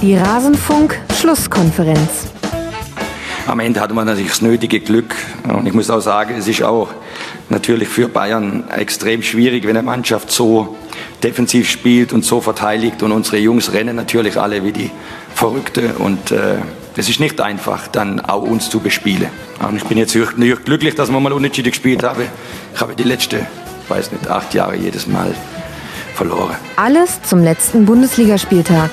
Die Rasenfunk-Schlusskonferenz. Am Ende hatte man natürlich das nötige Glück. Und ich muss auch sagen, es ist auch natürlich für Bayern extrem schwierig, wenn eine Mannschaft so defensiv spielt und so verteidigt. Und unsere Jungs rennen natürlich alle wie die Verrückte. Und äh, es ist nicht einfach, dann auch uns zu bespielen. Und ich bin jetzt glücklich, dass wir mal unentschieden gespielt haben. Ich habe die letzten, weiß nicht, acht Jahre jedes Mal verloren. Alles zum letzten Bundesligaspieltag.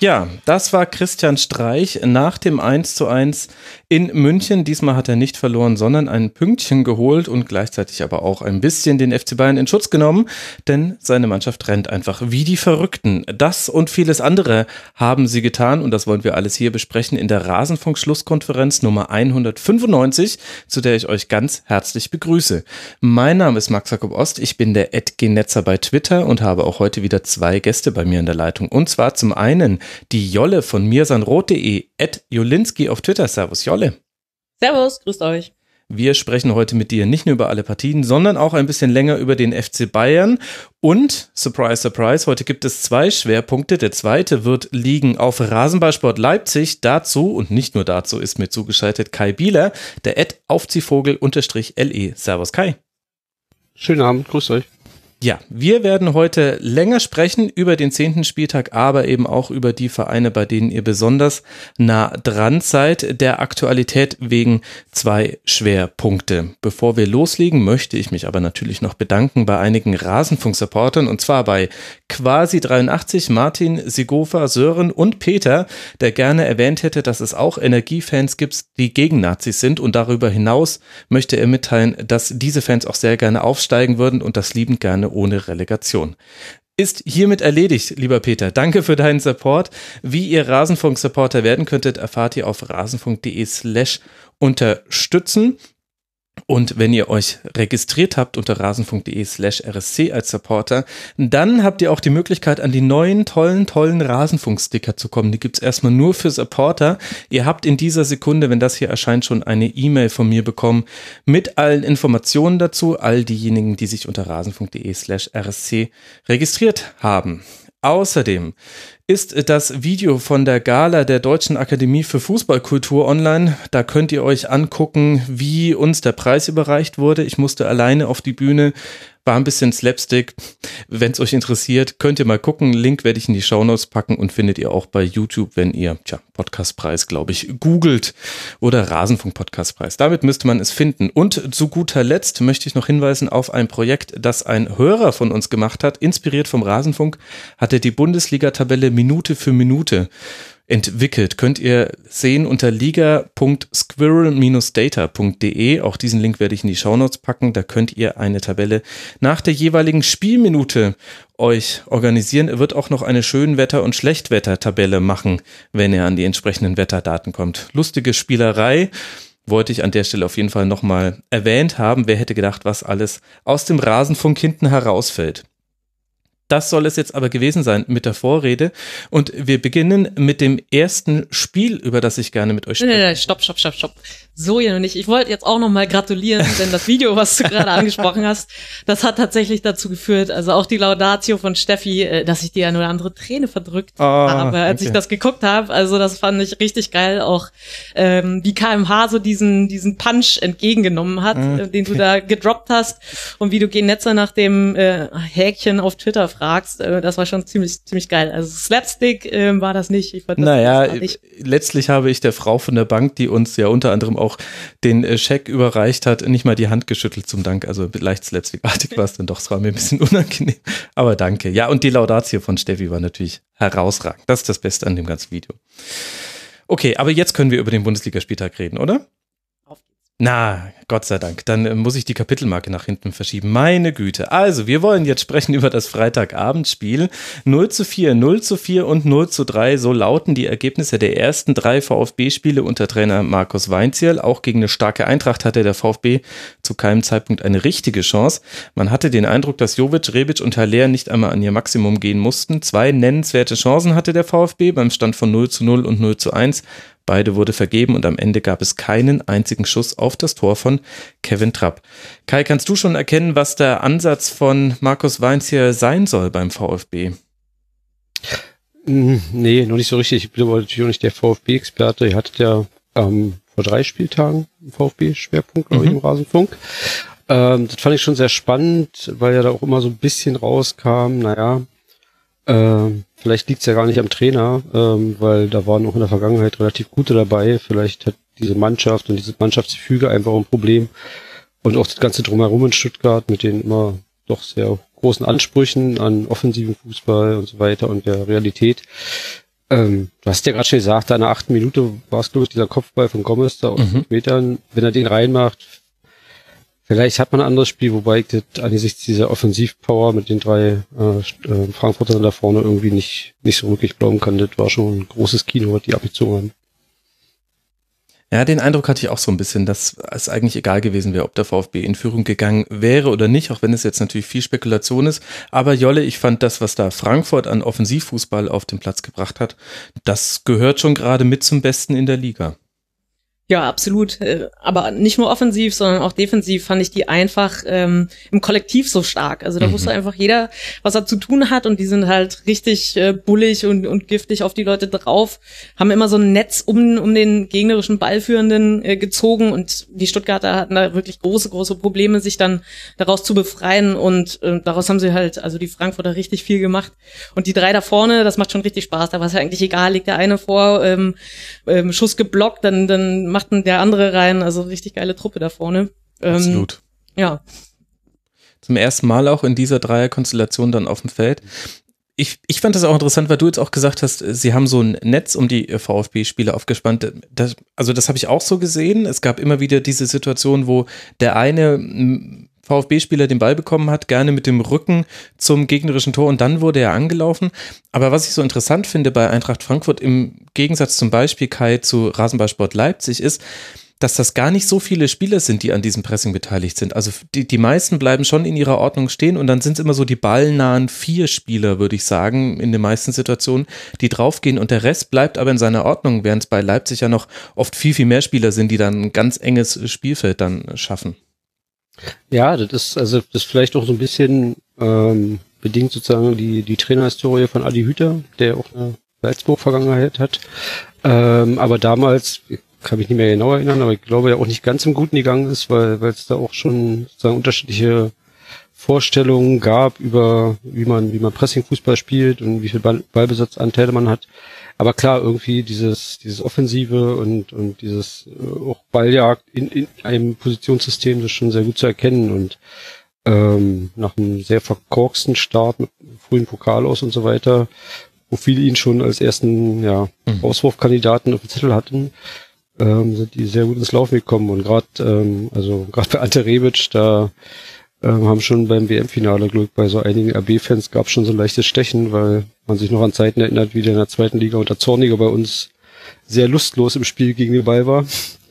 Ja, das war Christian Streich nach dem 1 zu 1 in München. Diesmal hat er nicht verloren, sondern ein Pünktchen geholt und gleichzeitig aber auch ein bisschen den FC Bayern in Schutz genommen, denn seine Mannschaft rennt einfach wie die Verrückten. Das und vieles andere haben sie getan und das wollen wir alles hier besprechen in der Rasenfunk-Schlusskonferenz Nummer 195, zu der ich euch ganz herzlich begrüße. Mein Name ist Max Jakob Ost, ich bin der Ed Netzer bei Twitter und habe auch heute wieder zwei Gäste bei mir in der Leitung. Und zwar zum einen die Jolle von mirsanrot.de, Ed Jolinski auf Twitter. Servus, Jolle. Servus, grüßt euch. Wir sprechen heute mit dir nicht nur über alle Partien, sondern auch ein bisschen länger über den FC Bayern. Und, surprise, surprise, heute gibt es zwei Schwerpunkte. Der zweite wird liegen auf Rasenballsport Leipzig. Dazu und nicht nur dazu ist mir zugeschaltet Kai Bieler, der Ed Aufziehvogel-LE. Servus Kai. Schönen Abend, grüßt euch. Ja, wir werden heute länger sprechen über den zehnten Spieltag, aber eben auch über die Vereine, bei denen ihr besonders nah dran seid, der Aktualität wegen zwei Schwerpunkte. Bevor wir loslegen, möchte ich mich aber natürlich noch bedanken bei einigen Rasenfunk-Supportern und zwar bei Quasi 83, Martin, Sigofa, Sören und Peter, der gerne erwähnt hätte, dass es auch Energiefans gibt, die gegen Nazis sind und darüber hinaus möchte er mitteilen, dass diese Fans auch sehr gerne aufsteigen würden und das liebend gerne ohne Relegation ist hiermit erledigt, lieber Peter. Danke für deinen Support. Wie ihr Rasenfunk-Supporter werden könntet, erfahrt ihr auf rasenfunk.de slash unterstützen. Und wenn ihr euch registriert habt unter rasenfunk.de slash rsc als Supporter, dann habt ihr auch die Möglichkeit, an die neuen, tollen, tollen Rasenfunk-Sticker zu kommen. Die gibt's erstmal nur für Supporter. Ihr habt in dieser Sekunde, wenn das hier erscheint, schon eine E-Mail von mir bekommen mit allen Informationen dazu. All diejenigen, die sich unter rasenfunk.de slash rsc registriert haben. Außerdem ist das Video von der Gala der Deutschen Akademie für Fußballkultur online. Da könnt ihr euch angucken, wie uns der Preis überreicht wurde. Ich musste alleine auf die Bühne war ein bisschen Slapstick. Wenn es euch interessiert, könnt ihr mal gucken. Link werde ich in die Shownotes packen und findet ihr auch bei YouTube, wenn ihr, tja, Podcastpreis, glaube ich, googelt oder Rasenfunk Podcastpreis. Damit müsste man es finden. Und zu guter Letzt möchte ich noch hinweisen auf ein Projekt, das ein Hörer von uns gemacht hat. Inspiriert vom Rasenfunk hat er die Bundesliga-Tabelle Minute für Minute entwickelt. Könnt ihr sehen unter liga.squirrel-data.de. Auch diesen Link werde ich in die Shownotes packen. Da könnt ihr eine Tabelle nach der jeweiligen Spielminute euch organisieren. Er wird auch noch eine Schönwetter- und Schlechtwetter-Tabelle machen, wenn er an die entsprechenden Wetterdaten kommt. Lustige Spielerei wollte ich an der Stelle auf jeden Fall nochmal erwähnt haben. Wer hätte gedacht, was alles aus dem Rasenfunk hinten herausfällt. Das soll es jetzt aber gewesen sein mit der Vorrede. Und wir beginnen mit dem ersten Spiel, über das ich gerne mit euch spreche. Nein, nein, nein, stopp, stopp, stopp, stopp. So ja noch nicht. Ich wollte jetzt auch noch mal gratulieren, denn das Video, was du gerade angesprochen hast, das hat tatsächlich dazu geführt, also auch die Laudatio von Steffi, äh, dass ich die eine oder andere Träne verdrückt oh, habe, als okay. ich das geguckt habe. Also das fand ich richtig geil. Auch ähm, wie KMH so diesen, diesen Punch entgegengenommen hat, okay. äh, den du da gedroppt hast und wie du Genetzer nach dem äh, Häkchen auf Twitter fragst, äh, das war schon ziemlich, ziemlich geil. Also Slapstick äh, war das nicht. Ich fand das naja, letztlich habe ich der Frau von der Bank, die uns ja unter anderem auch den äh, Scheck überreicht hat, nicht mal die Hand geschüttelt zum Dank. Also leicht slapstickartig war es dann doch. Es war mir ein bisschen unangenehm. Aber danke. Ja, und die Laudatio von Steffi war natürlich herausragend. Das ist das Beste an dem ganzen Video. Okay, aber jetzt können wir über den Bundesligaspieltag reden, oder? Na, Gott sei Dank. Dann äh, muss ich die Kapitelmarke nach hinten verschieben. Meine Güte. Also, wir wollen jetzt sprechen über das Freitagabendspiel. 0 zu 4, 0 zu 4 und 0 zu 3. So lauten die Ergebnisse der ersten drei VfB-Spiele unter Trainer Markus Weinzierl. Auch gegen eine starke Eintracht hatte der VfB zu keinem Zeitpunkt eine richtige Chance. Man hatte den Eindruck, dass Jovic, Rebic und Haller nicht einmal an ihr Maximum gehen mussten. Zwei nennenswerte Chancen hatte der VfB beim Stand von 0 zu 0 und 0 zu 1. Beide wurde vergeben und am Ende gab es keinen einzigen Schuss auf das Tor von Kevin Trapp. Kai, kannst du schon erkennen, was der Ansatz von Markus Weinz hier sein soll beim VfB? Hm, nee, noch nicht so richtig. Ich bin aber natürlich auch nicht der VfB-Experte. Ihr hattet ja ähm, vor drei Spieltagen VfB-Schwerpunkt, glaube ich, im Rasenfunk. Ähm, das fand ich schon sehr spannend, weil ja da auch immer so ein bisschen rauskam, naja, ähm, vielleicht liegt's ja gar nicht am Trainer, ähm, weil da waren auch in der Vergangenheit relativ gute dabei. Vielleicht hat diese Mannschaft und dieses Mannschaftsgefüge einfach ein Problem. Und auch das ganze Drumherum in Stuttgart mit den immer doch sehr großen Ansprüchen an offensiven Fußball und so weiter und der Realität. Ähm, du hast ja gerade schon gesagt, da in der achten Minute war es, glaube ich, dieser Kopfball von Gomez da aus mhm. Metern. Wenn er den reinmacht, vielleicht hat man ein anderes Spiel, wobei ich das angesichts dieser Offensivpower mit den drei äh, äh, Frankfurtern da vorne irgendwie nicht, nicht so wirklich glauben kann. Das war schon ein großes Kino, was die abgezogen haben. Ja, den Eindruck hatte ich auch so ein bisschen, dass es eigentlich egal gewesen wäre, ob der VfB in Führung gegangen wäre oder nicht, auch wenn es jetzt natürlich viel Spekulation ist. Aber Jolle, ich fand das, was da Frankfurt an Offensivfußball auf den Platz gebracht hat, das gehört schon gerade mit zum Besten in der Liga. Ja, absolut. Äh, aber nicht nur offensiv, sondern auch defensiv fand ich die einfach ähm, im Kollektiv so stark. Also da mhm. wusste einfach jeder, was er zu tun hat und die sind halt richtig äh, bullig und, und giftig auf die Leute drauf, haben immer so ein Netz um, um den gegnerischen Ballführenden äh, gezogen und die Stuttgarter hatten da wirklich große, große Probleme, sich dann daraus zu befreien und äh, daraus haben sie halt, also die Frankfurter richtig viel gemacht. Und die drei da vorne, das macht schon richtig Spaß. Da war es ja eigentlich egal, liegt der eine vor, ähm, ähm, Schuss geblockt, dann, dann machten der andere rein. Also richtig geile Truppe da vorne. Ähm, Absolut. Ja. Zum ersten Mal auch in dieser Dreierkonstellation dann auf dem Feld. Ich, ich fand das auch interessant, weil du jetzt auch gesagt hast, sie haben so ein Netz um die VfB-Spieler aufgespannt. Das, also das habe ich auch so gesehen. Es gab immer wieder diese Situation, wo der eine VfB-Spieler den Ball bekommen hat, gerne mit dem Rücken zum gegnerischen Tor und dann wurde er angelaufen. Aber was ich so interessant finde bei Eintracht Frankfurt im Gegensatz zum Beispiel Kai zu Rasenballsport Leipzig ist, dass das gar nicht so viele Spieler sind, die an diesem Pressing beteiligt sind. Also die, die meisten bleiben schon in ihrer Ordnung stehen und dann sind es immer so die ballnahen vier Spieler, würde ich sagen, in den meisten Situationen, die draufgehen und der Rest bleibt aber in seiner Ordnung, während es bei Leipzig ja noch oft viel, viel mehr Spieler sind, die dann ein ganz enges Spielfeld dann schaffen. Ja, das ist also das ist vielleicht auch so ein bisschen ähm, bedingt sozusagen die die Trainerhistorie von Adi Hüter, der auch eine Salzburg-Vergangenheit hat. Ähm, aber damals, ich kann mich nicht mehr genau erinnern, aber ich glaube ja auch nicht ganz im Guten gegangen ist, weil weil es da auch schon sozusagen unterschiedliche Vorstellungen gab über wie man wie man Pressing-Fußball spielt und wie viel Ball, Ballbesitzanteile man hat. Aber klar, irgendwie dieses, dieses Offensive und, und dieses äh, auch Balljagd in, in einem Positionssystem, das ist schon sehr gut zu erkennen und ähm, nach einem sehr verkorksten Start mit frühen Pokal aus und so weiter, wo viele ihn schon als ersten ja, mhm. Auswurfkandidaten auf dem Zettel hatten, ähm, sind die sehr gut ins Laufen gekommen und gerade ähm, also gerade bei Ante Rebic, da ähm, haben schon beim WM-Finale Glück bei so einigen RB-Fans gab es schon so ein leichtes Stechen, weil man sich noch an Zeiten erinnert, wie der in der zweiten Liga unter Zorniger bei uns sehr lustlos im Spiel gegen den Ball war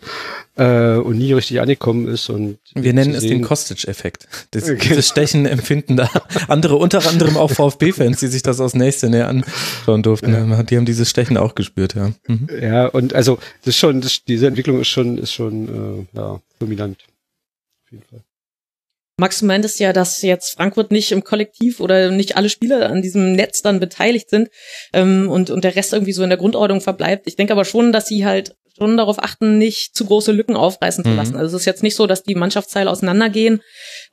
äh, und nie richtig angekommen ist. Und Wir nennen es den Kostic-Effekt. Das, dieses Stechen empfinden da andere, unter anderem auch VfB-Fans, die sich das aus nächster Nähe anschauen durften. Ja. Die haben dieses Stechen auch gespürt, ja. Mhm. Ja, und also das ist schon, das, diese Entwicklung ist schon, ist schon äh, ja, dominant. Auf jeden Fall. Max, du meintest ja, dass jetzt Frankfurt nicht im Kollektiv oder nicht alle Spieler an diesem Netz dann beteiligt sind ähm, und, und der Rest irgendwie so in der Grundordnung verbleibt. Ich denke aber schon, dass sie halt schon darauf achten, nicht zu große Lücken aufreißen zu mhm. lassen. Also es ist jetzt nicht so, dass die Mannschaftsteile auseinandergehen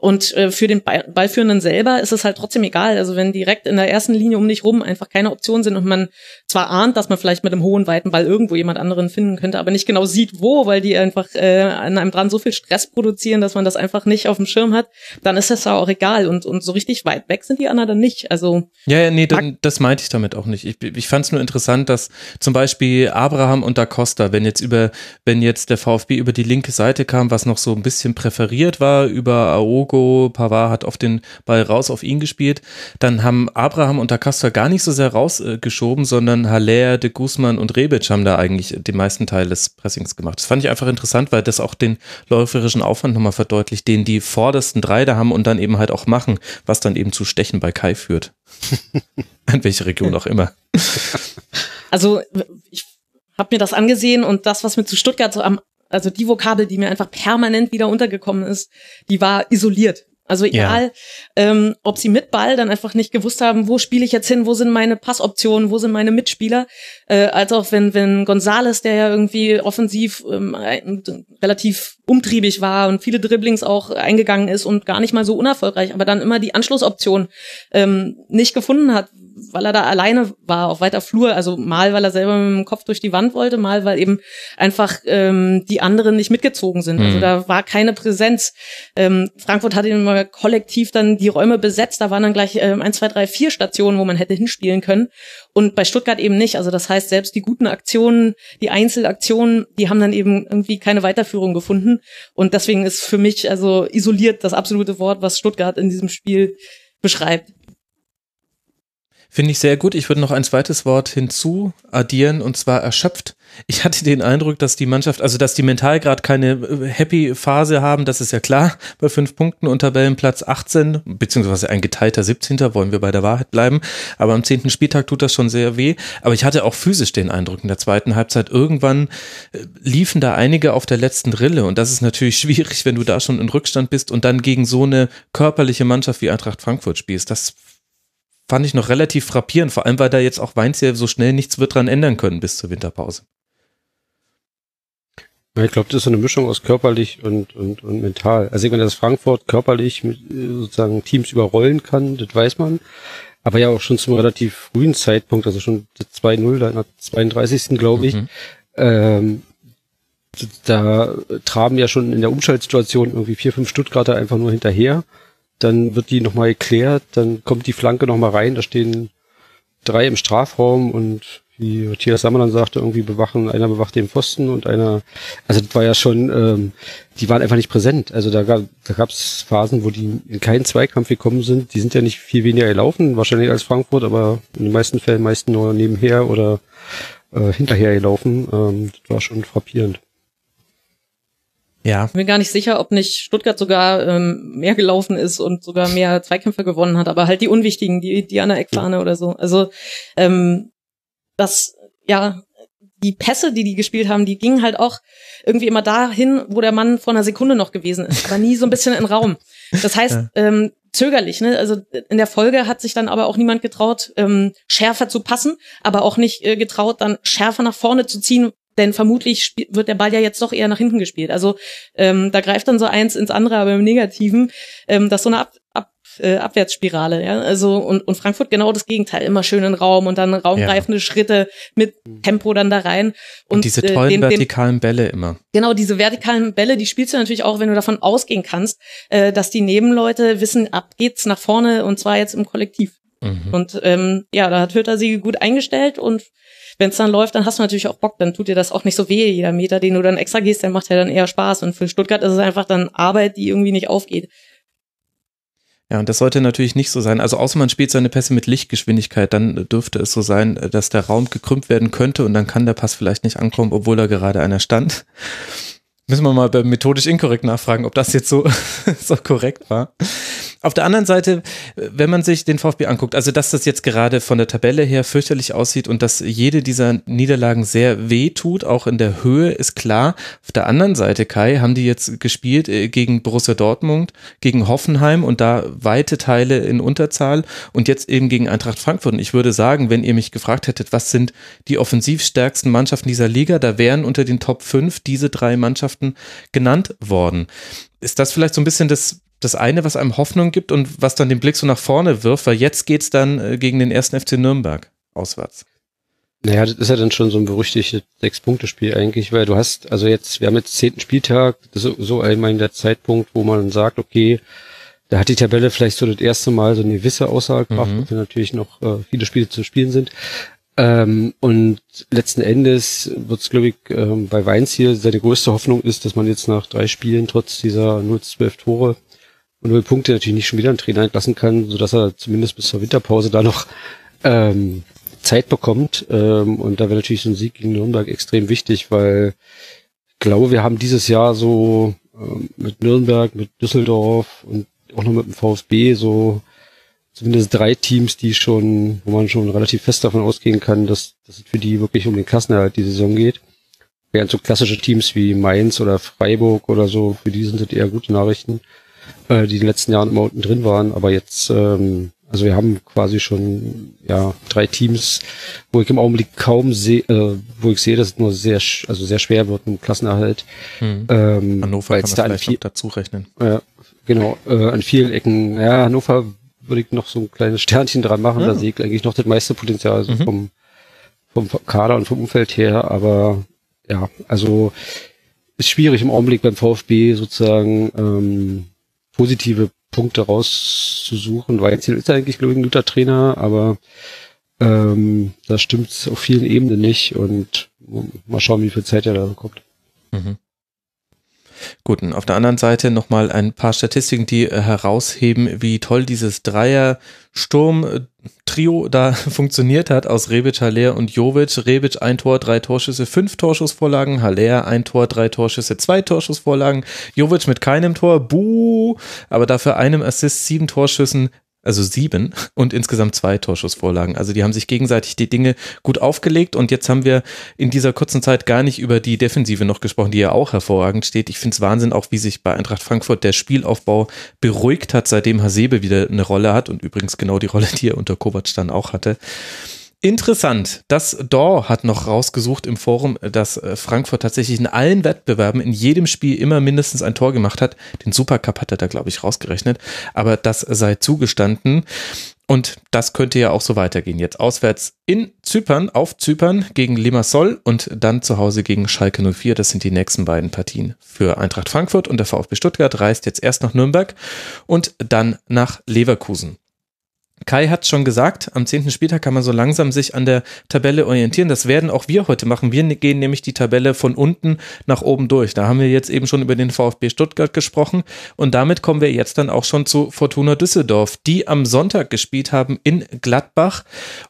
und äh, für den Ballführenden selber ist es halt trotzdem egal. Also wenn direkt in der ersten Linie um dich rum einfach keine Optionen sind und man zwar ahnt, dass man vielleicht mit einem hohen, weiten Ball irgendwo jemand anderen finden könnte, aber nicht genau sieht, wo, weil die einfach äh, an einem dran so viel Stress produzieren, dass man das einfach nicht auf dem Schirm hat, dann ist das ja auch egal. Und, und so richtig weit weg sind die anderen dann nicht. Also Ja, ja, nee, dann, das meinte ich damit auch nicht. Ich, ich fand es nur interessant, dass zum Beispiel Abraham und Da Costa, wenn jetzt über, wenn jetzt der VfB über die linke Seite kam, was noch so ein bisschen präferiert war, über Aogo Marco Pavard hat auf den Ball raus auf ihn gespielt. Dann haben Abraham und Da Costa gar nicht so sehr rausgeschoben, sondern Haller, de Guzman und Rebic haben da eigentlich den meisten Teil des Pressings gemacht. Das fand ich einfach interessant, weil das auch den läuferischen Aufwand nochmal verdeutlicht, den die vordersten drei da haben und dann eben halt auch machen, was dann eben zu Stechen bei Kai führt. An welche Region auch immer. Also ich habe mir das angesehen und das, was mir zu Stuttgart so am also die Vokabel, die mir einfach permanent wieder untergekommen ist, die war isoliert. Also egal, ja. ähm, ob sie mit Ball dann einfach nicht gewusst haben, wo spiele ich jetzt hin, wo sind meine Passoptionen, wo sind meine Mitspieler, äh, als auch wenn wenn Gonzales, der ja irgendwie offensiv ähm, relativ umtriebig war und viele Dribblings auch eingegangen ist und gar nicht mal so unerfolgreich, aber dann immer die Anschlussoption ähm, nicht gefunden hat, weil er da alleine war auf weiter Flur. Also mal, weil er selber mit dem Kopf durch die Wand wollte, mal, weil eben einfach ähm, die anderen nicht mitgezogen sind. Also mhm. Also da war keine Präsenz. Ähm, Frankfurt hat immer kollektiv dann die Räume besetzt. Da waren dann gleich ähm, ein, zwei, drei, vier Stationen, wo man hätte hinspielen können. Und bei Stuttgart eben nicht. Also das heißt, selbst die guten Aktionen, die Einzelaktionen, die haben dann eben irgendwie keine Weiterführung gefunden. Und deswegen ist für mich also isoliert das absolute Wort, was Stuttgart in diesem Spiel beschreibt. Finde ich sehr gut. Ich würde noch ein zweites Wort hinzu addieren und zwar erschöpft. Ich hatte den Eindruck, dass die Mannschaft, also dass die mental gerade keine äh, happy Phase haben, das ist ja klar, bei fünf Punkten und Tabellenplatz 18, beziehungsweise ein geteilter 17. wollen wir bei der Wahrheit bleiben. Aber am zehnten Spieltag tut das schon sehr weh. Aber ich hatte auch physisch den Eindruck in der zweiten Halbzeit, irgendwann äh, liefen da einige auf der letzten Rille und das ist natürlich schwierig, wenn du da schon in Rückstand bist und dann gegen so eine körperliche Mannschaft wie Eintracht Frankfurt spielst. Das fand ich noch relativ frappierend, vor allem weil da jetzt auch Weinziel so schnell nichts wird dran ändern können bis zur Winterpause. Ich glaube, das ist so eine Mischung aus körperlich und, und, und mental. Also ich meine, dass Frankfurt körperlich mit, sozusagen Teams überrollen kann, das weiß man. Aber ja auch schon zum relativ frühen Zeitpunkt, also schon 2-0, da in der 32. glaube ich, mhm. ähm, da traben ja schon in der Umschaltsituation irgendwie vier, fünf Stuttgarter einfach nur hinterher dann wird die nochmal geklärt, dann kommt die Flanke nochmal rein, da stehen drei im Strafraum und wie Matthias Sammer dann sagte, irgendwie bewachen, einer bewacht den Pfosten und einer, also das war ja schon, ähm, die waren einfach nicht präsent. Also da gab da gab's Phasen, wo die in keinen Zweikampf gekommen sind. Die sind ja nicht viel weniger gelaufen, wahrscheinlich als Frankfurt, aber in den meisten Fällen meisten nur nebenher oder äh, hinterher gelaufen. Ähm, das war schon frappierend. Ja. Ich bin gar nicht sicher, ob nicht Stuttgart sogar ähm, mehr gelaufen ist und sogar mehr Zweikämpfe gewonnen hat, aber halt die unwichtigen, die, die an der Eckfahne oder so. Also ähm, das, ja, die Pässe, die die gespielt haben, die gingen halt auch irgendwie immer dahin, wo der Mann vor einer Sekunde noch gewesen ist, aber nie so ein bisschen in Raum. Das heißt, ja. ähm, zögerlich, ne? Also in der Folge hat sich dann aber auch niemand getraut, ähm, schärfer zu passen, aber auch nicht äh, getraut, dann schärfer nach vorne zu ziehen, denn vermutlich wird der Ball ja jetzt doch eher nach hinten gespielt. Also ähm, da greift dann so eins ins andere, aber im Negativen, ähm, das ist so eine Ab Ab äh, Abwärtsspirale. Ja? Also und, und Frankfurt genau das Gegenteil, immer schönen Raum und dann raumgreifende ja. Schritte mit Tempo dann da rein. Und, und diese äh, tollen äh, den, vertikalen Bälle immer. Genau, diese vertikalen Bälle, die spielst du natürlich auch, wenn du davon ausgehen kannst, äh, dass die Nebenleute wissen, ab geht's nach vorne und zwar jetzt im Kollektiv. Mhm. Und ähm, ja, da hat Hütter sie gut eingestellt und wenn es dann läuft, dann hast du natürlich auch Bock, dann tut dir das auch nicht so weh, jeder Meter, den du dann extra gehst, der macht ja dann eher Spaß. Und für Stuttgart ist es einfach dann Arbeit, die irgendwie nicht aufgeht. Ja, und das sollte natürlich nicht so sein. Also außer man spielt seine Pässe mit Lichtgeschwindigkeit, dann dürfte es so sein, dass der Raum gekrümmt werden könnte und dann kann der Pass vielleicht nicht ankommen, obwohl da gerade einer stand. Müssen wir mal methodisch inkorrekt nachfragen, ob das jetzt so, so korrekt war. Auf der anderen Seite, wenn man sich den VfB anguckt, also dass das jetzt gerade von der Tabelle her fürchterlich aussieht und dass jede dieser Niederlagen sehr weh tut, auch in der Höhe, ist klar. Auf der anderen Seite, Kai, haben die jetzt gespielt äh, gegen Borussia Dortmund, gegen Hoffenheim und da weite Teile in Unterzahl und jetzt eben gegen Eintracht Frankfurt. Und ich würde sagen, wenn ihr mich gefragt hättet, was sind die offensivstärksten Mannschaften dieser Liga, da wären unter den Top 5 diese drei Mannschaften genannt worden. Ist das vielleicht so ein bisschen das das eine, was einem Hoffnung gibt und was dann den Blick so nach vorne wirft, weil jetzt geht es dann äh, gegen den ersten FC Nürnberg auswärts. Naja, das ist ja dann schon so ein berüchtigtes Sechs-Punkte-Spiel eigentlich, weil du hast, also jetzt, wir haben jetzt zehnten Spieltag, das ist so einmal der Zeitpunkt, wo man sagt, okay, da hat die Tabelle vielleicht so das erste Mal so eine gewisse Aussagekraft, mhm. wenn natürlich noch äh, viele Spiele zu spielen sind. Ähm, und letzten Endes wird es, glaube ich, ähm, bei Weins hier seine größte Hoffnung ist, dass man jetzt nach drei Spielen trotz dieser 0-12 Tore und null Punkte natürlich nicht schon wieder einen Trainer entlassen kann, so dass er zumindest bis zur Winterpause da noch ähm, Zeit bekommt. Ähm, und da wäre natürlich so ein Sieg gegen Nürnberg extrem wichtig, weil ich glaube, wir haben dieses Jahr so ähm, mit Nürnberg, mit Düsseldorf und auch noch mit dem VfB so zumindest drei Teams, die schon, wo man schon relativ fest davon ausgehen kann, dass, dass es für die wirklich um den Klassenerhalt die Saison geht. Während so klassische Teams wie Mainz oder Freiburg oder so, für die sind das eher gute Nachrichten. Äh, die in den letzten Jahren immer unten drin waren, aber jetzt, ähm, also wir haben quasi schon ja drei Teams, wo ich im Augenblick kaum sehe, äh, wo ich sehe, dass es nur sehr, also sehr schwer wird mit Klassenerhalt. Mhm. Ähm, Hannover kann da man an vielleicht viel, noch dazu rechnen. ja, genau, äh, an vielen Ecken, ja, Hannover würde ich noch so ein kleines Sternchen dran machen, Ja. da sehe ich eigentlich noch das meiste Potenzial so Mhm. vom, vom Kader und vom Umfeld her, aber ja, also ist schwierig im Augenblick beim VfB sozusagen ähm, positive Punkte rauszusuchen, weil jetzt ist eigentlich, glaube ich, ein guter Trainer, aber ähm, da stimmt auf vielen Ebenen nicht und mal schauen, wie viel Zeit er da bekommt. Mhm. Gut, und auf der anderen Seite nochmal ein paar Statistiken, die äh, herausheben, wie toll dieses Dreier-Sturm-Trio da funktioniert hat aus Rebic, Haller und Jovic. Rebic ein Tor, drei Torschüsse, fünf Torschussvorlagen. Haller ein Tor, drei Torschüsse, zwei Torschussvorlagen. Jovic mit keinem Tor, buh, aber dafür einem Assist, sieben Torschüssen, also sieben und insgesamt zwei Torschussvorlagen. Also die haben sich gegenseitig die Dinge gut aufgelegt und jetzt haben wir in dieser kurzen Zeit gar nicht über die Defensive noch gesprochen, die ja auch hervorragend steht. Ich finde es Wahnsinn, auch wie sich bei Eintracht Frankfurt der Spielaufbau beruhigt hat, seitdem Hasebe wieder eine Rolle hat und übrigens genau die Rolle, die er unter Kovac dann auch hatte. Interessant, das Dor hat noch rausgesucht im Forum, dass äh, Frankfurt tatsächlich in allen Wettbewerben in jedem Spiel immer mindestens ein Tor gemacht hat. Den Supercup hat er da, glaube ich, rausgerechnet, aber das sei zugestanden. Und das könnte ja auch so weitergehen. Jetzt auswärts in Zypern, auf Zypern gegen Limassol und dann zu Hause gegen Schalke 04. Das sind die nächsten beiden Partien für Eintracht Frankfurt und der VfB Stuttgart reist jetzt erst nach Nürnberg und dann nach Leverkusen. Kai hat schon gesagt, am 10. Spieltag kann man so langsam sich an der Tabelle orientieren. Das werden auch wir heute machen. Wir gehen nämlich die Tabelle von unten nach oben durch. Da haben wir jetzt eben schon über den VfB Stuttgart gesprochen und damit kommen wir jetzt dann auch schon zu Fortuna Düsseldorf, die am Sonntag gespielt haben in Gladbach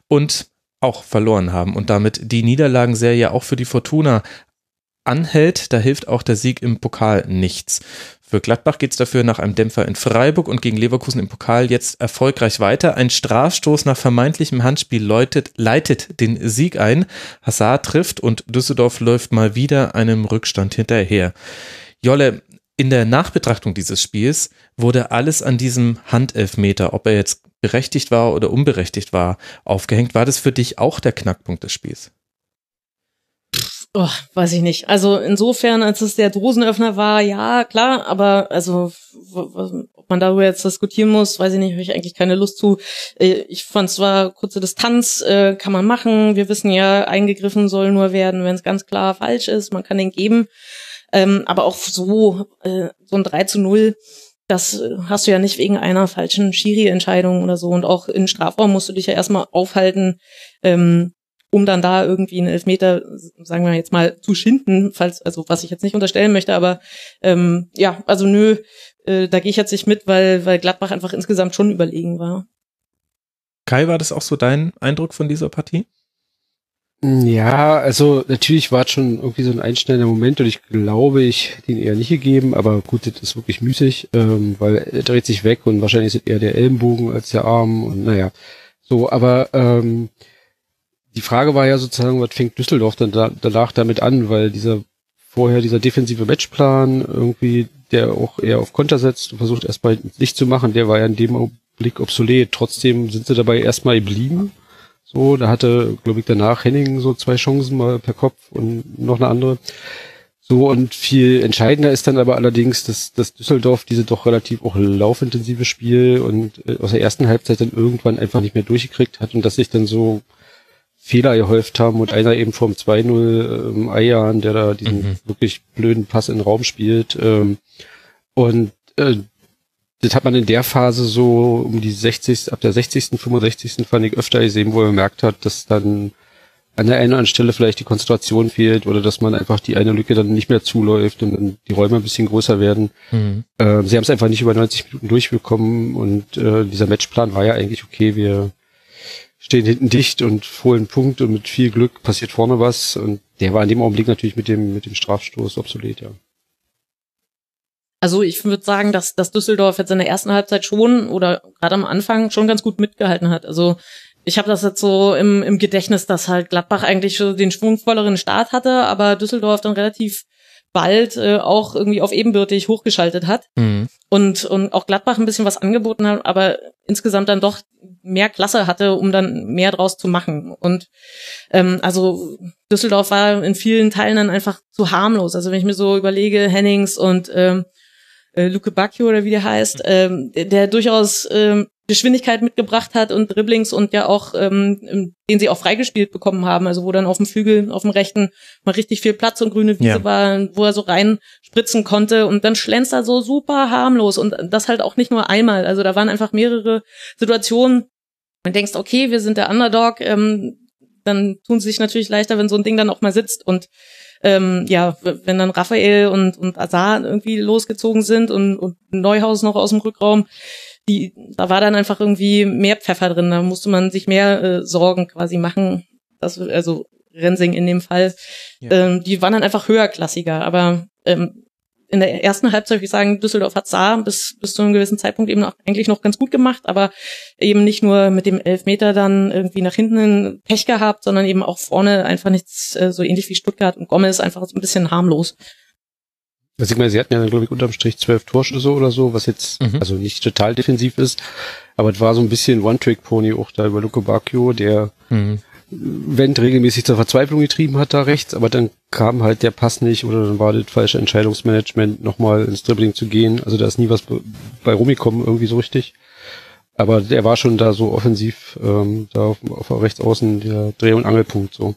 und auch verloren haben und damit die Niederlagenserie auch für die Fortuna anhält. Da hilft auch der Sieg im Pokal nichts. Für Gladbach geht es dafür nach einem Dämpfer in Freiburg und gegen Leverkusen im Pokal jetzt erfolgreich weiter. Ein Strafstoß nach vermeintlichem Handspiel läutet, leitet den Sieg ein. Hazard trifft und Düsseldorf läuft mal wieder einem Rückstand hinterher. Jolle, in der Nachbetrachtung dieses Spiels wurde alles an diesem Handelfmeter, ob er jetzt berechtigt war oder unberechtigt war, aufgehängt. War das für dich auch der Knackpunkt des Spiels? Oh, weiß ich nicht. Also insofern, als es der Dosenöffner war, ja, klar, aber also ob man darüber jetzt diskutieren muss, weiß ich nicht, habe ich eigentlich keine Lust zu. Äh, Ich fand zwar kurze Distanz, äh, kann man machen. Wir wissen ja, eingegriffen soll nur werden, wenn es ganz klar falsch ist. Man kann den geben. Ähm, aber auch so, äh, so ein 3 zu 0, das äh, hast du ja nicht wegen einer falschen Schiri-Entscheidung oder so. Und auch in Strafraum musst du dich ja erstmal aufhalten, ähm, um dann da irgendwie einen Elfmeter, sagen wir jetzt mal, zu schinden, falls, also was ich jetzt nicht unterstellen möchte, aber ähm, ja, also nö, äh, da gehe ich jetzt nicht mit, weil, weil Gladbach einfach insgesamt schon überlegen war. Kai, war das auch so dein Eindruck von dieser Partie? Ja, also natürlich war es schon irgendwie so ein einschneidender Moment und ich glaube, ich hätte ihn eher nicht gegeben, aber gut, das ist wirklich müßig, ähm, weil er dreht sich weg und wahrscheinlich ist es eher der Ellenbogen als der Arm und naja, so, aber ähm, die Frage war ja sozusagen, was fängt Düsseldorf dann da, danach damit an, weil dieser vorher dieser defensive Matchplan irgendwie, der auch eher auf Konter setzt und versucht erstmal nicht zu machen, der war ja in dem Blick obsolet. Trotzdem sind sie dabei erstmal geblieben. So, da hatte, glaube ich, danach Henning so zwei Chancen mal per Kopf und noch eine andere. So, und viel entscheidender ist dann aber allerdings, dass, dass Düsseldorf diese doch relativ auch laufintensive Spiel und äh, aus der ersten Halbzeit dann irgendwann einfach nicht mehr durchgekriegt hat und dass sich dann so Fehler gehäuft haben und einer eben vom 2-0 ähm, Eiern, der da diesen Mhm. wirklich blöden Pass in den Raum spielt. Ähm, und äh, das hat man in der Phase so um die 60. ab der 60., 65. fand ich öfter gesehen, wo man gemerkt hat, dass dann an der einen oder anderen Stelle vielleicht die Konzentration fehlt oder dass man einfach die eine Lücke dann nicht mehr zuläuft und dann die Räume ein bisschen größer werden. Mhm. Äh, sie haben es einfach nicht über 90 Minuten durchbekommen und äh, dieser Matchplan war ja eigentlich okay, wir stehen hinten dicht und holen Punkt und mit viel Glück passiert vorne was und der war in dem Augenblick natürlich mit dem mit dem Strafstoß obsolet, ja. Also ich würde sagen, dass, dass Düsseldorf jetzt in der ersten Halbzeit schon oder gerade am Anfang schon ganz gut mitgehalten hat. Also ich habe das jetzt so im, im Gedächtnis, dass halt Gladbach eigentlich so den schwungvolleren Start hatte, aber Düsseldorf dann relativ bald äh, auch irgendwie auf ebenbürtig hochgeschaltet hat Mhm. und, und auch Gladbach ein bisschen was angeboten hat, aber insgesamt dann doch mehr Klasse hatte, um dann mehr draus zu machen. Und ähm, also Düsseldorf war in vielen Teilen dann einfach zu harmlos. Also wenn ich mir so überlege, Hennings und ähm, äh, Luke Bacchio oder wie der heißt, ähm, der, der durchaus ähm, Geschwindigkeit mitgebracht hat und Dribblings und ja auch, ähm, den sie auch freigespielt bekommen haben, also wo dann auf dem Flügel, auf dem rechten mal richtig viel Platz und grüne Wiese Ja. war, wo er so rein spritzen konnte. Und dann schlänzt er so super harmlos. Und das halt auch nicht nur einmal, also da waren einfach mehrere Situationen, man denkst, okay, wir sind der Underdog, ähm, dann tun sie sich natürlich leichter, wenn so ein Ding dann auch mal sitzt. Und ähm, ja, wenn dann Raphael und, und Azar irgendwie losgezogen sind und, und Neuhaus noch aus dem Rückraum, die, da war dann einfach irgendwie mehr Pfeffer drin, da musste man sich mehr äh, Sorgen quasi machen, das, also Rensing in dem Fall, Ja. ähm, die waren dann einfach höherklassiger, aber ähm, in der ersten Halbzeit würde ich sagen, Düsseldorf hat Saar bis, bis zu einem gewissen Zeitpunkt eben noch, eigentlich noch ganz gut gemacht, aber eben nicht nur mit dem Elfmeter dann irgendwie nach hinten Pech gehabt, sondern eben auch vorne einfach nichts, äh, so ähnlich wie Stuttgart und Gomez einfach so ein bisschen harmlos. Also ich meine, sie hatten ja dann, glaube ich, unterm Strich zwölf Torschüsse oder so, was jetzt, Mhm. also nicht total defensiv ist, aber es war so ein bisschen One-Trick-Pony auch da über Luke Bacchio, der Mhm. Wendt regelmäßig zur Verzweiflung getrieben hat da rechts, aber dann kam halt der Pass nicht oder dann war das falsche Entscheidungsmanagement, nochmal ins Dribbling zu gehen. Also da ist nie was be- bei rumgekommen, irgendwie so richtig. Aber der war schon da so offensiv, ähm, da auf, auf der Rechtsaußen der Dreh- und Angelpunkt so.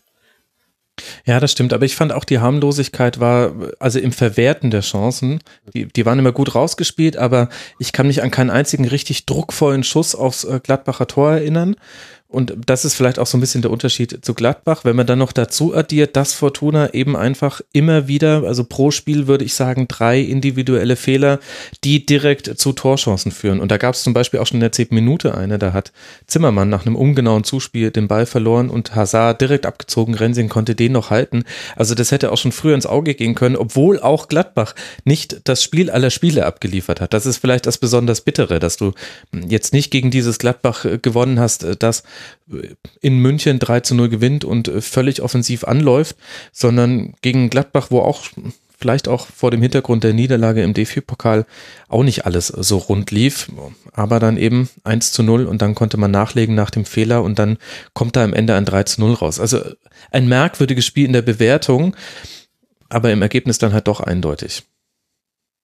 Ja, das stimmt. Aber ich fand auch die Harmlosigkeit war, also im Verwerten der Chancen, die, die waren immer gut rausgespielt, aber ich kann mich an keinen einzigen richtig druckvollen Schuss aufs äh, Gladbacher Tor erinnern. Und das ist vielleicht auch so ein bisschen der Unterschied zu Gladbach. Wenn man dann noch dazu addiert, dass Fortuna eben einfach immer wieder, also pro Spiel würde ich sagen, drei individuelle Fehler, die direkt zu Torchancen führen. Und da gab es zum Beispiel auch schon in der zehnten Minute eine, da hat Zimmermann nach einem ungenauen Zuspiel den Ball verloren und Hazard direkt abgezogen, Rensing konnte den noch halten. Also das hätte auch schon früher ins Auge gehen können, obwohl auch Gladbach nicht das Spiel aller Spiele abgeliefert hat. Das ist vielleicht das besonders Bittere, dass du jetzt nicht gegen dieses Gladbach äh, gewonnen hast, äh, das äh, in München 3 zu 0 gewinnt und äh, völlig offensiv anläuft, sondern gegen Gladbach, wo auch vielleicht auch vor dem Hintergrund der Niederlage im DFB-Pokal auch nicht alles so rund lief, aber dann eben 1 zu 0 und dann konnte man nachlegen nach dem Fehler und dann kommt da am Ende ein 3 zu 0 raus. Also ein merkwürdiges Spiel in der Bewertung, aber im Ergebnis dann halt doch eindeutig.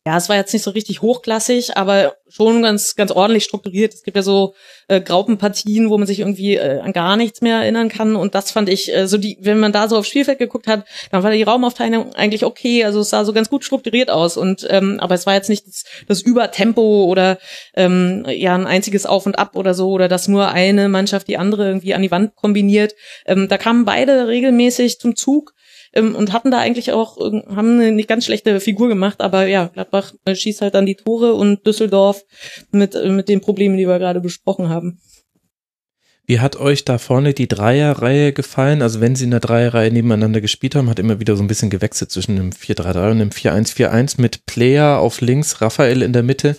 Ja, es war jetzt nicht so richtig hochklassig, aber schon ganz, ganz ordentlich strukturiert. Es gibt ja so äh, Graupenpartien, wo man sich irgendwie äh, an gar nichts mehr erinnern kann. Und das fand ich, äh, so die, wenn man da so aufs Spielfeld geguckt hat, dann war die Raumaufteilung eigentlich okay. Also es sah so ganz gut strukturiert aus. Und ähm, aber es war jetzt nicht das, das Übertempo oder ähm, ja ein einziges Auf und Ab oder so oder dass nur eine Mannschaft die andere irgendwie an die Wand kombiniert. Ähm, da kamen beide regelmäßig zum Zug ähm, und hatten da eigentlich auch, haben eine nicht ganz schlechte Figur gemacht, aber ja, Gladbach äh, schießt halt dann die Tore und Düsseldorf mit, äh, mit den Problemen, die wir gerade besprochen haben. Wie hat euch da vorne die Dreierreihe gefallen? Also wenn sie in der Dreierreihe nebeneinander gespielt haben, hat immer wieder so ein bisschen gewechselt zwischen einem 4-3-3 und einem 4-1-4-1 mit Player auf links, Raphael in der Mitte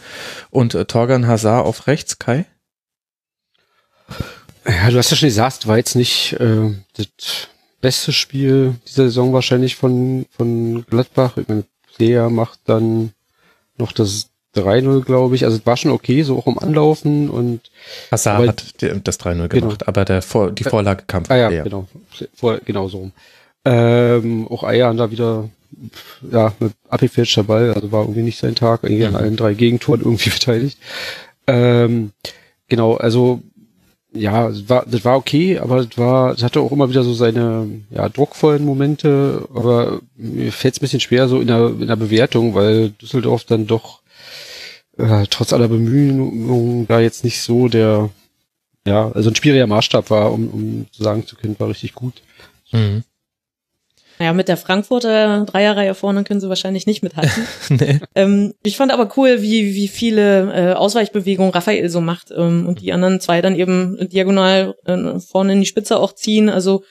und äh, Torgan Hazard auf rechts. Kai? Ja, du hast ja schon gesagt, war jetzt nicht äh, das beste Spiel dieser Saison wahrscheinlich von, von Gladbach. Ich meine, Player macht dann noch das 3-0, glaube ich. Also es war schon okay, so auch im Anlaufen und Hazard Aber- hat das 3-0 Genau. gemacht, aber der Vor die Vorlage kam von Ah ja, Player. genau. Vor, genau so rum. Ähm, auch Eier da wieder, ja, mit abgefälschter Ball, also war irgendwie nicht sein Tag, irgendwie Mhm. an allen drei Gegentoren irgendwie beteiligt. Ähm, genau, also ja, es war, das war okay, aber es war, es hatte auch immer wieder so seine ja, druckvollen Momente, aber mir fällt es ein bisschen schwer so in der, in der Bewertung, weil Düsseldorf dann doch äh, trotz aller Bemühungen da jetzt nicht so der ja, also ein schwieriger Maßstab war, um, um sagen zu können, war richtig gut. Mhm. Naja, mit der Frankfurter Dreierreihe vorne können sie wahrscheinlich nicht mithalten. nee. ähm, ich fand aber cool, wie, wie viele äh, Ausweichbewegungen Raphael so macht ähm, und die anderen zwei dann eben diagonal äh, vorne in die Spitze auch ziehen. Also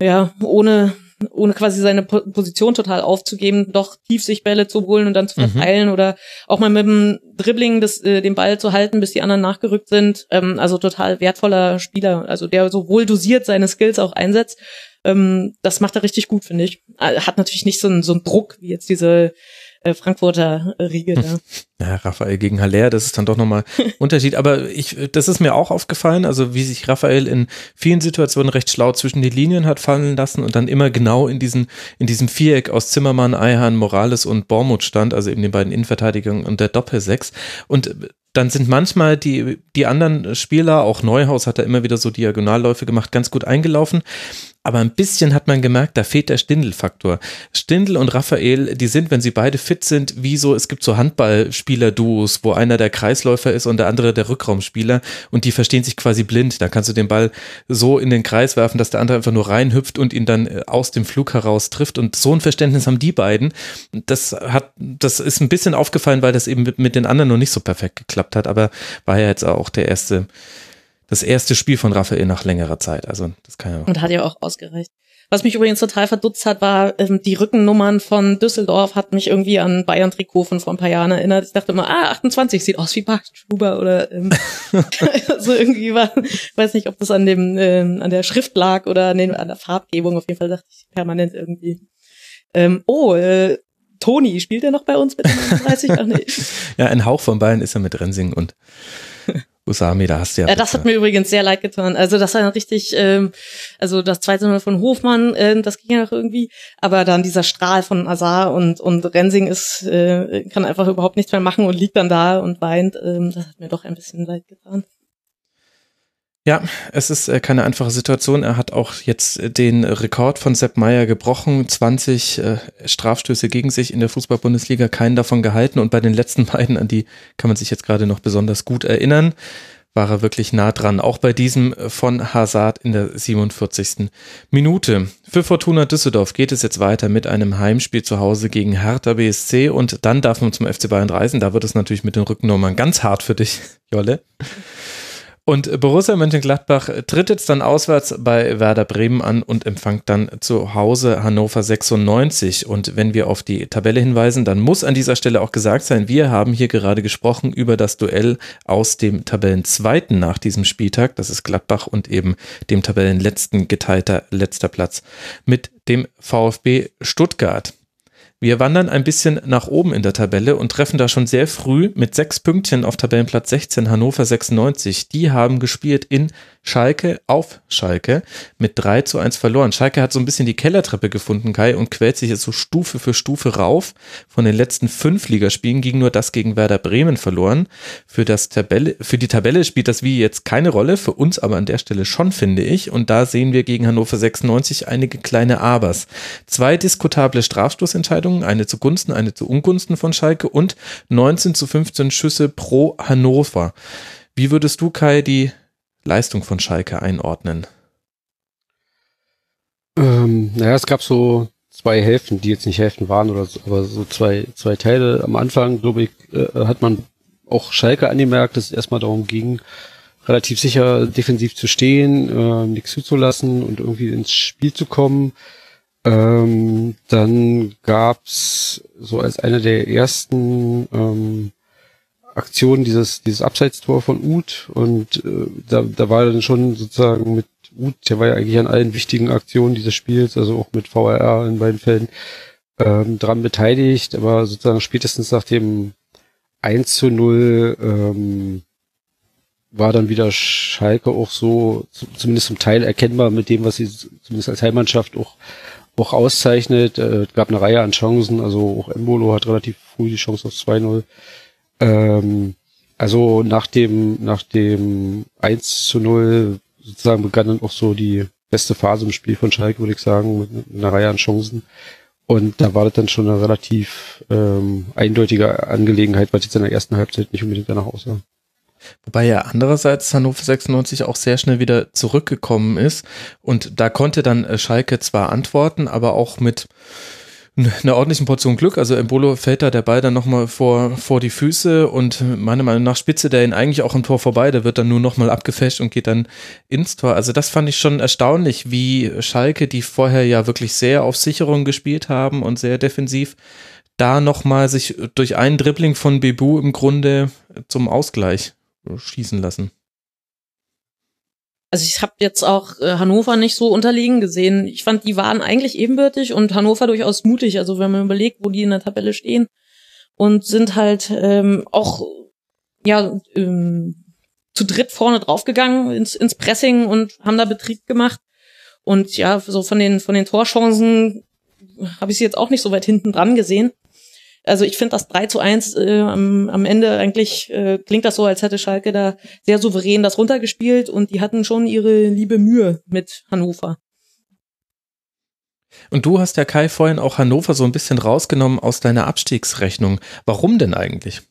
ja, ohne ohne quasi seine po Position total aufzugeben, doch tief sich Bälle zu holen und dann zu Mhm. verteilen oder auch mal mit dem Dribbling des, äh, den Ball zu halten, bis die anderen nachgerückt sind. Ähm, also total wertvoller Spieler, also der so wohl dosiert seine Skills auch einsetzt. Ähm, das macht er richtig gut, finde ich. Äh, Hat natürlich nicht so einen, so einen Druck wie jetzt diese äh, Frankfurter äh, Riege da. Ja, Raphael gegen Haller, das ist dann doch nochmal Unterschied. Aber ich, das ist mir auch aufgefallen, also wie sich Raphael in vielen Situationen recht schlau zwischen die Linien hat fallen lassen und dann immer genau in diesen, in diesem Viereck aus Zimmermann, Eihan, Morales und Bormuth stand, also eben den beiden Innenverteidigern und der Doppelsechs. Und dann sind manchmal die, die anderen Spieler, auch Neuhaus hat da immer wieder so Diagonalläufe gemacht, ganz gut eingelaufen. Aber ein bisschen hat man gemerkt, da fehlt der Stindl-Faktor. Stindl und Raphael, die sind, wenn sie beide fit sind, wie so, es gibt so Handballspieler-Duos, wo einer der Kreisläufer ist und der andere der Rückraumspieler und die verstehen sich quasi blind. Da kannst du den Ball so in den Kreis werfen, dass der andere einfach nur reinhüpft und ihn dann äh, aus dem Flug heraus trifft. Und so ein Verständnis haben die beiden. Das hat, das ist ein bisschen aufgefallen, weil das eben mit, mit den anderen noch nicht so perfekt geklappt hat, aber war ja jetzt auch der erste, das erste Spiel von Raphael nach längerer Zeit. Also das kann ja Und hat ja auch ausgereicht. Was mich übrigens total verdutzt hat, war ähm, die Rückennummern von Düsseldorf, hat mich irgendwie an Bayern-Trikot von vor ein paar Jahren erinnert. Ich dachte immer, ah, 28 sieht aus wie Bart Schuber oder ähm, so irgendwie war, weiß nicht, ob das an dem ähm, an der Schrift lag oder an, den, an der Farbgebung. Auf jeden Fall dachte ich permanent irgendwie. Ähm, oh, äh, Toni, spielt er noch bei uns mit dem 39? Ach nee. Ja, ein Hauch von Bayern ist er mit Rensing und Usami, da hast du ja. Ja, das hat mir übrigens sehr leid getan. Also das war richtig, ähm, also das zweite Mal von Hofmann, äh, das ging ja noch irgendwie, aber dann dieser Strahl von Azar und und Rensing ist äh, kann einfach überhaupt nichts mehr machen und liegt dann da und weint. Ähm, das hat mir doch ein bisschen leid getan. Ja, es ist äh, keine einfache Situation. Er hat auch jetzt äh, den Rekord von Sepp Meyer gebrochen. 20 äh, Strafstöße gegen sich in der Fußball-Bundesliga, keinen davon gehalten. Und bei den letzten beiden, an die kann man sich jetzt gerade noch besonders gut erinnern, war er wirklich nah dran. Auch bei diesem von Hazard in der 47. Minute. Für Fortuna Düsseldorf geht es jetzt weiter mit einem Heimspiel zu Hause gegen Hertha BSC und dann darf man zum FC Bayern reisen. Da wird es natürlich mit den Rückennummern ganz hart für dich, Jolle. Und Borussia Mönchengladbach tritt jetzt dann auswärts bei Werder Bremen an und empfängt dann zu Hause Hannover 96. Und wenn wir auf die Tabelle hinweisen, dann muss an dieser Stelle auch gesagt sein, wir haben hier gerade gesprochen über das Duell aus dem Tabellenzweiten nach diesem Spieltag. Das ist Gladbach und eben dem Tabellenletzten geteilter letzter Platz mit dem VfB Stuttgart. Wir wandern ein bisschen nach oben in der Tabelle und treffen da schon sehr früh mit sechs Pünktchen auf Tabellenplatz 16 Hannover 96. Die haben gespielt in Schalke auf Schalke mit 3 zu 1 verloren. Schalke hat so ein bisschen die Kellertreppe gefunden, Kai, und quält sich jetzt so Stufe für Stufe rauf. Von den letzten fünf Ligaspielen ging nur das gegen Werder Bremen verloren. Für, das Tabelle, für die Tabelle spielt das wie jetzt keine Rolle, für uns aber an der Stelle schon, finde ich. Und da sehen wir gegen Hannover 96 einige kleine Abers. Zwei diskutable Strafstoßentscheidungen, eine zugunsten, eine zu Ungunsten von Schalke und 19 zu 15 Schüsse pro Hannover. Wie würdest du, Kai, die Leistung von Schalke einordnen? Ähm, naja, es gab so zwei Hälften, die jetzt nicht Hälften waren oder so, aber so zwei, zwei Teile. Am Anfang, glaube ich, äh, hat man auch Schalke angemerkt, dass es erstmal darum ging, relativ sicher defensiv zu stehen, äh, nichts zuzulassen und irgendwie ins Spiel zu kommen. Ähm, dann gab's so als eine der ersten ähm, Aktionen dieses dieses Abseitstor von Uth und äh, da, da war dann schon sozusagen mit Uth, der war ja eigentlich an allen wichtigen Aktionen dieses Spiels, also auch mit VRR in beiden Fällen ähm, dran beteiligt, aber sozusagen spätestens nach dem 1 zu 0 ähm, war dann wieder Schalke auch so, zumindest zum Teil erkennbar mit dem, was sie zumindest als Heimmannschaft auch, auch auszeichnet. Äh, es gab eine Reihe an Chancen, also auch Embolo hat relativ früh die Chance auf 2-0. Ähm, also nach dem, nach dem 1 zu 0 sozusagen begann dann auch so die beste Phase im Spiel von Schalke, würde ich sagen, mit einer Reihe an Chancen. Und da war das dann schon eine relativ ähm, eindeutige Angelegenheit, weil es jetzt in der ersten Halbzeit nicht unbedingt danach aussah. Wobei ja andererseits Hannover 96 auch sehr schnell wieder zurückgekommen ist und da konnte dann Schalke zwar antworten, aber auch mit eine ordentliche Portion Glück. Also Embolo fällt da der Ball dann nochmal vor, vor die Füße und meiner Meinung nach spitze der ihn eigentlich auch am Tor vorbei. Der wird dann nur nochmal abgefälscht und geht dann ins Tor. Also das fand ich schon erstaunlich, wie Schalke, die vorher ja wirklich sehr auf Sicherung gespielt haben und sehr defensiv, da nochmal sich durch einen Dribbling von Bebu im Grunde zum Ausgleich schießen lassen. Also ich habe jetzt auch äh, Hannover nicht so unterlegen gesehen. Ich fand, die waren eigentlich ebenbürtig und Hannover durchaus mutig. Also wenn man überlegt, wo die in der Tabelle stehen und sind halt ähm, auch ja ähm, zu dritt vorne draufgegangen ins, ins Pressing und haben da Betrieb gemacht. Und ja, so von den von den Torchancen habe ich sie jetzt auch nicht so weit hinten dran gesehen. Also ich finde das 3 zu 1 äh, am, am Ende eigentlich äh, klingt das so, als hätte Schalke da sehr souverän das runtergespielt und die hatten schon ihre liebe Mühe mit Hannover. Und du hast ja Kai vorhin auch Hannover so ein bisschen rausgenommen aus deiner Abstiegsrechnung. Warum denn eigentlich?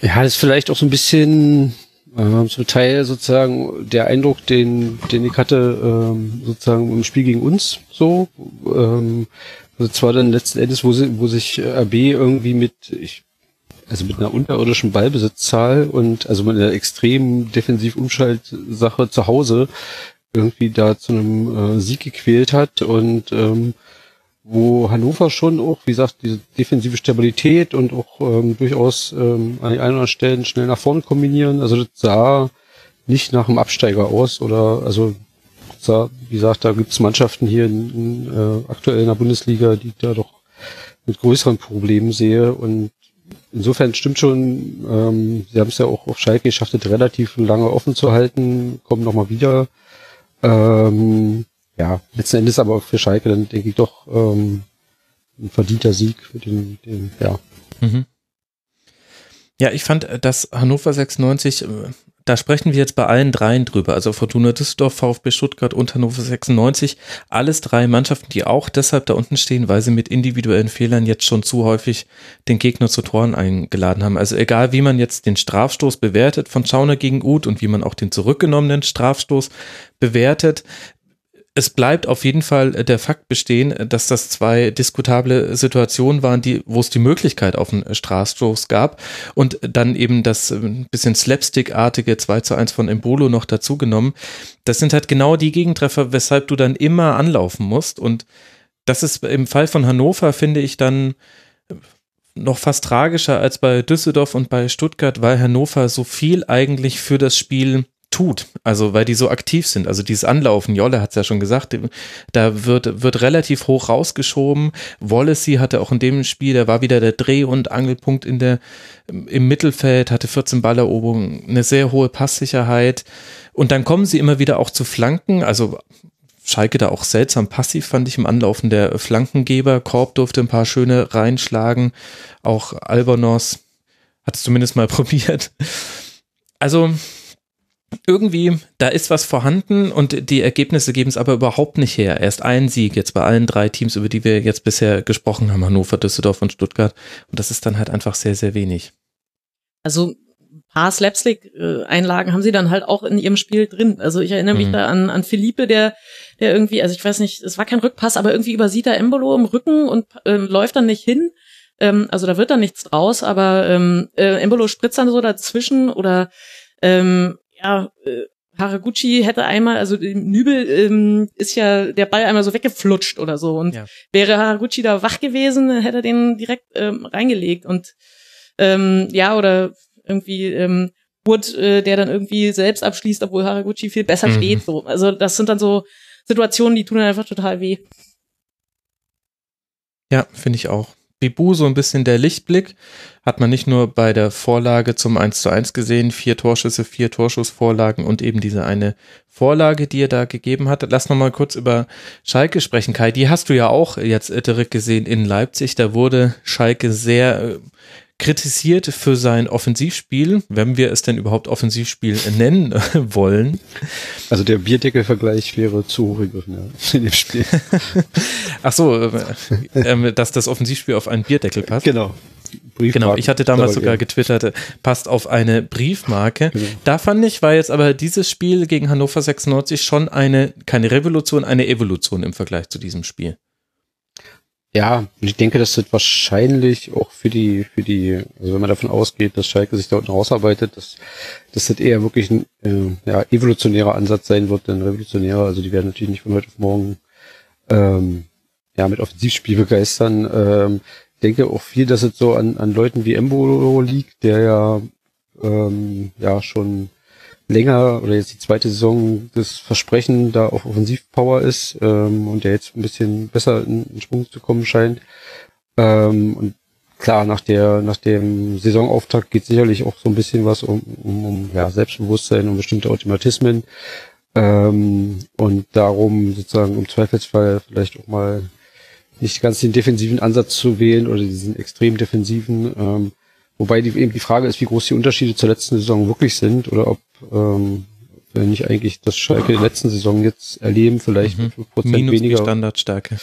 Ja, das ist vielleicht auch so ein bisschen äh, zum Teil sozusagen der Eindruck, den, den ich hatte, ähm, sozusagen im Spiel gegen uns so. Ähm, also zwar dann letzten Endes, wo, sie, wo sich äh, RB irgendwie mit, ich, also mit einer unterirdischen Ballbesitzzahl und also mit einer extremen Defensiv-Umschaltsache zu Hause irgendwie da zu einem äh, Sieg gequält hat und ähm, wo Hannover schon auch, wie gesagt, diese defensive Stabilität und auch ähm, durchaus ähm, an den ein oder anderen Stellen schnell nach vorne kombinieren. Also das sah nicht nach einem Absteiger aus oder also da, wie gesagt, da gibt es Mannschaften hier in, in, äh, aktuell in der Bundesliga, die da doch mit größeren Problemen sehe. Und insofern stimmt schon, ähm, sie haben es ja auch auf Schalke geschafft, das relativ lange offen zu halten, kommen nochmal wieder. Ähm, ja, letzten Endes aber für Schalke dann denke ich doch ähm, ein verdienter Sieg für den, den ja. Mhm. Ja, ich fand, dass Hannover 96 da sprechen wir jetzt bei allen dreien drüber, also Fortuna Düsseldorf, VfB Stuttgart und Hannover 96, alles drei Mannschaften, die auch deshalb da unten stehen, weil sie mit individuellen Fehlern jetzt schon zu häufig den Gegner zu Toren eingeladen haben. Also egal, wie man jetzt den Strafstoß bewertet von Schauner gegen Uth und wie man auch den zurückgenommenen Strafstoß bewertet, es bleibt auf jeden Fall äh, der Fakt bestehen, äh, dass das zwei diskutable Situationen waren, die, wo es die Möglichkeit auf einen Strafstoß gab und dann eben das äh, bisschen Slapstick-artige 2 zu 1 von Embolo noch dazugenommen. Das sind halt genau die Gegentreffer, weshalb du dann immer anlaufen musst und das ist im Fall von Hannover, finde ich dann noch fast tragischer als bei Düsseldorf und bei Stuttgart, weil Hannover so viel eigentlich für das Spiel tut, also weil die so aktiv sind. Also dieses Anlaufen, Jolle hat es ja schon gesagt, da wird, wird relativ hoch rausgeschoben. Wallacey hatte auch in dem Spiel, der war wieder der Dreh- und Angelpunkt in der, im Mittelfeld, hatte 14 Balleroberungen, eine sehr hohe Passsicherheit. Und dann kommen sie immer wieder auch zu Flanken, also Schalke da auch seltsam passiv, fand ich im Anlaufen der Flankengeber. Korb durfte ein paar schöne reinschlagen. Auch Albonos hat es zumindest mal probiert. Also, irgendwie, da ist was vorhanden und die Ergebnisse geben es aber überhaupt nicht her. Erst ein Sieg jetzt bei allen drei Teams, über die wir jetzt bisher gesprochen haben, Hannover, Düsseldorf und Stuttgart. Und das ist dann halt einfach sehr, sehr wenig. Also ein paar Slapstick-Einlagen haben sie dann halt auch in ihrem Spiel drin. Also ich erinnere mich mhm. da an, an Philippe, der, der irgendwie, also ich weiß nicht, es war kein Rückpass, aber irgendwie übersieht er Embolo im Rücken und äh, läuft dann nicht hin. Ähm, also da wird dann nichts draus, aber ähm, äh, Embolo spritzt dann so dazwischen oder ähm, ja, äh, Haraguchi hätte einmal, also Nübel ähm, ist ja der Ball einmal so weggeflutscht oder so. Und ja. wäre Haraguchi da wach gewesen, hätte er den direkt ähm, reingelegt. Und ähm, ja, oder irgendwie ähm, Wood, äh, der dann irgendwie selbst abschließt, obwohl Haraguchi viel besser mhm. steht. So. Also das sind dann so Situationen, die tun dann einfach total weh. Ja, finde ich auch. Bibu so ein bisschen der Lichtblick. Hat man nicht nur bei der Vorlage zum 1 zu 1 gesehen, vier Torschüsse, vier Torschussvorlagen und eben diese eine Vorlage, die er da gegeben hat. Lass noch mal kurz über Schalke sprechen, Kai. Die hast du ja auch jetzt direkt gesehen in Leipzig. Da wurde Schalke sehr äh, kritisiert für sein Offensivspiel, wenn wir es denn überhaupt Offensivspiel nennen wollen. Also der Bierdeckel-Vergleich wäre zu hoch gegriffen ja, in dem Spiel. Ach so, äh, äh, dass das Offensivspiel auf einen Bierdeckel passt. Genau. Genau, ich hatte damals sogar getwittert, äh, passt auf eine Briefmarke. Genau. Da fand ich, war jetzt aber dieses Spiel gegen Hannover 96 schon eine, keine Revolution, eine Evolution im Vergleich zu diesem Spiel. Ja, und ich denke, das wird wahrscheinlich auch für die, für die, also wenn man davon ausgeht, dass Schalke sich da unten rausarbeitet, dass, dass das eher wirklich ein äh, ja, evolutionärer Ansatz sein wird, ein revolutionärer. Also die werden natürlich nicht von heute auf morgen ähm, ja, mit Offensivspiel begeistern. Ähm, denke auch viel, dass es so an, an Leuten wie Embo liegt, der ja, ähm, ja schon länger oder jetzt die zweite Saison das Versprechen da auf Offensivpower ist ähm, und der jetzt ein bisschen besser in, in Schwung zu kommen scheint. Ähm, und klar, nach der nach dem Saisonauftakt geht sicherlich auch so ein bisschen was um, um, um ja, Selbstbewusstsein und bestimmte Automatismen. Ähm, und darum sozusagen im Zweifelsfall vielleicht auch mal nicht ganz den defensiven Ansatz zu wählen oder diesen extrem defensiven. Ähm, wobei die, eben die Frage ist, wie groß die Unterschiede zur letzten Saison wirklich sind oder ob ähm, wir nicht eigentlich das Schalke der letzten Saison jetzt erleben, vielleicht mhm. 5% Minus weniger. Standardstärke.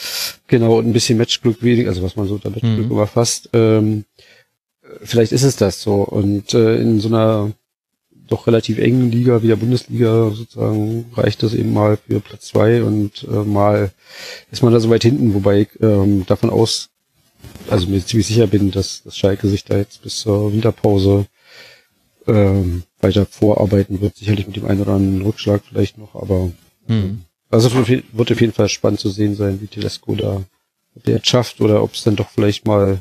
Genau, und ein bisschen Matchglück weniger, also was man so unter Matchglück mhm. überfasst. Ähm, vielleicht ist es das so. Und äh, in so einer doch relativ engen Liga wie der Bundesliga sozusagen reicht das eben mal für Platz zwei und äh, mal ist man da so weit hinten, wobei ich ähm, davon aus, also mir ziemlich sicher bin, dass, dass Schalke sich da jetzt bis zur Winterpause ähm, weiter vorarbeiten wird. Sicherlich mit dem einen oder anderen Rückschlag vielleicht noch, aber hm. also wird auf jeden Fall spannend zu sehen sein, wie Telesco da ob der jetzt schafft oder ob es dann doch vielleicht mal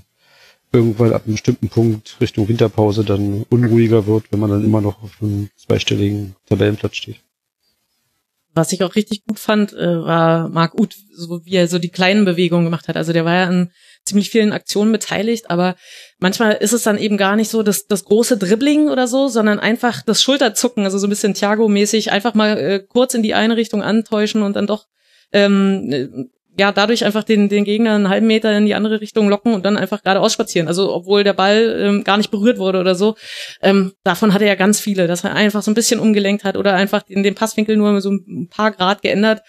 irgendwann ab einem bestimmten Punkt Richtung Winterpause dann unruhiger wird, wenn man dann immer noch auf einem zweistelligen Tabellenplatz steht. Was ich auch richtig gut fand, äh, war Marc Uth, so wie er so die kleinen Bewegungen gemacht hat. Also der war ja an ziemlich vielen Aktionen beteiligt, aber manchmal ist es dann eben gar nicht so das, das große Dribbling oder so, sondern einfach das Schulterzucken, also so ein bisschen Thiago-mäßig, einfach mal äh, kurz in die eine Richtung antäuschen und dann doch ähm, ja, dadurch einfach den, den Gegner einen halben Meter in die andere Richtung locken und dann einfach geradeaus spazieren. Also obwohl der Ball ähm, gar nicht berührt wurde oder so. Ähm, davon hat er ja ganz viele, dass er einfach so ein bisschen umgelenkt hat oder einfach in dem Passwinkel nur so ein paar Grad geändert.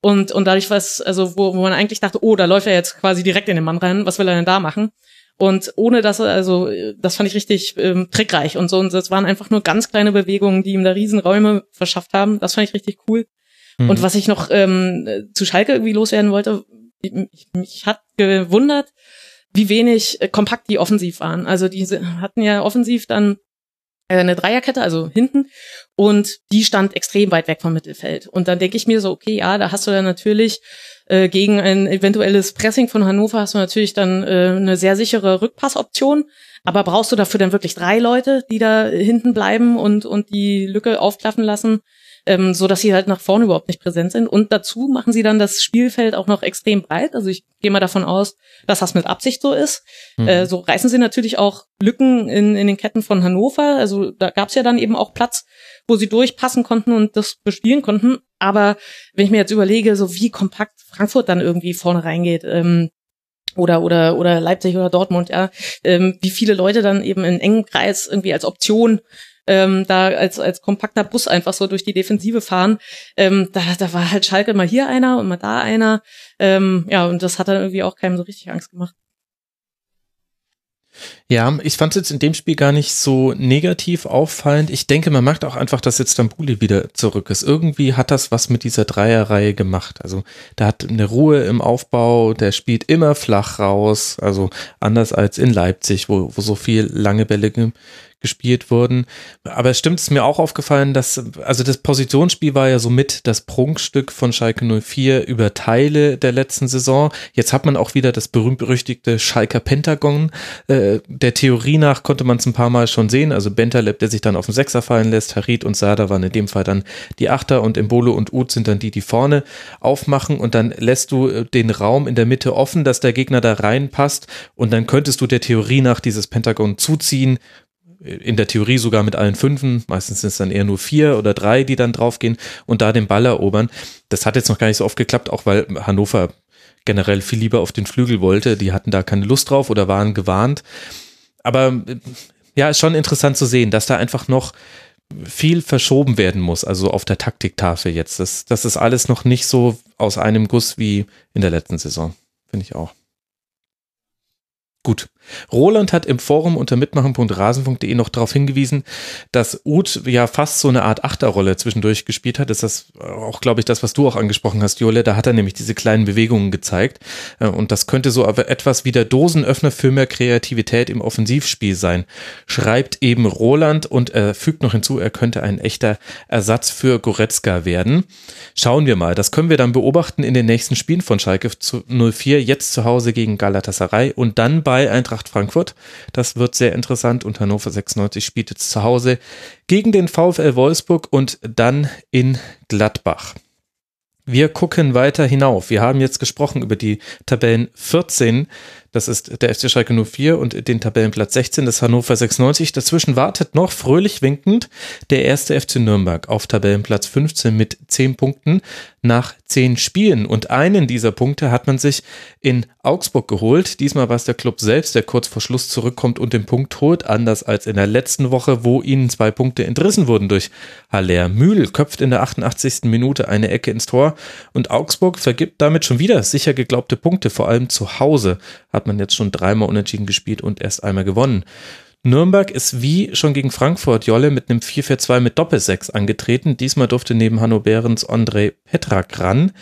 Und, und dadurch was, also wo, wo man eigentlich dachte, oh, da läuft er jetzt quasi direkt in den Mann rein, was will er denn da machen? Und ohne dass er, also das fand ich richtig ähm, trickreich und so. Und das waren einfach nur ganz kleine Bewegungen, die ihm da Riesenräume verschafft haben. Das fand ich richtig cool. Mhm. Und was ich noch ähm, zu Schalke irgendwie loswerden wollte, mich, mich hat gewundert, wie wenig äh, kompakt die offensiv waren. Also die hatten ja offensiv dann äh, eine Dreierkette, also hinten, und die stand extrem weit weg vom Mittelfeld. Und dann denke ich mir so, okay, ja, da hast du dann natürlich äh, gegen ein eventuelles Pressing von Hannover hast du natürlich dann äh, eine sehr sichere Rückpassoption. Aber brauchst du dafür dann wirklich drei Leute, die da hinten bleiben und, und die Lücke aufklaffen lassen? Ähm, so dass sie halt nach vorne überhaupt nicht präsent sind. Und dazu machen sie dann das Spielfeld auch noch extrem breit. Also ich gehe mal davon aus, dass das mit Absicht so ist. Mhm. Äh, so reißen sie natürlich auch Lücken in, in den Ketten von Hannover. Also da gab es ja dann eben auch Platz, wo sie durchpassen konnten und das bespielen konnten. Aber wenn ich mir jetzt überlege, so wie kompakt Frankfurt dann irgendwie vorne reingeht, ähm, oder oder oder Leipzig oder Dortmund, ja, ähm, wie viele Leute dann eben in engem Kreis irgendwie als Option ähm, da als, als kompakter Bus einfach so durch die Defensive fahren. Ähm, da, da war halt Schalke mal hier einer und mal da einer. Ähm, ja, und das hat dann irgendwie auch keinem so richtig Angst gemacht. Ja, ich fand es jetzt in dem Spiel gar nicht so negativ auffallend. Ich denke, man merkt auch einfach, dass jetzt Stambuli wieder zurück ist. Irgendwie hat das was mit dieser Dreierreihe gemacht. Also da hat eine Ruhe im Aufbau, der spielt immer flach raus. Also anders als in Leipzig, wo, wo so viel lange Bälle gespielt wurden. Aber es stimmt, es ist mir auch aufgefallen, dass, also das Positionsspiel war ja somit das Prunkstück von Schalke 04 über Teile der letzten Saison. Jetzt hat man auch wieder das berühmt-berüchtigte Schalker Pentagon. Äh, der Theorie nach konnte man es ein paar Mal schon sehen. Also Bentaleb, der sich dann auf den Sechser fallen lässt. Harit und Sada waren in dem Fall dann die Achter und Embolo und Uth sind dann die, die vorne aufmachen und dann lässt du äh, den Raum in der Mitte offen, dass der Gegner da reinpasst und dann könntest du der Theorie nach dieses Pentagon zuziehen in der Theorie sogar mit allen Fünfen, meistens sind es dann eher nur vier oder drei, die dann draufgehen und da den Ball erobern. Das hat jetzt noch gar nicht so oft geklappt, auch weil Hannover generell viel lieber auf den Flügel wollte. Die hatten da keine Lust drauf oder waren gewarnt. Aber ja, ist schon interessant zu sehen, dass da einfach noch viel verschoben werden muss, also auf der Taktiktafel jetzt. Das, das ist alles noch nicht so aus einem Guss wie in der letzten Saison, finde ich auch. Gut. Roland hat im Forum unter mitmachen.rasen.de noch darauf hingewiesen, dass Uth ja fast so eine Art Achterrolle zwischendurch gespielt hat. Das ist das auch, glaube ich, das, was du auch angesprochen hast, Jole. Da hat er nämlich diese kleinen Bewegungen gezeigt. Äh, und das könnte so aber etwas wie der Dosenöffner für mehr Kreativität im Offensivspiel sein. Schreibt eben Roland und er fügt noch hinzu, er könnte ein echter Ersatz für Goretzka werden. Schauen wir mal. Das können wir dann beobachten in den nächsten Spielen von Schalke 04. Jetzt zu Hause gegen Galatasaray und dann bei Eintracht Eintracht Frankfurt. Das wird sehr interessant und Hannover 96 spielt jetzt zu Hause gegen den VfL Wolfsburg und dann in Gladbach. Wir gucken weiter hinauf. Wir haben jetzt gesprochen über die Tabellen 14 das ist der FC Schalke 04 und den Tabellenplatz 16 des Hannover 96. Dazwischen wartet noch fröhlich winkend der erste FC Nürnberg auf Tabellenplatz 15 mit 10 Punkten nach 10 Spielen. Und einen dieser Punkte hat man sich in Augsburg geholt. Diesmal war es der Club selbst, der kurz vor Schluss zurückkommt und den Punkt holt, anders als in der letzten Woche, wo ihnen zwei Punkte entrissen wurden durch Haller. Mühl köpft in der 88. Minute eine Ecke ins Tor und Augsburg vergibt damit schon wieder sicher geglaubte Punkte, vor allem zu Hause hat man jetzt schon dreimal unentschieden gespielt und erst einmal gewonnen. Nürnberg ist wie schon gegen Frankfurt Jolle mit einem 4-4-2 mit Doppelsechs angetreten. Diesmal durfte neben Hanno Behrens André Petrak ran.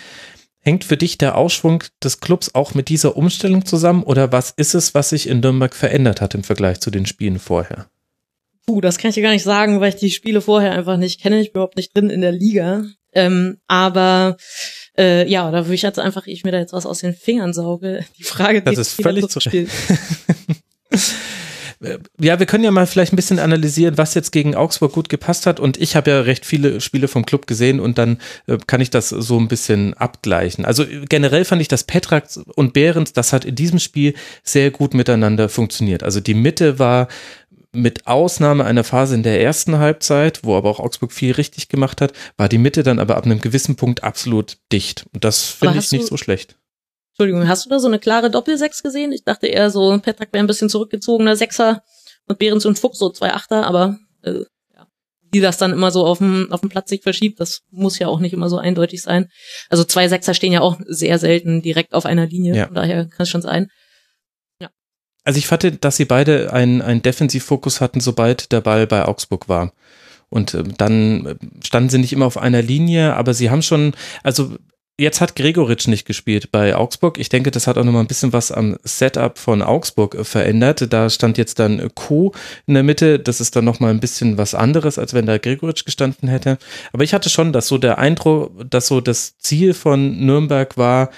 Hängt für dich der Ausschwung des Clubs auch mit dieser Umstellung zusammen oder was ist es, was sich in Nürnberg verändert hat im Vergleich zu den Spielen vorher? Puh, das kann ich dir gar nicht sagen, weil ich die Spiele vorher einfach nicht kenne. Ich bin überhaupt nicht drin in der Liga. Ähm, aber äh, ja, da würde ich jetzt einfach, ich mir da jetzt was aus den Fingern sauge. Die Frage, die das ist völlig zu spielen. ja, wir können ja mal vielleicht ein bisschen analysieren, was jetzt gegen Augsburg gut gepasst hat. Und ich habe ja recht viele Spiele vom Club gesehen und dann äh, kann ich das so ein bisschen abgleichen. Also generell fand ich, dass Petrak und Behrens, das hat in diesem Spiel sehr gut miteinander funktioniert. Also die Mitte war mit Ausnahme einer Phase in der ersten Halbzeit, wo aber auch Augsburg viel richtig gemacht hat, war die Mitte dann aber ab einem gewissen Punkt absolut dicht. Und das finde ich nicht so schlecht. Entschuldigung, hast du da so eine klare Doppelsechs gesehen? Ich dachte eher so, Petrak wäre ein bisschen zurückgezogener Sechser und Behrens und Fuchs so zwei Achter, aber äh, ja, wie das dann immer so auf dem, auf dem Platz sich verschiebt, das muss ja auch nicht immer so eindeutig sein. Also zwei Sechser stehen ja auch sehr selten direkt auf einer Linie, ja. von daher kann es schon sein. Also ich fand, dass sie beide einen, einen Defensivfokus hatten, sobald der Ball bei Augsburg war. Und äh, dann äh, standen sie nicht immer auf einer Linie, aber sie haben schon, also jetzt hat Gregoritsch nicht gespielt bei Augsburg. Ich denke, das hat auch nochmal ein bisschen was am Setup von Augsburg äh, verändert. Da stand jetzt dann Co in der Mitte. Das ist dann nochmal ein bisschen was anderes, als wenn da Gregoritsch gestanden hätte. Aber ich hatte schon, dass so der Eindruck, dass so das Ziel von Nürnberg war,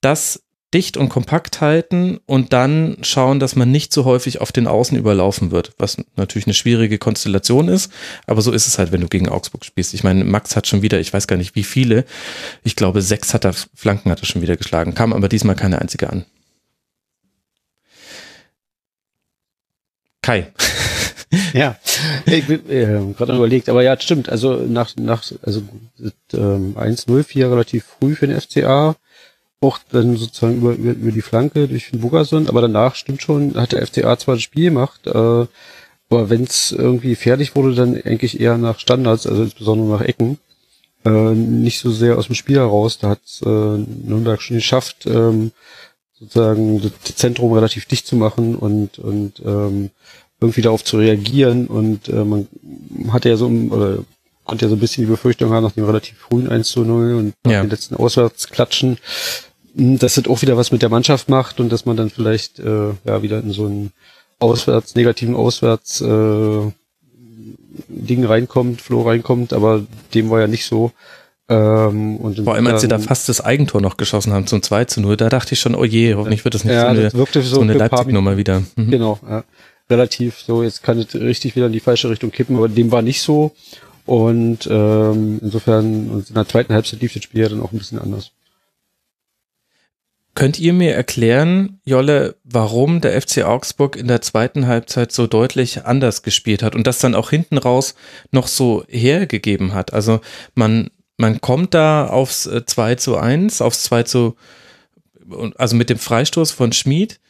dass dicht und kompakt halten und dann schauen, dass man nicht so häufig auf den Außen überlaufen wird, was natürlich eine schwierige Konstellation ist, aber so ist es halt, wenn du gegen Augsburg spielst. Ich meine, Max hat schon wieder, ich weiß gar nicht wie viele, ich glaube sechs hat er, Flanken hat er schon wieder geschlagen, kam aber diesmal keine einzige an. Kai. ja, ich bin äh, gerade überlegt, aber ja, stimmt. Also nach nach also ähm, 1-0-4 relativ früh für den FCA auch dann sozusagen über, über, über die Flanke durch den Bugerson, aber danach stimmt schon, hat der FCA zwar das Spiel gemacht, äh, aber wenn es irgendwie fertig wurde, dann eigentlich eher nach Standards, also insbesondere nach Ecken, äh, nicht so sehr aus dem Spiel heraus. Da hat äh, Nürnberg schon geschafft, ähm, sozusagen das Zentrum relativ dicht zu machen und und ähm, irgendwie darauf zu reagieren und äh, man hatte ja so oder hat ja so ein bisschen die Befürchtung haben nach dem relativ frühen 1 zu 0 und nach ja. den letzten Auswärtsklatschen, dass das auch wieder was mit der Mannschaft macht und dass man dann vielleicht äh, ja wieder in so einen Auswärts, negativen Auswärts äh, Ding reinkommt, Flo reinkommt, aber dem war ja nicht so. Ähm, und Vor allem, als sie da fast das Eigentor noch geschossen haben zum 2 zu 0, da dachte ich schon, oh je, hoffentlich wird das nicht ja, so eine, so, so eine Leipzig-Nummer wieder. Mhm. Genau, ja. relativ so, jetzt kann es richtig wieder in die falsche Richtung kippen, aber dem war nicht so. Und ähm, insofern, und in der zweiten Halbzeit lief das Spiel ja dann auch ein bisschen anders. Könnt ihr mir erklären, Jolle, warum der FC Augsburg in der zweiten Halbzeit so deutlich anders gespielt hat und das dann auch hinten raus noch so hergegeben hat? Also man, man kommt da aufs 2 äh, zu 1, aufs 2 zu, also mit dem Freistoß von Schmid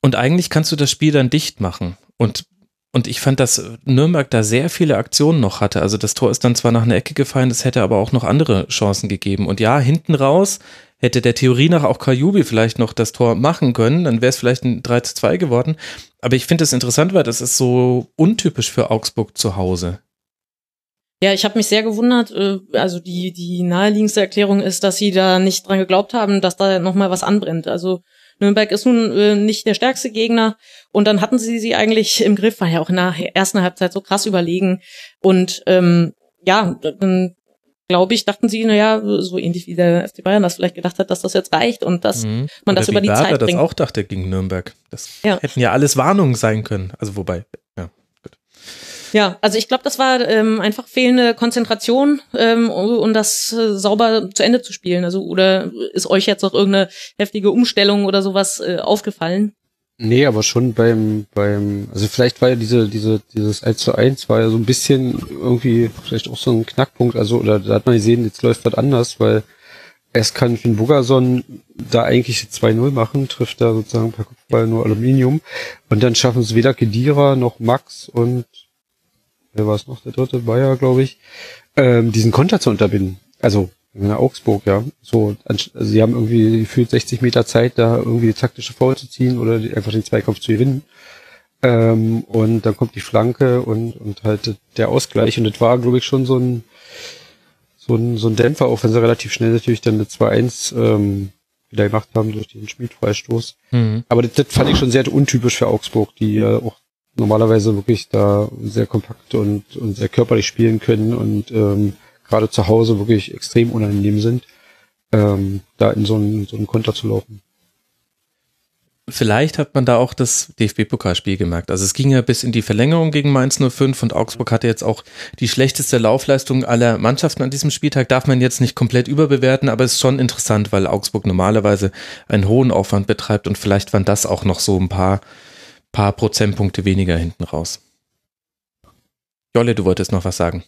und eigentlich kannst du das Spiel dann dicht machen. Und und ich fand, dass Nürnberg da sehr viele Aktionen noch hatte. Also das Tor ist dann zwar nach einer Ecke gefallen, es hätte aber auch noch andere Chancen gegeben. Und ja, hinten raus hätte der Theorie nach auch Kajubi vielleicht noch das Tor machen können, dann wäre es vielleicht ein 3 zu 2 geworden. Aber ich finde es interessant, weil das ist so untypisch für Augsburg zu Hause. Ja, ich habe mich sehr gewundert. äh, Also die die naheliegendste Erklärung ist, dass sie da nicht dran geglaubt haben, dass da noch mal was anbrennt. Also Nürnberg ist nun äh, nicht der stärkste Gegner und dann hatten sie sie eigentlich im Griff, war ja auch in der ersten Halbzeit so krass überlegen und ähm, ja, dann glaube ich, dachten sie, naja, so ähnlich wie der FC Bayern das vielleicht gedacht hat, dass das jetzt reicht und dass Mhm. man Oder das über die Werder Zeit das bringt. auch dachte gegen Nürnberg. Das Ja. hätten ja alles Warnungen sein können. Also wobei, ja. Ja, also ich glaube, das war ähm, einfach fehlende Konzentration, ähm, um das äh, sauber zu Ende zu spielen. Also oder ist euch jetzt noch irgendeine heftige Umstellung oder sowas äh, aufgefallen? Nee, aber schon beim, beim, also vielleicht war ja diese, diese, dieses 1 zu 1 war ja so ein bisschen irgendwie vielleicht auch so ein Knackpunkt, also, oder da hat man gesehen, jetzt läuft was anders, weil erst kann Finn Bogerson da eigentlich 2-0 machen, trifft da sozusagen per Kopfball nur Aluminium und dann schaffen es weder Kedira noch Max und wer war es noch, der dritte, Bayer, glaube ich, ähm, diesen Konter zu unterbinden. Also in Augsburg, ja. So, also sie haben irgendwie gefühlt 60 Meter Zeit, da irgendwie die taktische Foul zu ziehen oder die, einfach den Zweikampf zu gewinnen. Ähm, und dann kommt die Flanke und, und halt der Ausgleich. Und das war, glaube ich, schon so ein, so ein, so ein Dämpfer, auch wenn sie relativ schnell natürlich dann eine 2-1 ähm, wieder gemacht haben durch den Schmiedfreistoß. Mhm. Aber das, das fand ich schon sehr untypisch für Augsburg, die ja auch normalerweise wirklich da sehr kompakt und, und sehr körperlich spielen können und ähm, gerade zu Hause wirklich extrem unangenehm sind, ähm, da in so einen, so einen Konter zu laufen. Vielleicht hat man da auch das DFB-Pokalspiel gemerkt. Also es ging ja bis in die Verlängerung gegen Mainz 05 und Augsburg hatte jetzt auch die schlechteste Laufleistung aller Mannschaften an diesem Spieltag. Darf man jetzt nicht komplett überbewerten, aber es ist schon interessant, weil Augsburg normalerweise einen hohen Aufwand betreibt und vielleicht waren das auch noch so ein paar, paar Prozentpunkte weniger hinten raus. Jolle, du wolltest noch was sagen.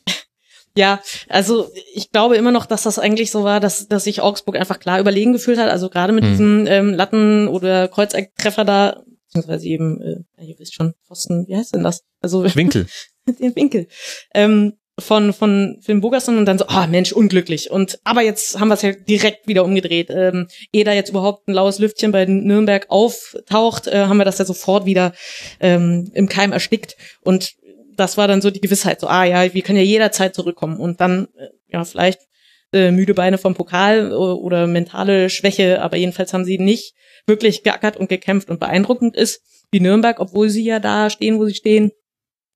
Ja, also ich glaube immer noch, dass das eigentlich so war, dass, dass sich Augsburg einfach klar überlegen gefühlt hat. Also gerade mit Mhm. diesem ähm, Latten- oder Kreuzecktreffer da, beziehungsweise eben, äh, ihr wisst schon, Pfosten, wie heißt denn das? Also Winkel. den Winkel. Ähm, von, von Finn Bogerson und dann so, ah Mensch, unglücklich. Und aber jetzt haben wir es ja direkt wieder umgedreht. Ähm, ehe da jetzt überhaupt ein laues Lüftchen bei Nürnberg auftaucht, äh, haben wir das ja sofort wieder ähm, im Keim erstickt. Und das war dann so die Gewissheit, so, ah ja, wir können ja jederzeit zurückkommen. Und dann, äh, ja, vielleicht äh, müde Beine vom Pokal o- oder mentale Schwäche, aber jedenfalls haben sie nicht wirklich geackert und gekämpft. Und beeindruckend ist, wie Nürnberg, obwohl sie ja da stehen, wo sie stehen,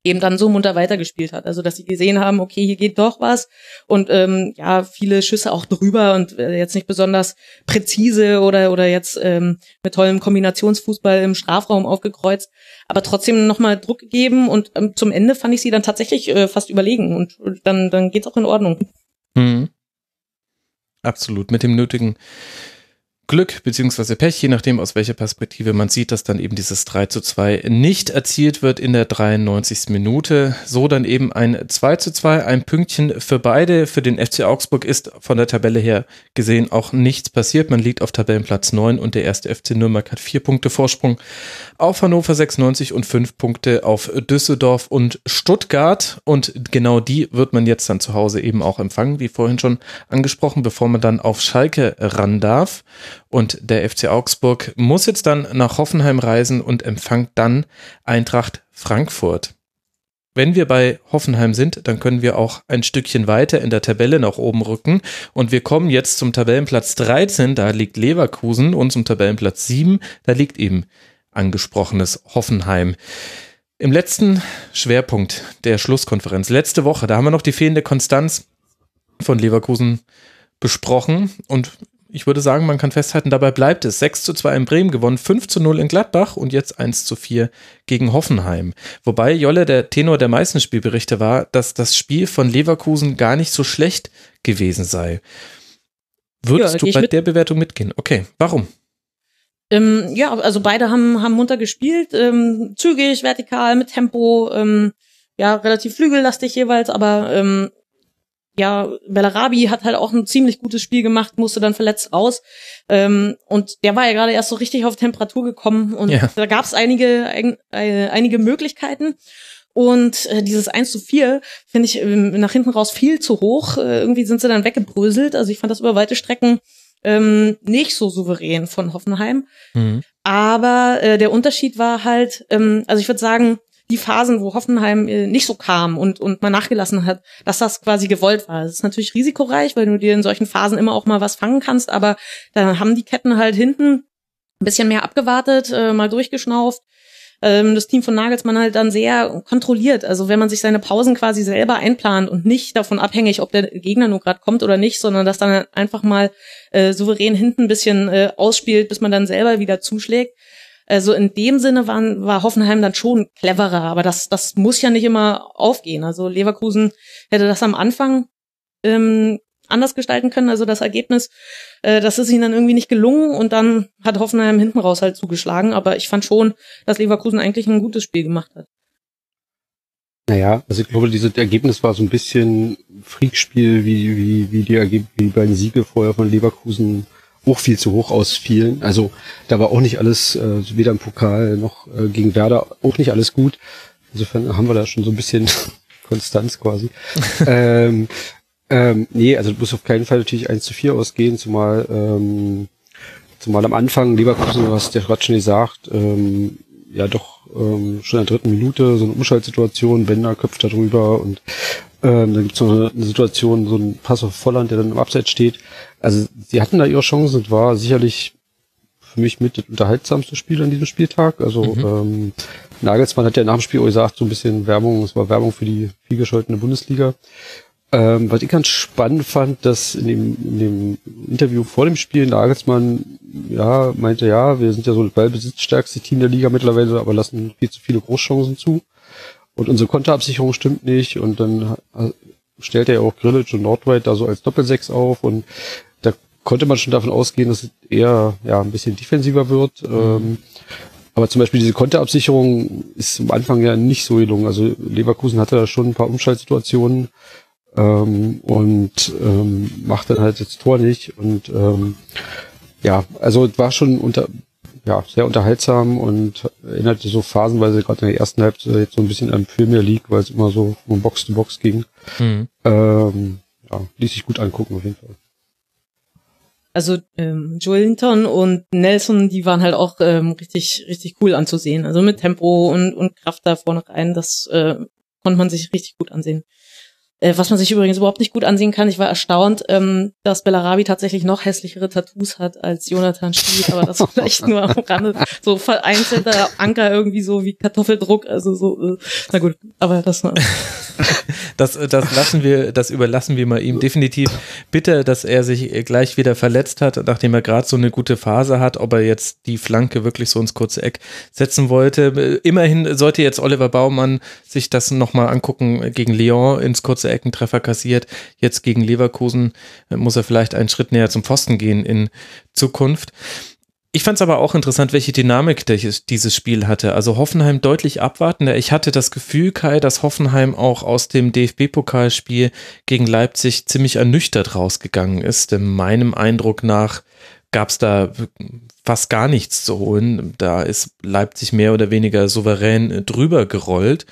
eben dann so munter weitergespielt hat. Also dass sie gesehen haben, okay, hier geht doch was und ähm, ja, viele Schüsse auch drüber und äh, jetzt nicht besonders präzise oder oder jetzt ähm, mit tollem Kombinationsfußball im Strafraum aufgekreuzt, aber trotzdem nochmal Druck gegeben und ähm, zum Ende fand ich sie dann tatsächlich äh, fast überlegen und und dann dann geht's auch in Ordnung. Mhm. Absolut, mit dem nötigen Glück beziehungsweise Pech, je nachdem aus welcher Perspektive man sieht, dass dann eben dieses 3 zu 2 nicht erzielt wird in der 93. Minute. So dann eben ein 2 zu 2, ein Pünktchen für beide. Für den FC Augsburg ist von der Tabelle her gesehen auch nichts passiert. Man liegt auf Tabellenplatz 9 und der erste FC Nürnberg hat vier Punkte Vorsprung auf Hannover 96 und fünf Punkte auf Düsseldorf und Stuttgart. Und genau die wird man jetzt dann zu Hause eben auch empfangen, wie vorhin schon angesprochen, bevor man dann auf Schalke ran darf. Und der FC Augsburg muss jetzt dann nach Hoffenheim reisen und empfangt dann Eintracht Frankfurt. Wenn wir bei Hoffenheim sind, dann können wir auch ein Stückchen weiter in der Tabelle nach oben rücken. Und wir kommen jetzt zum Tabellenplatz 13, da liegt Leverkusen, und zum Tabellenplatz 7, da liegt eben angesprochenes Hoffenheim. Im letzten Schwerpunkt der Schlusskonferenz, letzte Woche, da haben wir noch die fehlende Konstanz von Leverkusen besprochen und ich würde sagen, man kann festhalten, dabei bleibt es. 6 zu 2 in Bremen gewonnen, 5 zu 0 in Gladbach und jetzt 1 zu 4 gegen Hoffenheim. Wobei Jolle der Tenor der meisten Spielberichte war, dass das Spiel von Leverkusen gar nicht so schlecht gewesen sei. Würdest Ja, du bei mit. der Bewertung mitgehen? Okay, warum? Ähm, ja, also beide haben, haben munter gespielt, ähm, zügig, vertikal, mit Tempo, ähm, ja, relativ flügellastig jeweils, aber ähm, ja, Bellarabi hat halt auch ein ziemlich gutes Spiel gemacht, musste dann verletzt raus. Ähm, und der war ja gerade erst so richtig auf Temperatur gekommen und Ja. da gab es einige, ein, äh, einige Möglichkeiten. Und äh, dieses 1 zu 4 finde ich ähm, nach hinten raus viel zu hoch. Äh, irgendwie sind sie dann weggebröselt. Also ich fand das über weite Strecken ähm, nicht so souverän von Hoffenheim. Mhm. Aber äh, der Unterschied war halt, ähm, also ich würde sagen, die Phasen, wo Hoffenheim äh, nicht so kam und, und man nachgelassen hat, dass das quasi gewollt war. Das ist natürlich risikoreich, weil du dir in solchen Phasen immer auch mal was fangen kannst, aber da haben die Ketten halt hinten ein bisschen mehr abgewartet, äh, mal durchgeschnauft ähm, das Team von Nagelsmann halt dann sehr kontrolliert. Also wenn man sich seine Pausen quasi selber einplant und nicht davon abhängig, ob der Gegner nur gerade kommt oder nicht, sondern das dann einfach mal äh, souverän hinten ein bisschen äh, ausspielt, bis man dann selber wieder zuschlägt. Also in dem Sinne waren, war Hoffenheim dann schon cleverer, aber das, das muss ja nicht immer aufgehen. Also Leverkusen hätte das am Anfang ähm, anders gestalten können. Also das Ergebnis, äh, das ist ihnen dann irgendwie nicht gelungen und dann hat Hoffenheim hinten raus halt zugeschlagen. Aber ich fand schon, dass Leverkusen eigentlich ein gutes Spiel gemacht hat. Naja, also ich glaube, dieses Ergebnis war so ein bisschen Freakspiel, wie, wie, wie die Ergebnisse, wie bei den Siege vorher von Leverkusen auch viel zu hoch ausfielen. Also da war auch nicht alles, äh, weder im Pokal noch äh, gegen Werder, auch nicht alles gut. Insofern haben wir da schon so ein bisschen Konstanz quasi. ähm, ähm, nee, also du musst auf keinen Fall natürlich 1 zu 4 ausgehen, zumal, ähm, zumal am Anfang Leverkusen, du hast ja gerade schon gesagt, ähm, ja doch ähm, schon in der dritten Minute so eine Umschaltsituation, Bender köpft da drüber und ähm, dann gibt's noch eine, eine Situation, so ein Pass auf Volland, der dann im Abseits steht. Also sie hatten da ihre Chancen und war sicherlich für mich mit das unterhaltsamste Spiel an diesem Spieltag. Also mhm. ähm, Nagelsmann hat ja nach dem Spiel auch gesagt, so ein bisschen Werbung, es war Werbung für die vielgescholtene Bundesliga. Ähm, was ich ganz spannend fand, dass in dem, in dem Interview vor dem Spiel Nagelsmann ja meinte, ja, wir sind ja so das ballbesitzstärkste Team der Liga mittlerweile, aber lassen viel zu viele Großchancen zu. Und unsere Konterabsicherung stimmt nicht. Und dann stellt er ja auch Grillage und Nordweit da so als Doppelsechs auf. Und da konnte man schon davon ausgehen, dass es eher ja ein bisschen defensiver wird. Mhm. Ähm, aber zum Beispiel diese Konterabsicherung ist am Anfang ja nicht so gelungen. Also Leverkusen hatte da schon ein paar Umschaltsituationen ähm, und ähm, macht dann halt das Tor nicht. Und ähm, ja, also es war schon unter ja, sehr unterhaltsam und erinnerte so phasenweise gerade in der ersten Halbzeit jetzt so ein bisschen an Premier League, weil es immer so von Box to Box ging. Mhm. Ähm, ja, ließ sich gut angucken auf jeden Fall. Also ähm, Joelinton und Nelson, die waren halt auch ähm, richtig, richtig cool anzusehen. Also mit Tempo und, und Kraft da vorne rein, das äh, konnte man sich richtig gut ansehen. Äh, was man sich übrigens überhaupt nicht gut ansehen kann. Ich war erstaunt, ähm, dass Bellarabi tatsächlich noch hässlichere Tattoos hat als Jonathan Stiel, aber das vielleicht nur am Rande. So vereinzelter Anker irgendwie so wie Kartoffeldruck, also so, äh, na gut, aber das war. das, das lassen wir, das überlassen wir mal ihm. Definitiv bitte, dass er sich gleich wieder verletzt hat, nachdem er gerade so eine gute Phase hat, ob er jetzt die Flanke wirklich so ins kurze Eck setzen wollte. Immerhin sollte jetzt Oliver Baumann sich das nochmal angucken gegen Lyon ins kurze kurze Eckentreffer kassiert. Jetzt gegen Leverkusen äh, muss er vielleicht einen Schritt näher zum Pfosten gehen in Zukunft. Ich fand es aber auch interessant, welche Dynamik dieses Spiel hatte. Also Hoffenheim deutlich abwartender. Ich hatte das Gefühl, Kai, dass Hoffenheim auch aus dem DFB-Pokalspiel gegen Leipzig ziemlich ernüchtert rausgegangen ist. In meinem Eindruck nach gab es da fast gar nichts zu holen. Da ist Leipzig mehr oder weniger souverän drüber gerollt.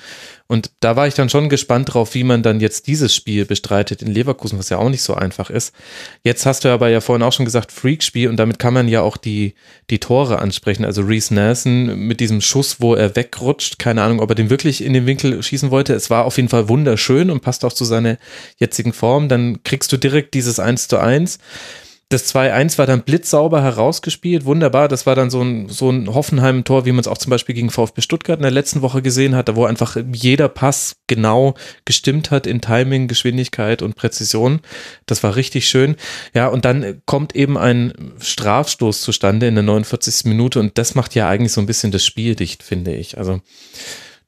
Und da war ich dann schon gespannt drauf, wie man dann jetzt dieses Spiel bestreitet in Leverkusen, was ja auch nicht so einfach ist. Jetzt hast du aber ja vorhin auch schon gesagt, Freakspiel und damit kann man ja auch die, die Tore ansprechen. Also Reese Nelson mit diesem Schuss, wo er wegrutscht. Keine Ahnung, ob er den wirklich in den Winkel schießen wollte. Es war auf jeden Fall wunderschön und passt auch zu seiner jetzigen Form. Dann kriegst du direkt dieses 1 zu 1 das 2-1 war dann blitzsauber herausgespielt, wunderbar. Das war dann so ein, so ein Hoffenheim-Tor, wie man es auch zum Beispiel gegen VfB Stuttgart in der letzten Woche gesehen hat, wo einfach jeder Pass genau gestimmt hat in Timing, Geschwindigkeit und Präzision. Das war richtig schön. Ja, und dann kommt eben ein Strafstoß zustande in der 49. Minute und das macht ja eigentlich so ein bisschen das Spiel dicht, finde ich. Also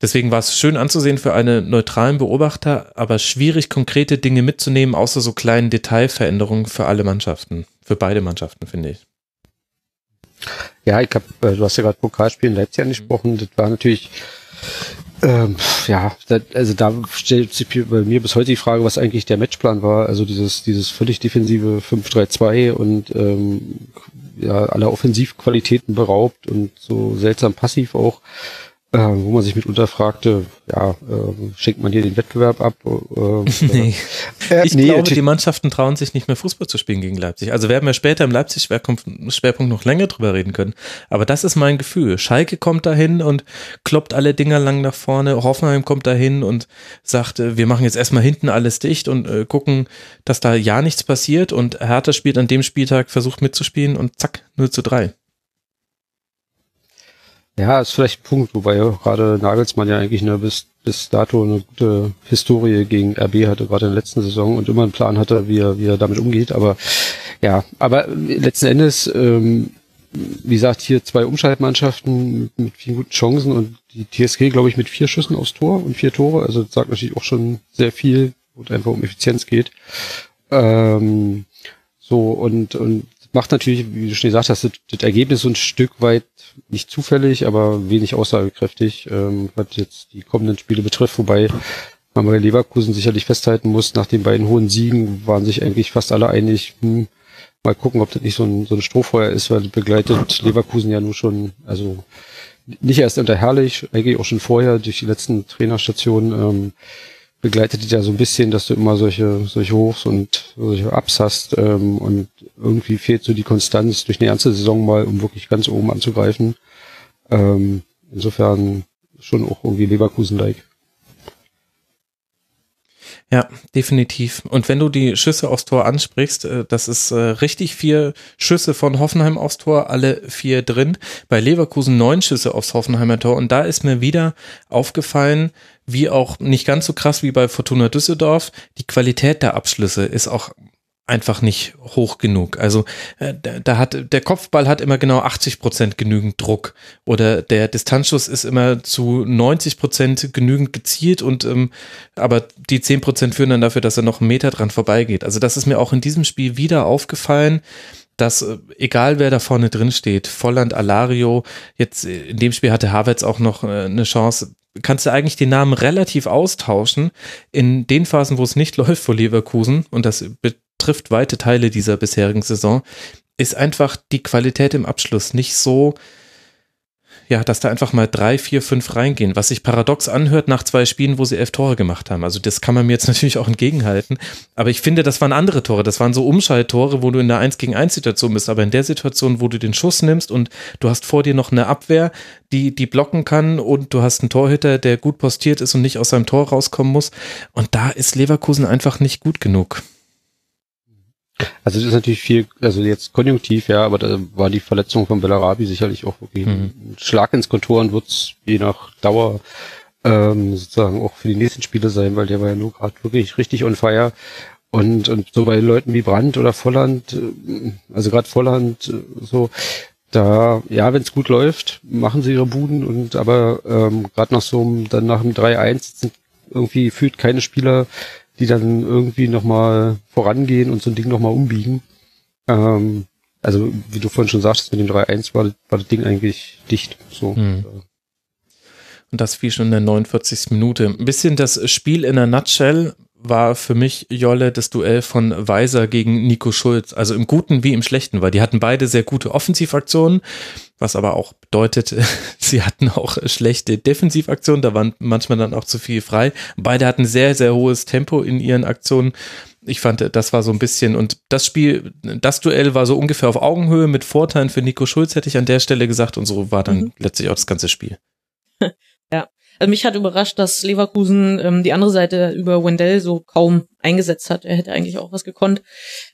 Deswegen war es schön anzusehen für einen neutralen Beobachter, aber schwierig, konkrete Dinge mitzunehmen, außer so kleinen Detailveränderungen für alle Mannschaften, für beide Mannschaften, finde ich. Ja, ich habe, äh, du hast ja gerade Pokalspiel in Leipzig angesprochen, das war natürlich, ähm, ja, das, also da stellt sich bei mir bis heute die Frage, was eigentlich der Matchplan war, also dieses, dieses völlig defensive 5-3-2 und ähm, ja, alle Offensivqualitäten beraubt und so seltsam passiv auch äh, wo man sich mitunter fragte, ja, äh, schenkt man hier den Wettbewerb ab? Äh, nee. Äh, ich nee, glaube, die Mannschaften trauen sich nicht mehr Fußball zu spielen gegen Leipzig. Also werden wir später im Leipzig-Schwerpunkt noch länger drüber reden können. Aber das ist mein Gefühl. Schalke kommt dahin und kloppt alle Dinger lang nach vorne. Hoffenheim kommt dahin und sagt, äh, wir machen jetzt erstmal hinten alles dicht und äh, gucken, dass da ja nichts passiert. Und Hertha spielt an dem Spieltag, versucht mitzuspielen und zack, 0 zu 3. Ja, ist vielleicht ein Punkt, wobei ja gerade Nagelsmann ja eigentlich nur bis, bis dato eine gute Historie gegen RB hatte, gerade in der letzten Saison und immer einen Plan hatte, wie er, wie er damit umgeht. Aber ja, aber letzten Endes, ähm, wie gesagt, hier zwei Umschaltmannschaften mit, mit vielen guten Chancen und die TSG, glaube ich, mit vier Schüssen aufs Tor und vier Tore. Also das sagt natürlich auch schon sehr viel, wo es einfach um Effizienz geht. Ähm, so und, und macht natürlich, wie du schon gesagt hast, das, das Ergebnis so ein Stück weit nicht zufällig, aber wenig aussagekräftig, ähm, was jetzt die kommenden Spiele betrifft, wobei man bei Leverkusen sicherlich festhalten muss, nach den beiden hohen Siegen waren sich eigentlich fast alle einig, hm, mal gucken, ob das nicht so ein, so ein Strohfeuer ist, weil begleitet Leverkusen ja nur schon, also nicht erst unter Herrlich, eigentlich auch schon vorher durch die letzten Trainerstationen, ähm, begleitet dich ja so ein bisschen, dass du immer solche, solche Hochs und solche Ups hast ähm, und irgendwie fehlt so die Konstanz durch eine ganze Saison mal, um wirklich ganz oben anzugreifen. Ähm, insofern schon auch irgendwie Leverkusen-like. Ja, definitiv. Und wenn du die Schüsse aufs Tor ansprichst, äh, das ist äh, richtig vier Schüsse von Hoffenheim aufs Tor, alle vier drin. Bei Leverkusen neun Schüsse aufs Hoffenheimer Tor. Und da ist mir wieder aufgefallen, wie auch nicht ganz so krass wie bei Fortuna Düsseldorf, die Qualität der Abschlüsse ist auch einfach nicht hoch genug. Also äh, da hat der Kopfball hat immer genau 80 Prozent genügend Druck oder der Distanzschuss ist immer zu 90 Prozent genügend gezielt und ähm, aber die 10 Prozent führen dann dafür, dass er noch einen Meter dran vorbeigeht. Also das ist mir auch in diesem Spiel wieder aufgefallen dass äh, egal wer da vorne drin steht, Volland, Alario, jetzt äh, in dem Spiel hatte Havertz auch noch eine Chance, kannst du eigentlich den Namen relativ austauschen. In den Phasen, wo es nicht läuft vor Leverkusen, und das trifft weite Teile dieser bisherigen Saison, ist einfach die Qualität im Abschluss nicht so, ja, dass da einfach mal drei, vier, fünf reingehen, was sich paradox anhört nach zwei Spielen, wo sie elf Tore gemacht haben. Also das kann man mir jetzt natürlich auch entgegenhalten. Aber ich finde, das waren andere Tore. Das waren so Umschalttore, wo du in der 1 gegen 1 Situation bist. Aber in der Situation, wo du den Schuss nimmst und du hast vor dir noch eine Abwehr, die, die blocken kann und du hast einen Torhüter, der gut postiert ist und nicht aus seinem Tor rauskommen muss. Und da ist Leverkusen einfach nicht gut genug. Also das ist natürlich viel, also jetzt konjunktiv, ja, aber da war die Verletzung von Bellarabi sicherlich auch wirklich mhm. ein Schlag ins Kontor und wird es je nach Dauer ähm, sozusagen auch für die nächsten Spiele sein, weil der war ja nur gerade wirklich richtig on fire. Und, und so bei Leuten wie Brandt oder Volland, äh, also gerade Volland, äh, so, da, ja, wenn es gut läuft, machen sie ihre Buden und aber ähm, gerade nach so einem, dann nach dem 3-1 sind irgendwie fühlt keine Spieler die dann irgendwie nochmal vorangehen und so ein Ding nochmal umbiegen. Ähm, also, wie du vorhin schon sagtest, mit dem 3-1 war, war das Ding eigentlich dicht. So. Hm. Und das wie schon in der 49. Minute. Ein bisschen das Spiel in der Nutshell war für mich, Jolle, das Duell von Weiser gegen Nico Schulz. Also im Guten wie im Schlechten, weil die hatten beide sehr gute Offensivaktionen, was aber auch bedeutet, sie hatten auch schlechte Defensivaktionen, da waren manchmal dann auch zu viel frei. Beide hatten sehr, sehr hohes Tempo in ihren Aktionen. Ich fand, das war so ein bisschen, und das Spiel, das Duell war so ungefähr auf Augenhöhe mit Vorteilen für Nico Schulz, hätte ich an der Stelle gesagt, und so war dann mhm. letztlich auch das ganze Spiel. Also mich hat überrascht, dass Leverkusen ähm, die andere Seite über Wendell so kaum eingesetzt hat. Er hätte eigentlich auch was gekonnt.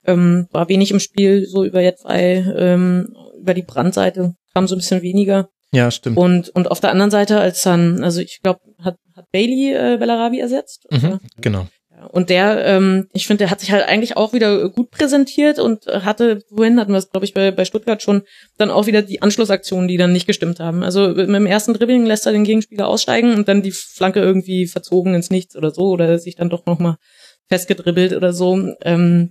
Ähm, war wenig im Spiel, so über jetzt ähm, über die Brandseite kam so ein bisschen weniger. Ja, stimmt. Und, und auf der anderen Seite, als dann, also ich glaube, hat, hat Bailey äh, Bellarabi ersetzt? Mhm, genau. Und der, ähm, ich finde, der hat sich halt eigentlich auch wieder gut präsentiert und hatte, wohin hatten wir es, glaube ich, bei, bei Stuttgart schon, dann auch wieder die Anschlussaktionen, die dann nicht gestimmt haben. Also mit dem ersten Dribbling lässt er den Gegenspieler aussteigen und dann die Flanke irgendwie verzogen ins Nichts oder so oder sich dann doch nochmal festgedribbelt oder so. Ähm,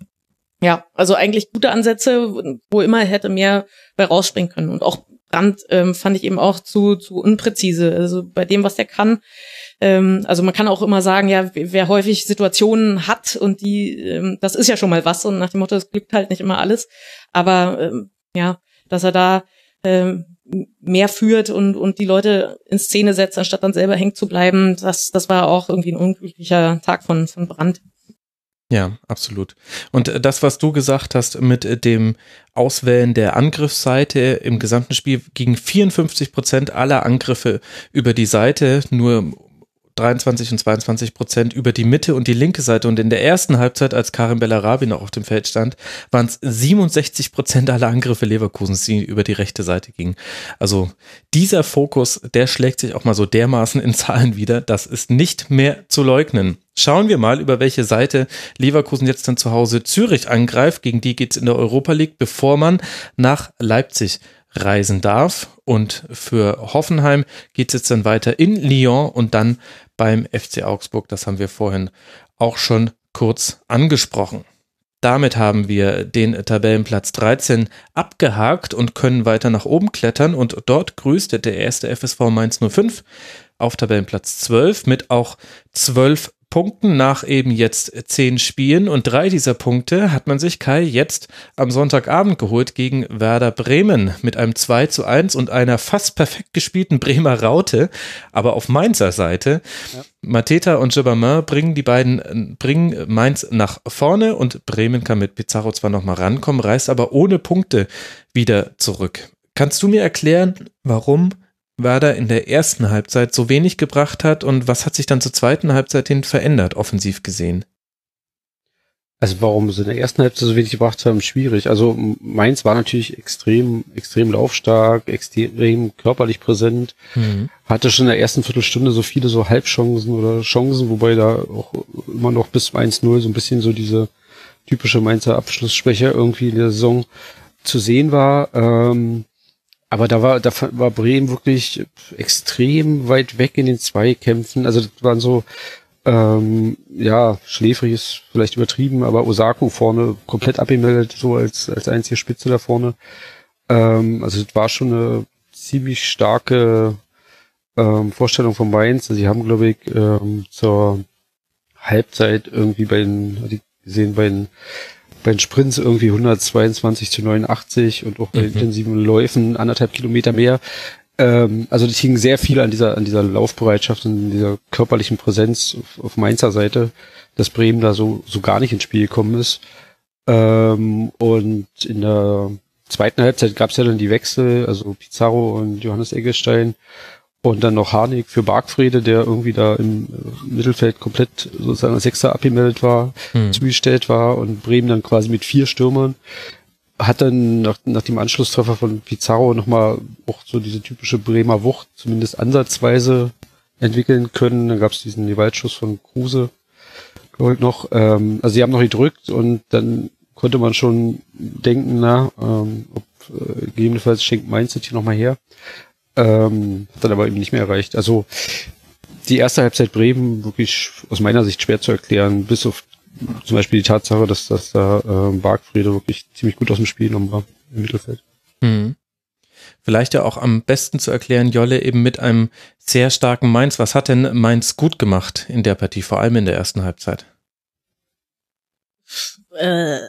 ja, also eigentlich gute Ansätze, wo immer hätte mehr bei rausspringen können. Und auch Brand ähm, fand ich eben auch zu, zu unpräzise. Also bei dem, was der kann, ähm, also man kann auch immer sagen, ja, wer häufig Situationen hat und die, ähm, das ist ja schon mal was und nach dem Motto, es glückt halt nicht immer alles. Aber ähm, ja, dass er da ähm, mehr führt und, und die Leute in Szene setzt, anstatt dann selber hängen zu bleiben. Das, das war auch irgendwie ein unglücklicher Tag von, von Brand. Ja, absolut. Und das, was du gesagt hast mit dem Auswählen der Angriffsseite im gesamten Spiel, gingen 54 Prozent aller Angriffe über die Seite, nur 23 und 22 Prozent über die Mitte und die linke Seite. Und in der ersten Halbzeit, als Karim Bellarabi noch auf dem Feld stand, waren es 67 Prozent aller Angriffe Leverkusens, die über die rechte Seite gingen. Also dieser Fokus, der schlägt sich auch mal so dermaßen in Zahlen wieder. Das ist nicht mehr zu leugnen. Schauen wir mal, über welche Seite Leverkusen jetzt dann zu Hause Zürich angreift. Gegen die geht's in der Europa League, bevor man nach Leipzig reisen darf. Und für Hoffenheim geht es jetzt dann weiter in Lyon und dann beim FC Augsburg. Das haben wir vorhin auch schon kurz angesprochen. Damit haben wir den Tabellenplatz 13 abgehakt und können weiter nach oben klettern und dort grüßt der erste FSV Mainz 05 auf Tabellenplatz 12 mit auch 12 Punkten nach eben jetzt zehn Spielen und drei dieser Punkte hat man sich Kai jetzt am Sonntagabend geholt gegen Werder Bremen mit einem 2 zu 1 und einer fast perfekt gespielten Bremer Raute, aber auf Mainzer Seite. Ja. Mateta und Gibbermann bringen die beiden, bringen Mainz nach vorne und Bremen kann mit Pizarro zwar nochmal rankommen, reist aber ohne Punkte wieder zurück. Kannst du mir erklären, warum Werder in der ersten Halbzeit so wenig gebracht hat und was hat sich dann zur zweiten Halbzeit hin verändert, offensiv gesehen? Also warum sie in der ersten Halbzeit so wenig gebracht haben, schwierig. Also Mainz war natürlich extrem, extrem laufstark, extrem körperlich präsent, mhm. hatte schon in der ersten Viertelstunde so viele so Halbchancen oder Chancen, wobei da auch immer noch bis 1-0 so ein bisschen so diese typische Mainzer Abschlussschwäche irgendwie in der Saison zu sehen war. Ähm, aber da war, da war Bremen wirklich extrem weit weg in den Zweikämpfen. Also das waren so, ähm, ja, schläfrig ist vielleicht übertrieben, aber Osako vorne komplett abgemeldet, so als, als einzige Spitze da vorne. Ähm, also das war schon eine ziemlich starke ähm, Vorstellung von Mainz. Also sie haben, glaube ich, ähm, zur Halbzeit irgendwie bei den, gesehen, bei den bei den Sprints irgendwie 122 zu 89 und auch bei mhm. intensiven Läufen anderthalb Kilometer mehr. Ähm, also das hing sehr viel an dieser, an dieser Laufbereitschaft und dieser körperlichen Präsenz auf, auf Mainzer Seite, dass Bremen da so, so gar nicht ins Spiel gekommen ist. Ähm, und in der zweiten Halbzeit gab es ja dann die Wechsel, also Pizarro und Johannes Eggestein und dann noch Harnik für Bargfrede, der irgendwie da im Mittelfeld komplett sozusagen als Sechster abgemeldet war, hm. zugestellt war und Bremen dann quasi mit vier Stürmern hat dann nach, nach dem Anschlusstreffer von Pizarro nochmal auch so diese typische Bremer Wucht zumindest ansatzweise entwickeln können. Dann gab es diesen Gewaltschuss von Kruse glaube ich noch. Ähm, also sie haben noch gedrückt und dann konnte man schon denken, na, ähm, ob äh, gegebenenfalls schenkt Mainz das hier nochmal her. Ähm, hat dann aber eben nicht mehr erreicht. Also die erste Halbzeit Bremen wirklich aus meiner Sicht schwer zu erklären, bis auf zum Beispiel die Tatsache, dass, dass da äh, Bargfriede wirklich ziemlich gut aus dem Spiel genommen war im Mittelfeld. Mhm. Vielleicht ja auch am besten zu erklären, Jolle eben mit einem sehr starken Mainz. Was hat denn Mainz gut gemacht in der Partie, vor allem in der ersten Halbzeit? Äh,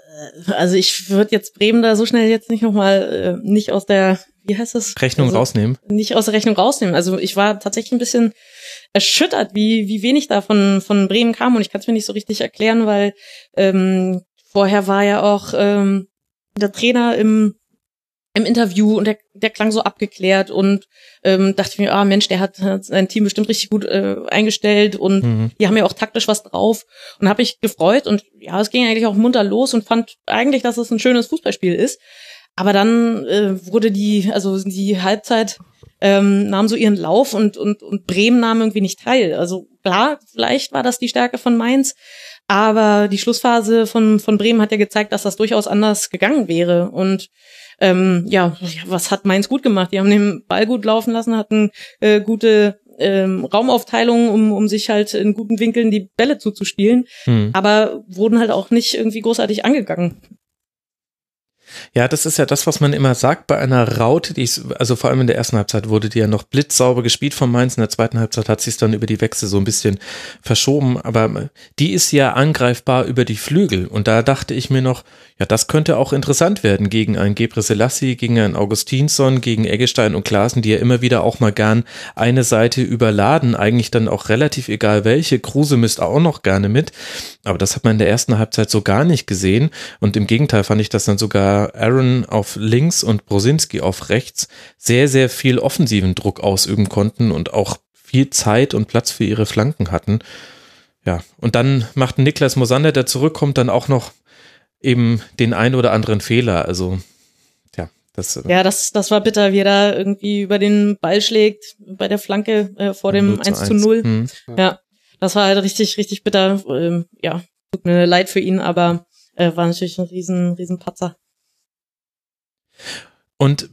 also ich würde jetzt Bremen da so schnell jetzt nicht nochmal äh, nicht aus der wie heißt das? Rechnung also, rausnehmen. Nicht aus der Rechnung rausnehmen. Also ich war tatsächlich ein bisschen erschüttert, wie, wie wenig da von, von Bremen kam und ich kann es mir nicht so richtig erklären, weil ähm, vorher war ja auch ähm, der Trainer im im Interview und der, der klang so abgeklärt und ähm, dachte mir, ah Mensch, der hat, hat sein Team bestimmt richtig gut äh, eingestellt und mhm. die haben ja auch taktisch was drauf und habe ich gefreut und ja, es ging eigentlich auch munter los und fand eigentlich, dass es ein schönes Fußballspiel ist. Aber dann äh, wurde die, also die Halbzeit ähm, nahm so ihren Lauf und, und, und Bremen nahm irgendwie nicht teil. Also klar, vielleicht war das die Stärke von Mainz, aber die Schlussphase von, von Bremen hat ja gezeigt, dass das durchaus anders gegangen wäre. Und ähm, ja, was hat Mainz gut gemacht? Die haben den Ball gut laufen lassen, hatten äh, gute ähm, Raumaufteilung, um, um sich halt in guten Winkeln die Bälle zuzuspielen, hm. aber wurden halt auch nicht irgendwie großartig angegangen. Ja, das ist ja das, was man immer sagt bei einer Raute, die ist, also vor allem in der ersten Halbzeit wurde die ja noch blitzsauber gespielt von Mainz, in der zweiten Halbzeit hat sie es dann über die Wechsel so ein bisschen verschoben, aber die ist ja angreifbar über die Flügel. Und da dachte ich mir noch, ja, das könnte auch interessant werden gegen einen Gebre Selassie, gegen einen Augustinsson, gegen Eggestein und Klaasen, die ja immer wieder auch mal gern eine Seite überladen, eigentlich dann auch relativ egal welche. Kruse misst auch noch gerne mit, aber das hat man in der ersten Halbzeit so gar nicht gesehen. Und im Gegenteil fand ich, dass dann sogar Aaron auf links und Brosinski auf rechts sehr, sehr viel offensiven Druck ausüben konnten und auch viel Zeit und Platz für ihre Flanken hatten. Ja, und dann macht Niklas Mosander, der zurückkommt, dann auch noch eben den ein oder anderen Fehler. Also, ja, das. Ja, das, das war bitter, wie er da irgendwie über den Ball schlägt bei der Flanke äh, vor dem 1 zu 0. Hm. Ja, das war halt richtig, richtig bitter. Ähm, ja, tut mir leid für ihn, aber äh, war natürlich ein riesen, riesen Patzer. Und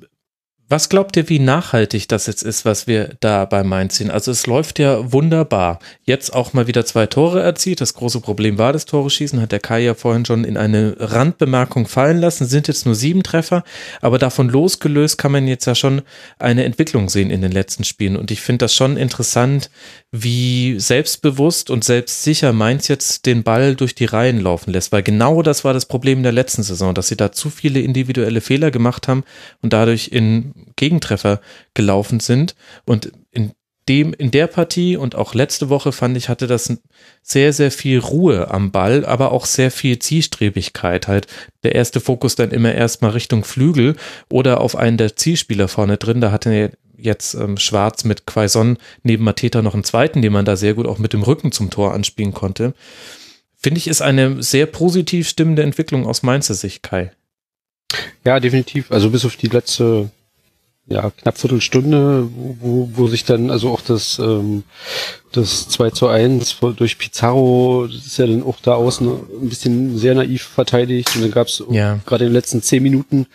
was glaubt ihr, wie nachhaltig das jetzt ist, was wir da bei Mainz sehen? Also es läuft ja wunderbar. Jetzt auch mal wieder zwei Tore erzielt. Das große Problem war das Tore schießen, hat der Kai ja vorhin schon in eine Randbemerkung fallen lassen. Sind jetzt nur sieben Treffer, aber davon losgelöst kann man jetzt ja schon eine Entwicklung sehen in den letzten Spielen. Und ich finde das schon interessant, wie selbstbewusst und selbstsicher Mainz jetzt den Ball durch die Reihen laufen lässt. Weil genau das war das Problem der letzten Saison, dass sie da zu viele individuelle Fehler gemacht haben und dadurch in Gegentreffer gelaufen sind. Und in dem, in der Partie und auch letzte Woche fand ich, hatte das sehr, sehr viel Ruhe am Ball, aber auch sehr viel Zielstrebigkeit. Halt der erste Fokus dann immer erstmal Richtung Flügel oder auf einen der Zielspieler vorne drin. Da hatte jetzt ähm, Schwarz mit Quaison neben Mateta noch einen zweiten, den man da sehr gut auch mit dem Rücken zum Tor anspielen konnte. Finde ich, ist eine sehr positiv stimmende Entwicklung aus Mainzer Sicht, Kai. Ja, definitiv. Also bis auf die letzte ja, knapp Viertelstunde, wo, wo sich dann also auch das, ähm, das 2 zu 1 durch Pizarro, das ist ja dann auch da außen ein bisschen sehr naiv verteidigt und dann gab es ja. gerade in den letzten zehn Minuten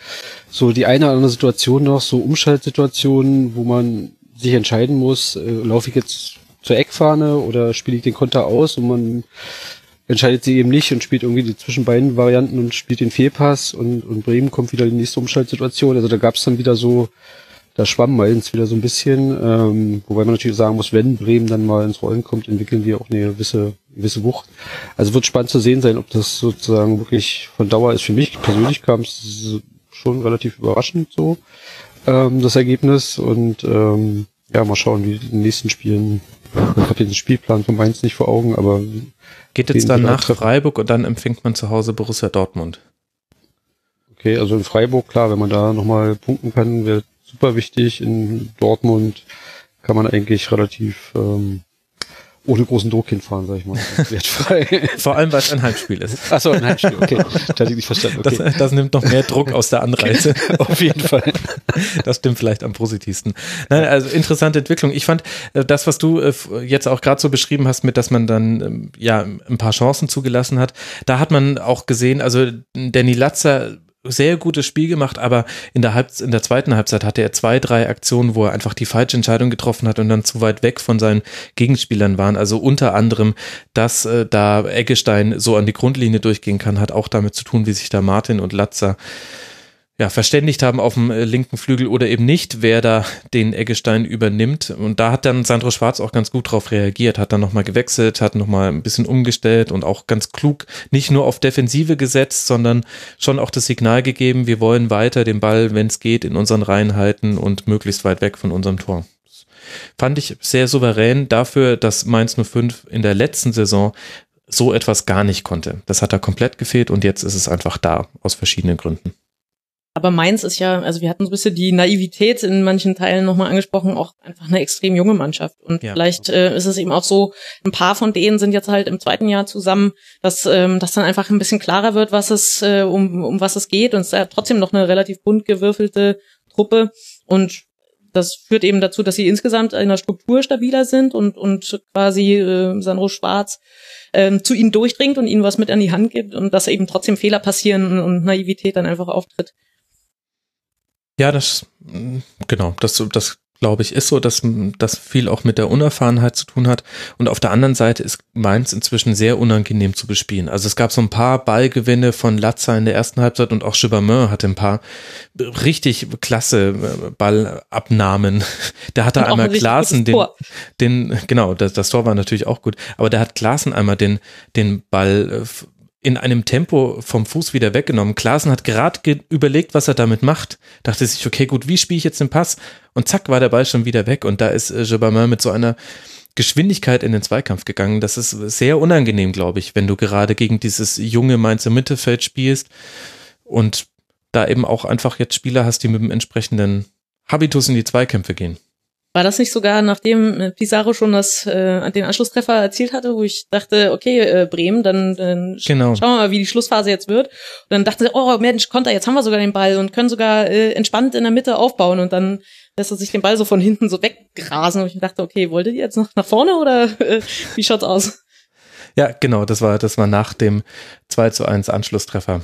so die eine oder andere Situation noch, so Umschaltsituationen, wo man sich entscheiden muss, äh, laufe ich jetzt zur Eckfahne oder spiele ich den Konter aus und man entscheidet sie eben nicht und spielt irgendwie die zwischen beiden Varianten und spielt den Fehlpass und, und Bremen kommt wieder in die nächste Umschaltsituation. Also da gab es dann wieder so da schwamm Mainz wieder so ein bisschen, ähm, wobei man natürlich sagen muss, wenn Bremen dann mal ins Rollen kommt, entwickeln die auch eine gewisse, gewisse Wucht. Also wird spannend zu sehen sein, ob das sozusagen wirklich von Dauer ist. Für mich persönlich kam es schon relativ überraschend so, ähm, das Ergebnis. Und ähm, ja, mal schauen, wie die nächsten Spielen. Ich habe den Spielplan von Mainz nicht vor Augen, aber geht jetzt dann nach Freiburg und dann empfängt man zu Hause Borussia Dortmund. Okay, also in Freiburg, klar, wenn man da nochmal punkten kann, wäre super wichtig. In Dortmund kann man eigentlich relativ ähm, ohne großen Druck hinfahren, sag ich mal. Wertfrei. Vor allem, weil es ein Heimspiel ist. Achso, ein Heimspiel, okay. Das hatte ich nicht verstanden. Okay. Das, das, nimmt noch mehr Druck aus der Anreise. Auf jeden Fall. Das stimmt vielleicht am positivsten. Nein, also interessante Entwicklung. Ich fand äh, das, was du äh, jetzt auch gerade so beschrieben hast, mit dass man dann ähm, ja ein paar Chancen zugelassen hat, da hat man auch gesehen, also Danny Latzer sehr gutes Spiel gemacht, aber in der, Halb in der zweiten Halbzeit hatte er zwei, drei Aktionen, wo er einfach die falsche Entscheidung getroffen hat und dann zu weit weg von seinen Gegenspielern waren. Also unter anderem, dass äh, da Eggestein so an die Grundlinie durchgehen kann, hat auch damit zu tun, wie sich da Martin und Latzer ja, verständigt haben auf dem äh, linken Flügel oder eben nicht, wer da den Eggestein übernimmt. Und da hat dann Sandro Schwarz auch ganz gut drauf reagiert, hat dann nochmal gewechselt, hat nochmal ein bisschen umgestellt und auch ganz klug nicht nur auf Defensive gesetzt, sondern schon auch das Signal gegeben, wir wollen weiter den Ball, wenn es geht, in unseren Reihen halten und möglichst weit weg von unserem Tor. Das fand ich sehr souverän dafür, dass Mainz 05 in der letzten Saison so etwas gar nicht konnte. Das hat da komplett gefehlt und jetzt ist es einfach da, aus verschiedenen Gründen. Aber Mainz ist ja, also wir hatten so ein bisschen die Naivität in manchen Teilen nochmal angesprochen, auch einfach eine extrem junge Mannschaft. Und ja. vielleicht äh, ist es eben auch so, ein paar von denen sind jetzt halt im zweiten Jahr zusammen, dass ähm, das dann einfach ein bisschen klarer wird, was es, äh, um, um was es geht. Und es ist ja trotzdem noch eine relativ bunt gewürfelte Truppe. Und das führt eben dazu, dass sie insgesamt in der Struktur stabiler sind und, und quasi äh, Sandro Schwarz ähm, zu ihnen durchdringt und ihnen was mit an die Hand gibt und dass eben trotzdem Fehler passieren und Naivität dann einfach auftritt. Ja, das, genau, das, das glaube ich, ist so, dass das viel auch mit der Unerfahrenheit zu tun hat. Und auf der anderen Seite ist Mainz inzwischen sehr unangenehm zu bespielen. Also es gab so ein paar Ballgewinne von Latza in der ersten Halbzeit und auch Chibamin hatte ein paar richtig klasse äh, Ballabnahmen. Da hatte er einmal Klaassen den, den, genau, das, das Tor war natürlich auch gut, aber der hat Klaassen einmal den, den Ball äh, in einem Tempo vom Fuß wieder weggenommen. Klaassen hat gerade überlegt, was er damit macht. Dachte sich, okay, gut, wie spiele ich jetzt den Pass? Und zack, war der Ball schon wieder weg. Und da ist äh, Jabamin mit so einer Geschwindigkeit in den Zweikampf gegangen. Das ist sehr unangenehm, glaube ich, wenn du gerade gegen dieses junge Mainzer Mittelfeld spielst und da eben auch einfach jetzt Spieler hast, die mit dem entsprechenden Habitus in die Zweikämpfe gehen. War das nicht sogar, nachdem äh, Pizarro schon das, äh, den Anschlusstreffer erzielt hatte, wo ich dachte, okay, äh, Bremen, dann, dann genau. schauen wir mal, wie die Schlussphase jetzt wird. Und dann dachte sie, oh Mensch, Konter, jetzt haben wir sogar den Ball und können sogar äh, entspannt in der Mitte aufbauen und dann lässt er sich den Ball so von hinten so weggrasen und ich dachte, okay, wolltet ihr jetzt noch nach vorne oder äh, wie schaut's aus? Ja, genau, das war, das war nach dem 2 zu 1 Anschlusstreffer.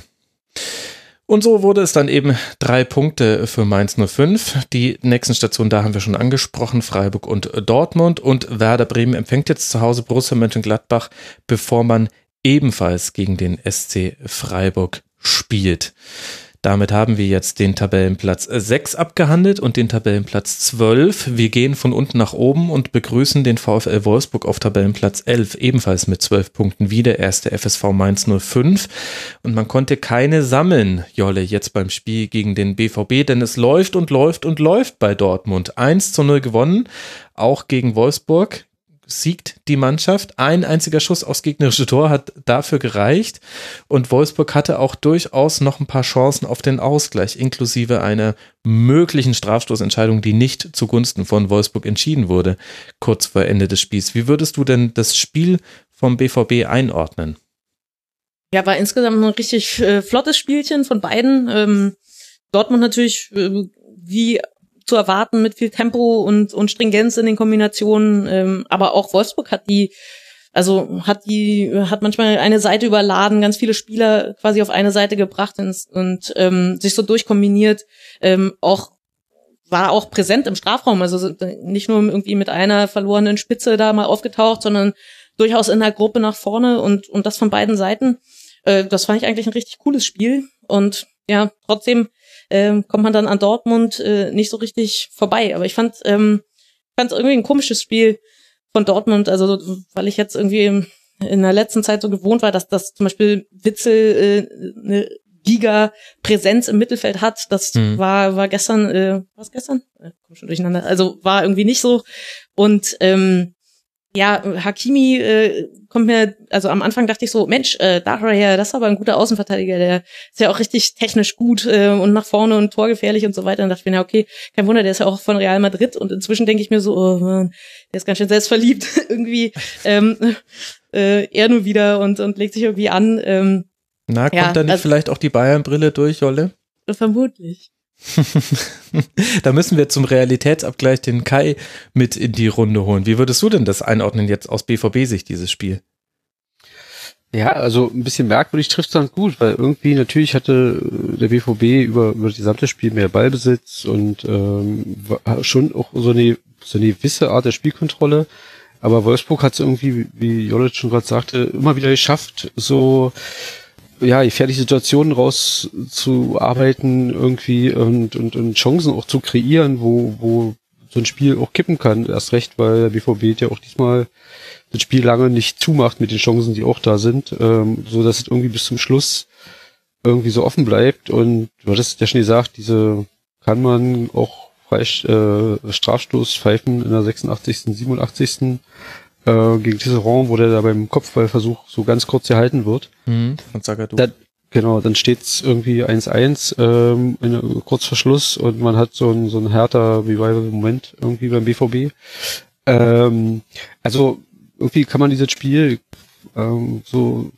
Und so wurde es dann eben drei Punkte für Mainz 05. Die nächsten Stationen, da haben wir schon angesprochen, Freiburg und Dortmund. Und Werder Bremen empfängt jetzt zu Hause Borussia Mönchengladbach, bevor man ebenfalls gegen den SC Freiburg spielt. Damit haben wir jetzt den Tabellenplatz 6 abgehandelt und den Tabellenplatz 12. Wir gehen von unten nach oben und begrüßen den VfL Wolfsburg auf Tabellenplatz 11, ebenfalls mit 12 Punkten wie der erste FSV Mainz 05. Und man konnte keine sammeln, Jolle, jetzt beim Spiel gegen den BVB, denn es läuft und läuft und läuft bei Dortmund. 1 zu 0 gewonnen, auch gegen Wolfsburg siegt die Mannschaft. Ein einziger Schuss aufs gegnerische Tor hat dafür gereicht. Und Wolfsburg hatte auch durchaus noch ein paar Chancen auf den Ausgleich, inklusive einer möglichen Strafstoßentscheidung, die nicht zugunsten von Wolfsburg entschieden wurde, kurz vor Ende des Spiels. Wie würdest du denn das Spiel vom BVB einordnen? Ja, war insgesamt ein richtig äh, flottes Spielchen von beiden. Ähm, Dortmund natürlich äh, wie zu erwarten mit viel Tempo und, und Stringenz in den Kombinationen. Ähm, aber auch Wolfsburg hat die, also hat die, hat manchmal eine Seite überladen, ganz viele Spieler quasi auf eine Seite gebracht und, und ähm, sich so durchkombiniert. Ähm, auch war auch präsent im Strafraum, also nicht nur irgendwie mit einer verlorenen Spitze da mal aufgetaucht, sondern durchaus in der Gruppe nach vorne und, und das von beiden Seiten. Äh, das fand ich eigentlich ein richtig cooles Spiel und ja, trotzdem ähm, kommt man dann an Dortmund äh, nicht so richtig vorbei. Aber ich fand ähm, fand irgendwie ein komisches Spiel von Dortmund, also weil ich jetzt irgendwie in, in der letzten Zeit so gewohnt war, dass das zum Beispiel Witzel äh, eine Giga-Präsenz im Mittelfeld hat. Das mhm. war war gestern, äh, was gestern? Äh, komm schon durcheinander. Also war irgendwie nicht so. Und ähm, ja, Hakimi äh, kommt mir, also am Anfang dachte ich so, Mensch, äh, daher, das ist aber ein guter Außenverteidiger, der ist ja auch richtig technisch gut äh, und nach vorne und torgefährlich und so weiter. Und dachte ich mir, ja, okay, kein Wunder, der ist ja auch von Real Madrid und inzwischen denke ich mir so, oh Mann, der ist ganz schön selbstverliebt irgendwie. Ähm, äh, er nur wieder und, und legt sich irgendwie an. Ähm, Na, kommt ja, da nicht also, vielleicht auch die Bayern-Brille durch, Jolle? Vermutlich. da müssen wir zum Realitätsabgleich den Kai mit in die Runde holen. Wie würdest du denn das einordnen jetzt aus BVB-Sicht, dieses Spiel? Ja, also ein bisschen merkwürdig trifft es dann gut, weil irgendwie natürlich hatte der BVB über, über das gesamte Spiel mehr Ballbesitz und ähm, schon auch so eine, so eine gewisse Art der Spielkontrolle. Aber Wolfsburg hat es irgendwie, wie Jolic schon gerade sagte, immer wieder geschafft, so ja, gefährliche Situationen rauszuarbeiten irgendwie und, und, und Chancen auch zu kreieren, wo, wo so ein Spiel auch kippen kann. Erst recht, weil der BVB ja auch diesmal das Spiel lange nicht zumacht mit den Chancen, die auch da sind, ähm, so dass es irgendwie bis zum Schluss irgendwie so offen bleibt. Und du hattest ja schon gesagt, diese kann man auch frei, äh, Strafstoß pfeifen in der 86., 87 äh, gegen Tisserand, wo der da beim Kopfballversuch so ganz kurz gehalten wird. Mhm, von Zagadou. Da, genau, dann steht's irgendwie 1-1 ähm, in, kurz vor Schluss und man hat so ein, so ein härter Revival-Moment irgendwie beim BVB. Ähm, also irgendwie kann man dieses Spiel ähm, so,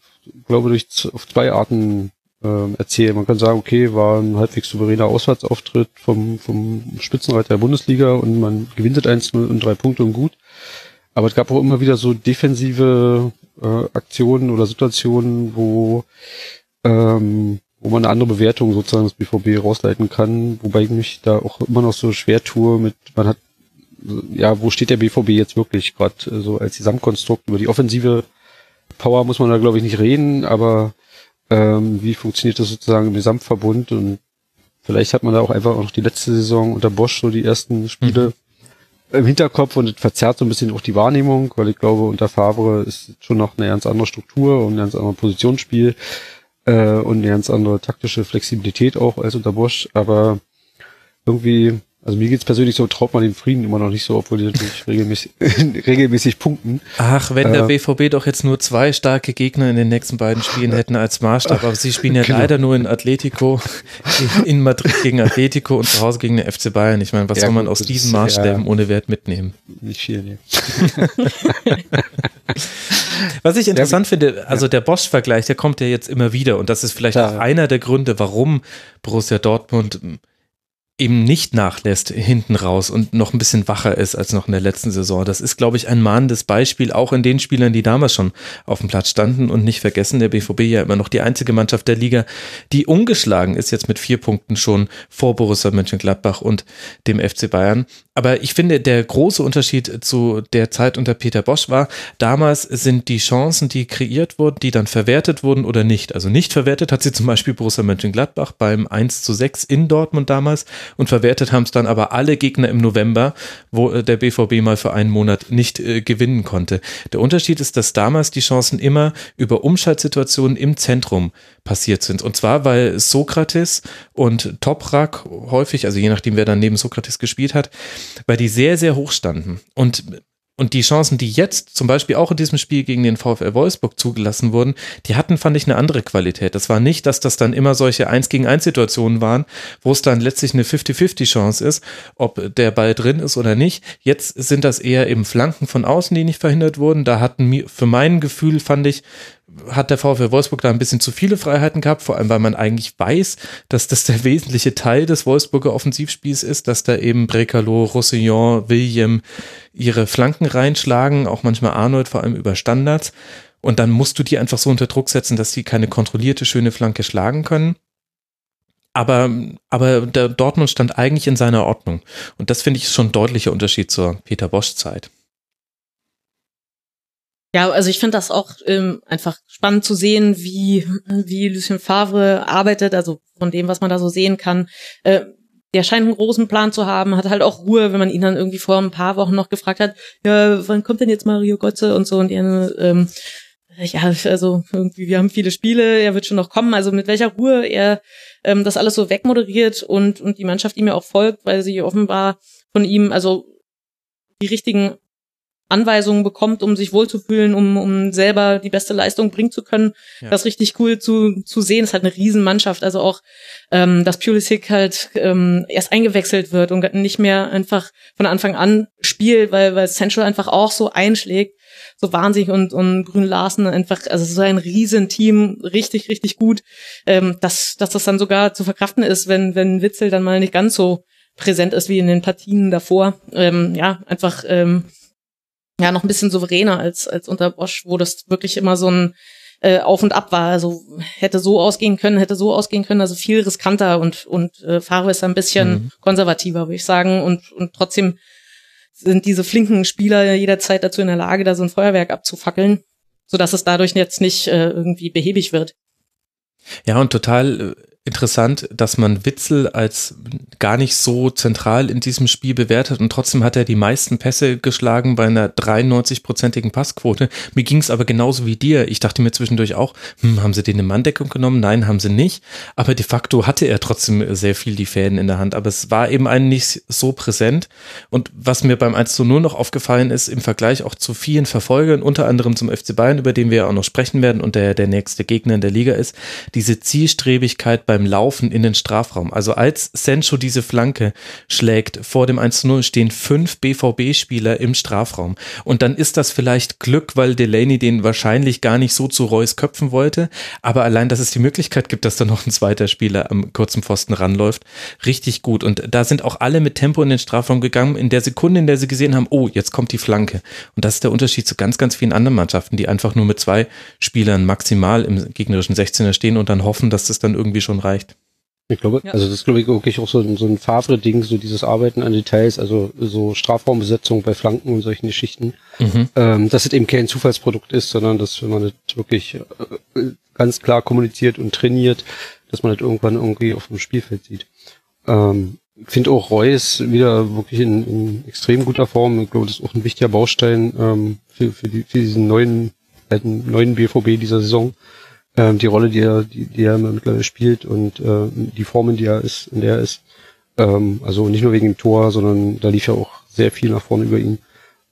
glaube ich, auf zwei Arten ähm, erzählen. Man kann sagen, okay, war ein halbwegs souveräner Auswärtsauftritt vom, vom Spitzenreiter der Bundesliga und man gewinnt 1-0 und drei Punkte und gut. Aber es gab auch immer wieder so defensive äh, Aktionen oder Situationen, wo, ähm, wo man eine andere Bewertung sozusagen des BVB rausleiten kann, wobei ich mich da auch immer noch so schwer tue mit, man hat ja, wo steht der BVB jetzt wirklich gerade äh, so als Gesamtkonstrukt? Über die offensive Power muss man da glaube ich nicht reden, aber ähm, wie funktioniert das sozusagen im Gesamtverbund und vielleicht hat man da auch einfach auch noch die letzte Saison unter Bosch so die ersten Spiele mhm. Im Hinterkopf und verzerrt so ein bisschen auch die Wahrnehmung, weil ich glaube, unter Favre ist schon noch eine ganz andere Struktur und ein ganz anderes Positionsspiel äh, und eine ganz andere taktische Flexibilität auch als unter Bosch, aber irgendwie also mir geht's persönlich so, traut man den Frieden immer noch nicht so, obwohl die natürlich regelmäßig, regelmäßig punkten. Ach, wenn der äh, BVB doch jetzt nur zwei starke Gegner in den nächsten beiden Spielen hätten als Maßstab, aber sie spielen ja genau. leider nur in Atletico, in Madrid gegen Atletico und zu Hause gegen den FC Bayern. Ich meine, was ja, soll man aus diesen Maßstäben ja, ohne Wert mitnehmen? Nicht viel, nee. Was ich interessant ja, finde, also der Bosch-Vergleich, der kommt ja jetzt immer wieder und das ist vielleicht auch einer der Gründe, warum Borussia Dortmund eben nicht nachlässt hinten raus und noch ein bisschen wacher ist als noch in der letzten Saison. Das ist, glaube ich, ein mahnendes Beispiel, auch in den Spielern, die damals schon auf dem Platz standen und nicht vergessen, der BVB ja immer noch die einzige Mannschaft der Liga, die ungeschlagen ist, jetzt mit vier Punkten schon vor Borussia Mönchengladbach und dem FC Bayern. Aber ich finde, der große Unterschied zu der Zeit unter Peter Bosch war, damals sind die Chancen, die kreiert wurden, die dann verwertet wurden oder nicht. Also nicht verwertet hat sie zum Beispiel Borussia Mönchengladbach beim 1 zu 6 in Dortmund damals und verwertet haben es dann aber alle Gegner im November, wo äh, der BVB mal für einen Monat nicht äh, gewinnen konnte. Der Unterschied ist, dass damals die Chancen immer über Umschaltsituationen im Zentrum passiert sind. Und zwar, weil Sokrates und Toprak häufig, also je nachdem, wer dann neben Sokrates gespielt hat, weil die sehr, sehr hoch standen. Und und die Chancen, die jetzt zum Beispiel auch in diesem Spiel gegen den VfL Wolfsburg zugelassen wurden, die hatten, fand ich, eine andere Qualität. Das war nicht, dass das dann immer solche 1 gegen 1 Situationen waren, wo es dann letztlich eine 50-50 Chance ist, ob der Ball drin ist oder nicht. Jetzt sind das eher eben Flanken von außen, die nicht verhindert wurden. Da hatten mir, für mein Gefühl, fand ich, hat der VfL Wolfsburg da ein bisschen zu viele Freiheiten gehabt, vor allem weil man eigentlich weiß, dass das der wesentliche Teil des Wolfsburger Offensivspiels ist, dass da eben Brekalo, Roussillon, William ihre Flanken reinschlagen, auch manchmal Arnold, vor allem über Standards. Und dann musst du die einfach so unter Druck setzen, dass sie keine kontrollierte, schöne Flanke schlagen können. Aber, aber der Dortmund stand eigentlich in seiner Ordnung. Und das finde ich schon ein deutlicher Unterschied zur Peter Bosch-Zeit. Ja, also ich finde das auch ähm, einfach spannend zu sehen, wie, wie Lucien Favre arbeitet, also von dem, was man da so sehen kann. Äh, der scheint einen großen Plan zu haben, hat halt auch Ruhe, wenn man ihn dann irgendwie vor ein paar Wochen noch gefragt hat, ja, wann kommt denn jetzt Mario Götze und so und die, ähm, ja, also irgendwie, wir haben viele Spiele, er wird schon noch kommen, also mit welcher Ruhe er ähm, das alles so wegmoderiert und, und die Mannschaft ihm ja auch folgt, weil sie offenbar von ihm, also die richtigen Anweisungen bekommt, um sich wohlzufühlen, um, um selber die beste Leistung bringen zu können. Ja. Das ist richtig cool zu, zu sehen. Es ist halt eine Riesenmannschaft. Also auch, ähm, dass Pulisic halt ähm, erst eingewechselt wird und nicht mehr einfach von Anfang an spielt, weil, weil Central einfach auch so einschlägt. So wahnsinnig und, und Grün Larsen einfach, also so ein Riesenteam, richtig, richtig gut, ähm, dass, dass das dann sogar zu verkraften ist, wenn, wenn Witzel dann mal nicht ganz so präsent ist wie in den Partien davor. Ähm, ja, einfach ähm, ja noch ein bisschen souveräner als als unter Bosch, wo das wirklich immer so ein äh, Auf und Ab war. Also hätte so ausgehen können, hätte so ausgehen können, also viel riskanter und und äh, Favre ist ein bisschen mhm. konservativer, würde ich sagen, und und trotzdem sind diese flinken Spieler jederzeit dazu in der Lage, da so ein Feuerwerk abzufackeln, so dass es dadurch jetzt nicht äh, irgendwie behäbig wird. Ja, und total äh, interessant, dass man Witzel als gar nicht so zentral in diesem Spiel bewertet und trotzdem hat er die meisten Pässe geschlagen bei einer 93-prozentigen Passquote. Mir ging es aber genauso wie dir. Ich dachte mir zwischendurch auch, hm, haben sie den in Manndeckung genommen? Nein, haben sie nicht. Aber de facto hatte er trotzdem sehr viel die Fäden in der Hand. Aber es war eben einen nicht so präsent. Und was mir beim 1 zu 0 noch aufgefallen ist, im Vergleich auch zu vielen Verfolgern, unter anderem zum FC Bayern, über den wir auch noch sprechen werden und der der nächste Gegner in der Liga ist, diese Zielstrebigkeit bei beim Laufen in den Strafraum. Also als Sencho diese Flanke schlägt vor dem 1-0 stehen fünf BVB-Spieler im Strafraum. Und dann ist das vielleicht Glück, weil Delaney den wahrscheinlich gar nicht so zu Reus köpfen wollte. Aber allein, dass es die Möglichkeit gibt, dass da noch ein zweiter Spieler am kurzen Pfosten ranläuft, richtig gut. Und da sind auch alle mit Tempo in den Strafraum gegangen. In der Sekunde, in der sie gesehen haben, oh, jetzt kommt die Flanke. Und das ist der Unterschied zu ganz, ganz vielen anderen Mannschaften, die einfach nur mit zwei Spielern maximal im gegnerischen 16er stehen und dann hoffen, dass das dann irgendwie schon reicht. Ich glaube, Ja. also das ist glaube ich wirklich auch so ein, so ein Favre-Ding, so dieses Arbeiten an Details, also so Strafraumbesetzung bei Flanken und solchen Geschichten, Mhm. ähm, dass es eben kein Zufallsprodukt ist, sondern dass wenn man das wirklich äh, ganz klar kommuniziert und trainiert, dass man das irgendwann irgendwie auf dem Spielfeld sieht. Ähm, ich finde auch Reus wieder wirklich in, in extrem guter Form. Ich glaube, das ist auch ein wichtiger Baustein ähm, für, für, die, für diesen neuen, alten, neuen BVB dieser Saison. Ähm, die Rolle, die er, die, die er mittlerweile spielt und äh, die Form, in der er ist, in der er ist. Ähm, also nicht nur wegen dem Tor, sondern da lief ja auch sehr viel nach vorne über ihn.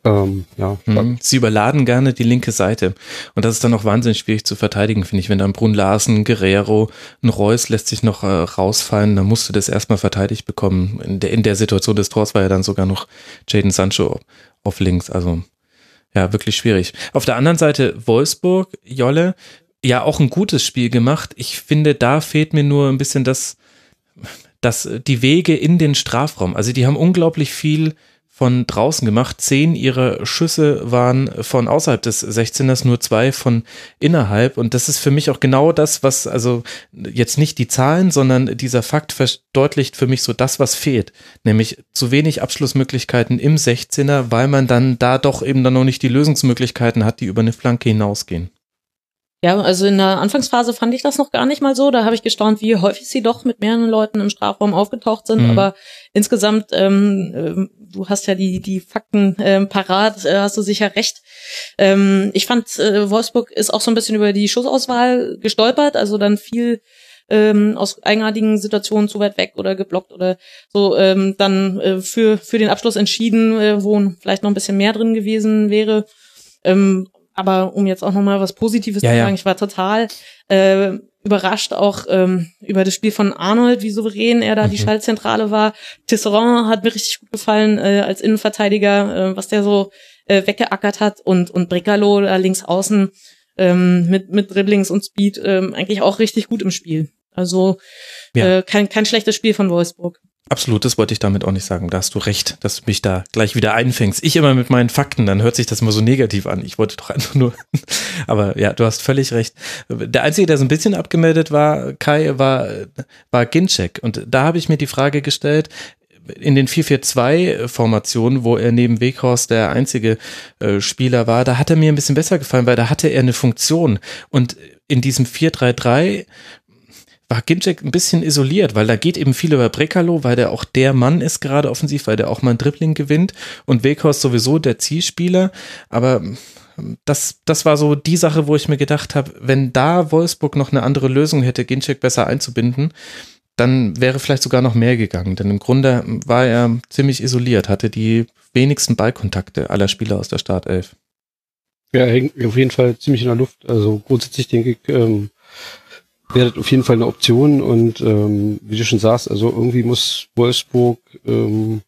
Ähm, ja, Mhm. Sie überladen gerne die linke Seite. Und das ist dann auch wahnsinnig schwierig zu verteidigen, finde ich. Wenn dann Brun Larsen, Guerrero, ein Reus lässt sich noch äh, rausfallen, dann musst du das erstmal verteidigt bekommen. In der, in der Situation des Tors war ja dann sogar noch Jaden Sancho auf links. Also ja, wirklich schwierig. Auf der anderen Seite Wolfsburg, Jolle, ja auch ein gutes Spiel gemacht. Ich finde, da fehlt mir nur ein bisschen das, das, die Wege in den Strafraum. Also die haben unglaublich viel von draußen gemacht. Zehn ihrer Schüsse waren von außerhalb des 16ers, nur zwei von innerhalb. Und das ist für mich auch genau das, was, also jetzt nicht die Zahlen, sondern dieser Fakt verdeutlicht für mich so das, was fehlt. Nämlich zu wenig Abschlussmöglichkeiten im 16er, weil man dann da doch eben dann noch nicht die Lösungsmöglichkeiten hat, die über eine Flanke hinausgehen. Ja, also in der Anfangsphase fand ich das noch gar nicht mal so. Da habe ich gestaunt, wie häufig sie doch mit mehreren Leuten im Strafraum aufgetaucht sind. Mhm. Aber insgesamt, ähm, ähm, du hast ja die, die Fakten ähm, parat, äh, hast du sicher recht. Ähm, ich fand, äh, Wolfsburg ist auch so ein bisschen über die Schussauswahl gestolpert, also dann viel ähm, aus eigenartigen Situationen zu weit weg oder geblockt oder so ähm, dann äh, für für den Abschluss entschieden, äh, wo vielleicht noch ein bisschen mehr drin gewesen wäre. Ähm, aber um jetzt auch noch mal was Positives Ja, zu ja. sagen, ich war total äh, überrascht auch ähm, über das Spiel von Arnold, wie souverän er da die Mhm. Schaltzentrale war. Tisserand hat mir richtig gut gefallen äh, als Innenverteidiger, äh, was der so äh, weggeackert hat und und Brekalo da links außen ähm, mit mit Dribblings und Speed ähm, eigentlich auch richtig gut im Spiel. Also Ja. äh, kein kein schlechtes Spiel von Wolfsburg. Absolut, das wollte ich damit auch nicht sagen. Da hast du recht, dass du mich da gleich wieder einfängst. Ich immer mit meinen Fakten, dann hört sich das immer so negativ an. Ich wollte doch einfach nur. Aber ja, du hast völlig recht. Der Einzige, der so ein bisschen abgemeldet war, Kai, war, war Ginczek. Und da habe ich mir die Frage gestellt, in den 4-4-2-Formationen, wo er neben Weghorst der einzige äh, Spieler war, da hat er mir ein bisschen besser gefallen, weil da hatte er eine Funktion. Und in diesem 4-3-3 war Ginczek ein bisschen isoliert, weil da geht eben viel über Brekalo, weil der auch der Mann ist gerade offensiv, weil der auch mal ein Dribbling gewinnt und Weghorst sowieso der Zielspieler, aber das, das war so die Sache, wo ich mir gedacht habe, wenn da Wolfsburg noch eine andere Lösung hätte, Ginczek besser einzubinden, dann wäre vielleicht sogar noch mehr gegangen, denn im Grunde war er ziemlich isoliert, hatte die wenigsten Ballkontakte aller Spieler aus der Startelf. Ja, hängt auf jeden Fall ziemlich in der Luft. Also grundsätzlich denke ich, ähm, wäre das auf jeden Fall eine Option und ähm, wie du schon sagst, also irgendwie muss Wolfsburg ähm,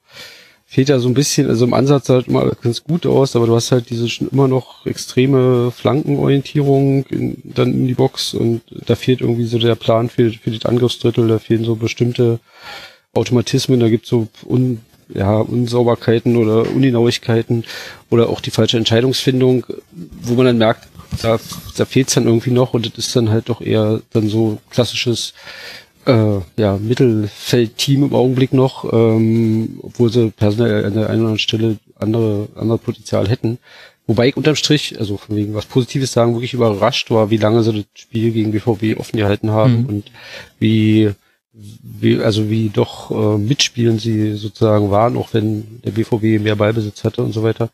fehlt ja so ein bisschen, also im Ansatz halt immer ganz gut aus, aber du hast halt diese schon immer noch extreme Flankenorientierung in, dann in die Box und da fehlt irgendwie so der Plan für, für das Angriffsdrittel, da fehlen so bestimmte Automatismen, da gibt's so un, ja, Unsauberkeiten oder Ungenauigkeiten oder auch die falsche Entscheidungsfindung, wo man dann merkt, da, da fehlt's dann irgendwie noch und das ist dann halt doch eher dann so klassisches äh, ja, Mittelfeldteam im Augenblick noch, ähm, obwohl sie personell an der einen oder anderen Stelle andere, andere Potenzial hätten. Wobei ich unterm Strich, also von wegen was Positives sagen, wirklich überrascht war, wie lange sie das Spiel gegen BVB offen gehalten haben Mhm. und wie, wie, also wie doch äh, mitspielen sie sozusagen waren, auch wenn der BVB mehr Ballbesitz hatte und so weiter.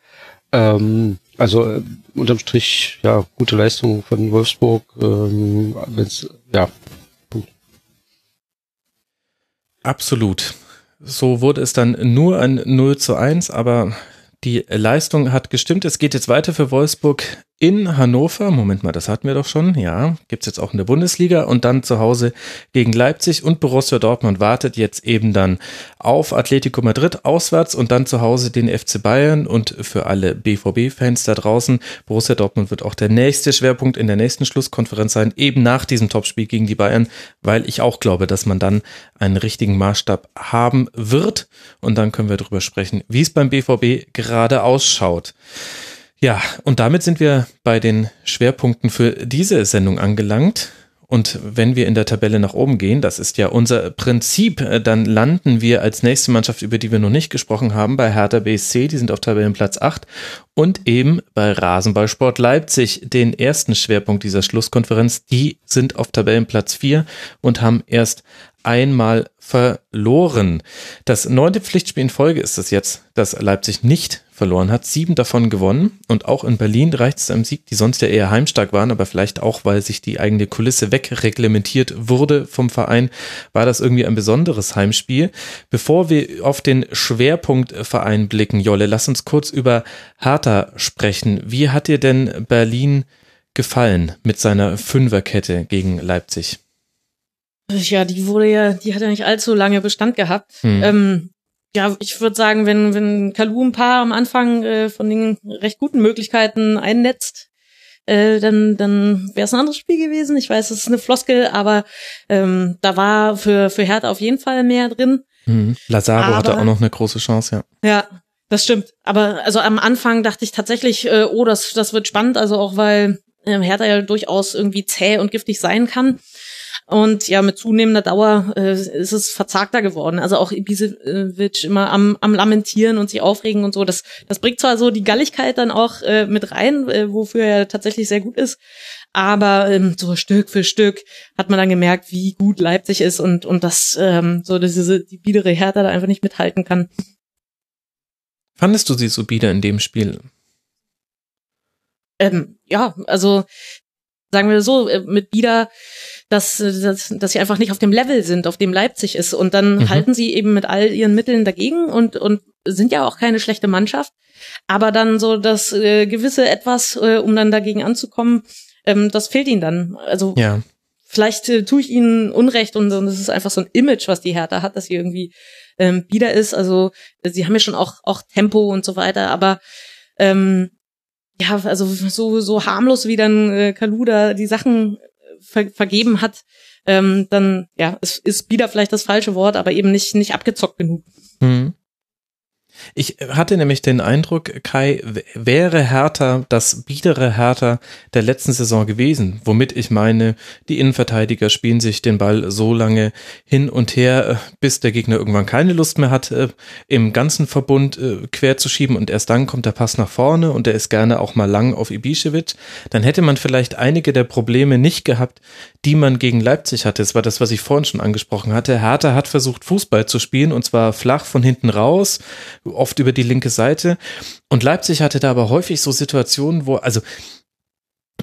Ähm, also äh, unterm Strich, ja, gute Leistung von Wolfsburg, ähm, wenn's, ja, Absolut. So wurde es dann nur ein 0 zu 1, aber die Leistung hat gestimmt. Es geht jetzt weiter für Wolfsburg in Hannover. Moment mal, das hatten wir doch schon. Ja, gibt's jetzt auch in der Bundesliga und dann zu Hause gegen Leipzig und Borussia Dortmund wartet jetzt eben dann auf Atletico Madrid auswärts und dann zu Hause den FC Bayern und für alle BVB-Fans da draußen. Borussia Dortmund wird auch der nächste Schwerpunkt in der nächsten Schlusskonferenz sein, eben nach diesem Topspiel gegen die Bayern, weil ich auch glaube, dass man dann einen richtigen Maßstab haben wird und dann können wir darüber sprechen, wie es beim BVB gerade ausschaut. Ja, und damit sind wir bei den Schwerpunkten für diese Sendung angelangt. Und wenn wir in der Tabelle nach oben gehen, das ist ja unser Prinzip, äh, dann landen wir als nächste Mannschaft, über die wir noch nicht gesprochen haben, bei Hertha BSC, die sind auf Tabellenplatz 8 und eben bei Rasenballsport Leipzig, den ersten Schwerpunkt dieser Schlusskonferenz, die sind auf Tabellenplatz 4 und haben erst einmal verloren. Das neunte Pflichtspiel in Folge ist es jetzt, dass Leipzig nicht verloren hat. Sieben davon gewonnen und auch in Berlin reicht es einem Sieg, die sonst ja eher heimstark waren, aber vielleicht auch, weil sich die eigene Kulisse wegreglementiert wurde vom Verein, war das irgendwie ein besonderes Heimspiel. Bevor wir auf den Schwerpunktverein blicken, Jolle, lass uns kurz über Hertha sprechen. Wie hat dir denn Berlin gefallen mit seiner Fünferkette gegen Leipzig? Ja, die wurde ja, die hat ja nicht allzu lange Bestand gehabt. Hm. Ähm, ja, ich würde sagen, wenn, wenn Kalu ein paar am Anfang äh, von den recht guten Möglichkeiten einnetzt, äh, dann, dann wäre es ein anderes Spiel gewesen. Ich weiß, es ist eine Floskel, aber ähm, da war für, für Hertha auf jeden Fall mehr drin. Mhm. Lazaro aber, hatte auch noch eine große Chance, ja. Ja, das stimmt. Aber also am Anfang dachte ich tatsächlich, äh, oh, das, das wird spannend, also auch weil äh, Hertha ja durchaus irgendwie zäh und giftig sein kann. Und ja, mit zunehmender Dauer äh, ist es verzagter geworden. Also auch Ibisevic immer am, am Lamentieren und sich aufregen und so. Das, das bringt zwar so die Galligkeit dann auch äh, mit rein, äh, wofür er tatsächlich sehr gut ist. Aber ähm, so Stück für Stück hat man dann gemerkt, wie gut Leipzig ist und, und dass ähm, so diese die biedere Hertha da einfach nicht mithalten kann. Fandest du sie so bieder in dem Spiel? Ähm, ja, also sagen wir so, äh, mit bieder dass, dass, dass sie einfach nicht auf dem Level sind, auf dem Leipzig ist. Und dann mhm. halten sie eben mit all ihren Mitteln dagegen und, und sind ja auch keine schlechte Mannschaft. Aber dann so das äh, gewisse Etwas, äh, um dann dagegen anzukommen, ähm, das fehlt ihnen dann. Also ja. vielleicht äh, tue ich ihnen Unrecht und, und es ist einfach so ein Image, was die Hertha hat, dass sie irgendwie ähm, bieder ist. Also sie haben ja schon auch, auch Tempo und so weiter, aber ähm, ja, also so, so harmlos wie dann äh, Kaluda die Sachen ver vergeben hat, ähm, dann ja, es ist wieder vielleicht das falsche Wort, aber eben nicht nicht abgezockt genug. Mhm. Ich hatte nämlich den Eindruck, Kai wäre Hertha das biedere Hertha der letzten Saison gewesen, womit ich meine, die Innenverteidiger spielen sich den Ball so lange hin und her, äh, bis der Gegner irgendwann keine Lust mehr hat, äh, im ganzen Verbund äh, quer zu schieben und erst dann kommt der Pass nach vorne und der ist gerne auch mal lang auf Ibišević. Dann hätte man vielleicht einige der Probleme nicht gehabt, die man gegen Leipzig hatte. Es war das, was ich vorhin schon angesprochen hatte. Hertha hat versucht, Fußball zu spielen und zwar flach von hinten raus oft über die linke Seite. Und Leipzig hatte da aber häufig so Situationen, wo, also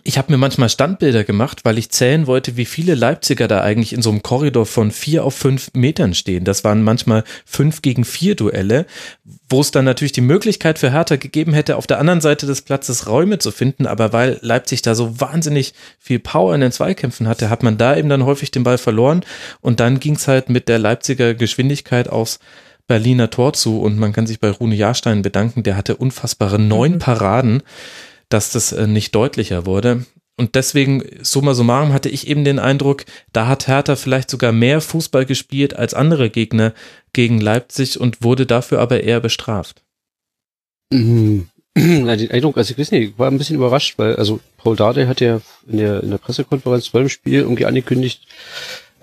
ich habe mir manchmal Standbilder gemacht, weil ich zählen wollte, wie viele Leipziger da eigentlich in so einem Korridor von vier auf fünf Metern stehen. Das waren manchmal fünf gegen vier Duelle, wo es dann natürlich die Möglichkeit für Hertha gegeben hätte, auf der anderen Seite des Platzes Räume zu finden. Aber weil Leipzig da so wahnsinnig viel Power in den Zweikämpfen hatte, hat man da eben dann häufig den Ball verloren. Und dann ging es halt mit der Leipziger Geschwindigkeit aufs Berliner Tor zu und man kann sich bei Rune Jahrstein bedanken, der hatte unfassbare neun mhm. Paraden, dass das äh, nicht deutlicher wurde. Und deswegen, summa summarum, hatte ich eben den Eindruck, da hat Hertha vielleicht sogar mehr Fußball gespielt als andere Gegner gegen Leipzig und wurde dafür aber eher bestraft. Mhm. Na, den Eindruck, also ich weiß nicht, ich war ein bisschen überrascht, weil, also Paul Dardai hat ja in der, in der Pressekonferenz vor dem Spiel irgendwie angekündigt,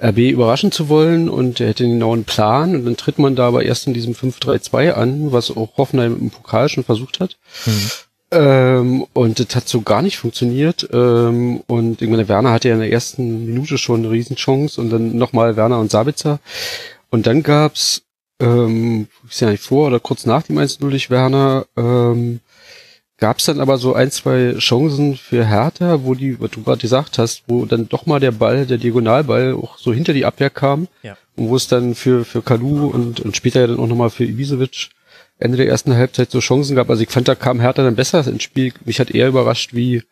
RB überraschen zu wollen und er hätte einen genauen Plan und dann tritt man da aber erst in diesem 5-3-2 an, was auch Hoffenheim im Pokal schon versucht hat. Mhm. Ähm, und das hat so gar nicht funktioniert. Ähm, und ich meine, Werner hatte ja in der ersten Minute schon eine Riesenchance und dann nochmal Werner und Sabitzer. Und dann gab's, ähm, ich weiß ja nicht vor oder kurz nach dem 1-0 durch Werner, ähm, gab es dann aber so ein, zwei Chancen für Hertha, wo die, was du gerade gesagt hast, wo dann doch mal der Ball, der Diagonalball auch so hinter die Abwehr kam. Ja. Und wo es dann für, für Kalu und, und später ja dann auch nochmal für Ibisevic Ende der ersten Halbzeit so Chancen gab. Also ich fand, da kam Hertha dann besser ins Spiel. Mich hat eher überrascht, wie,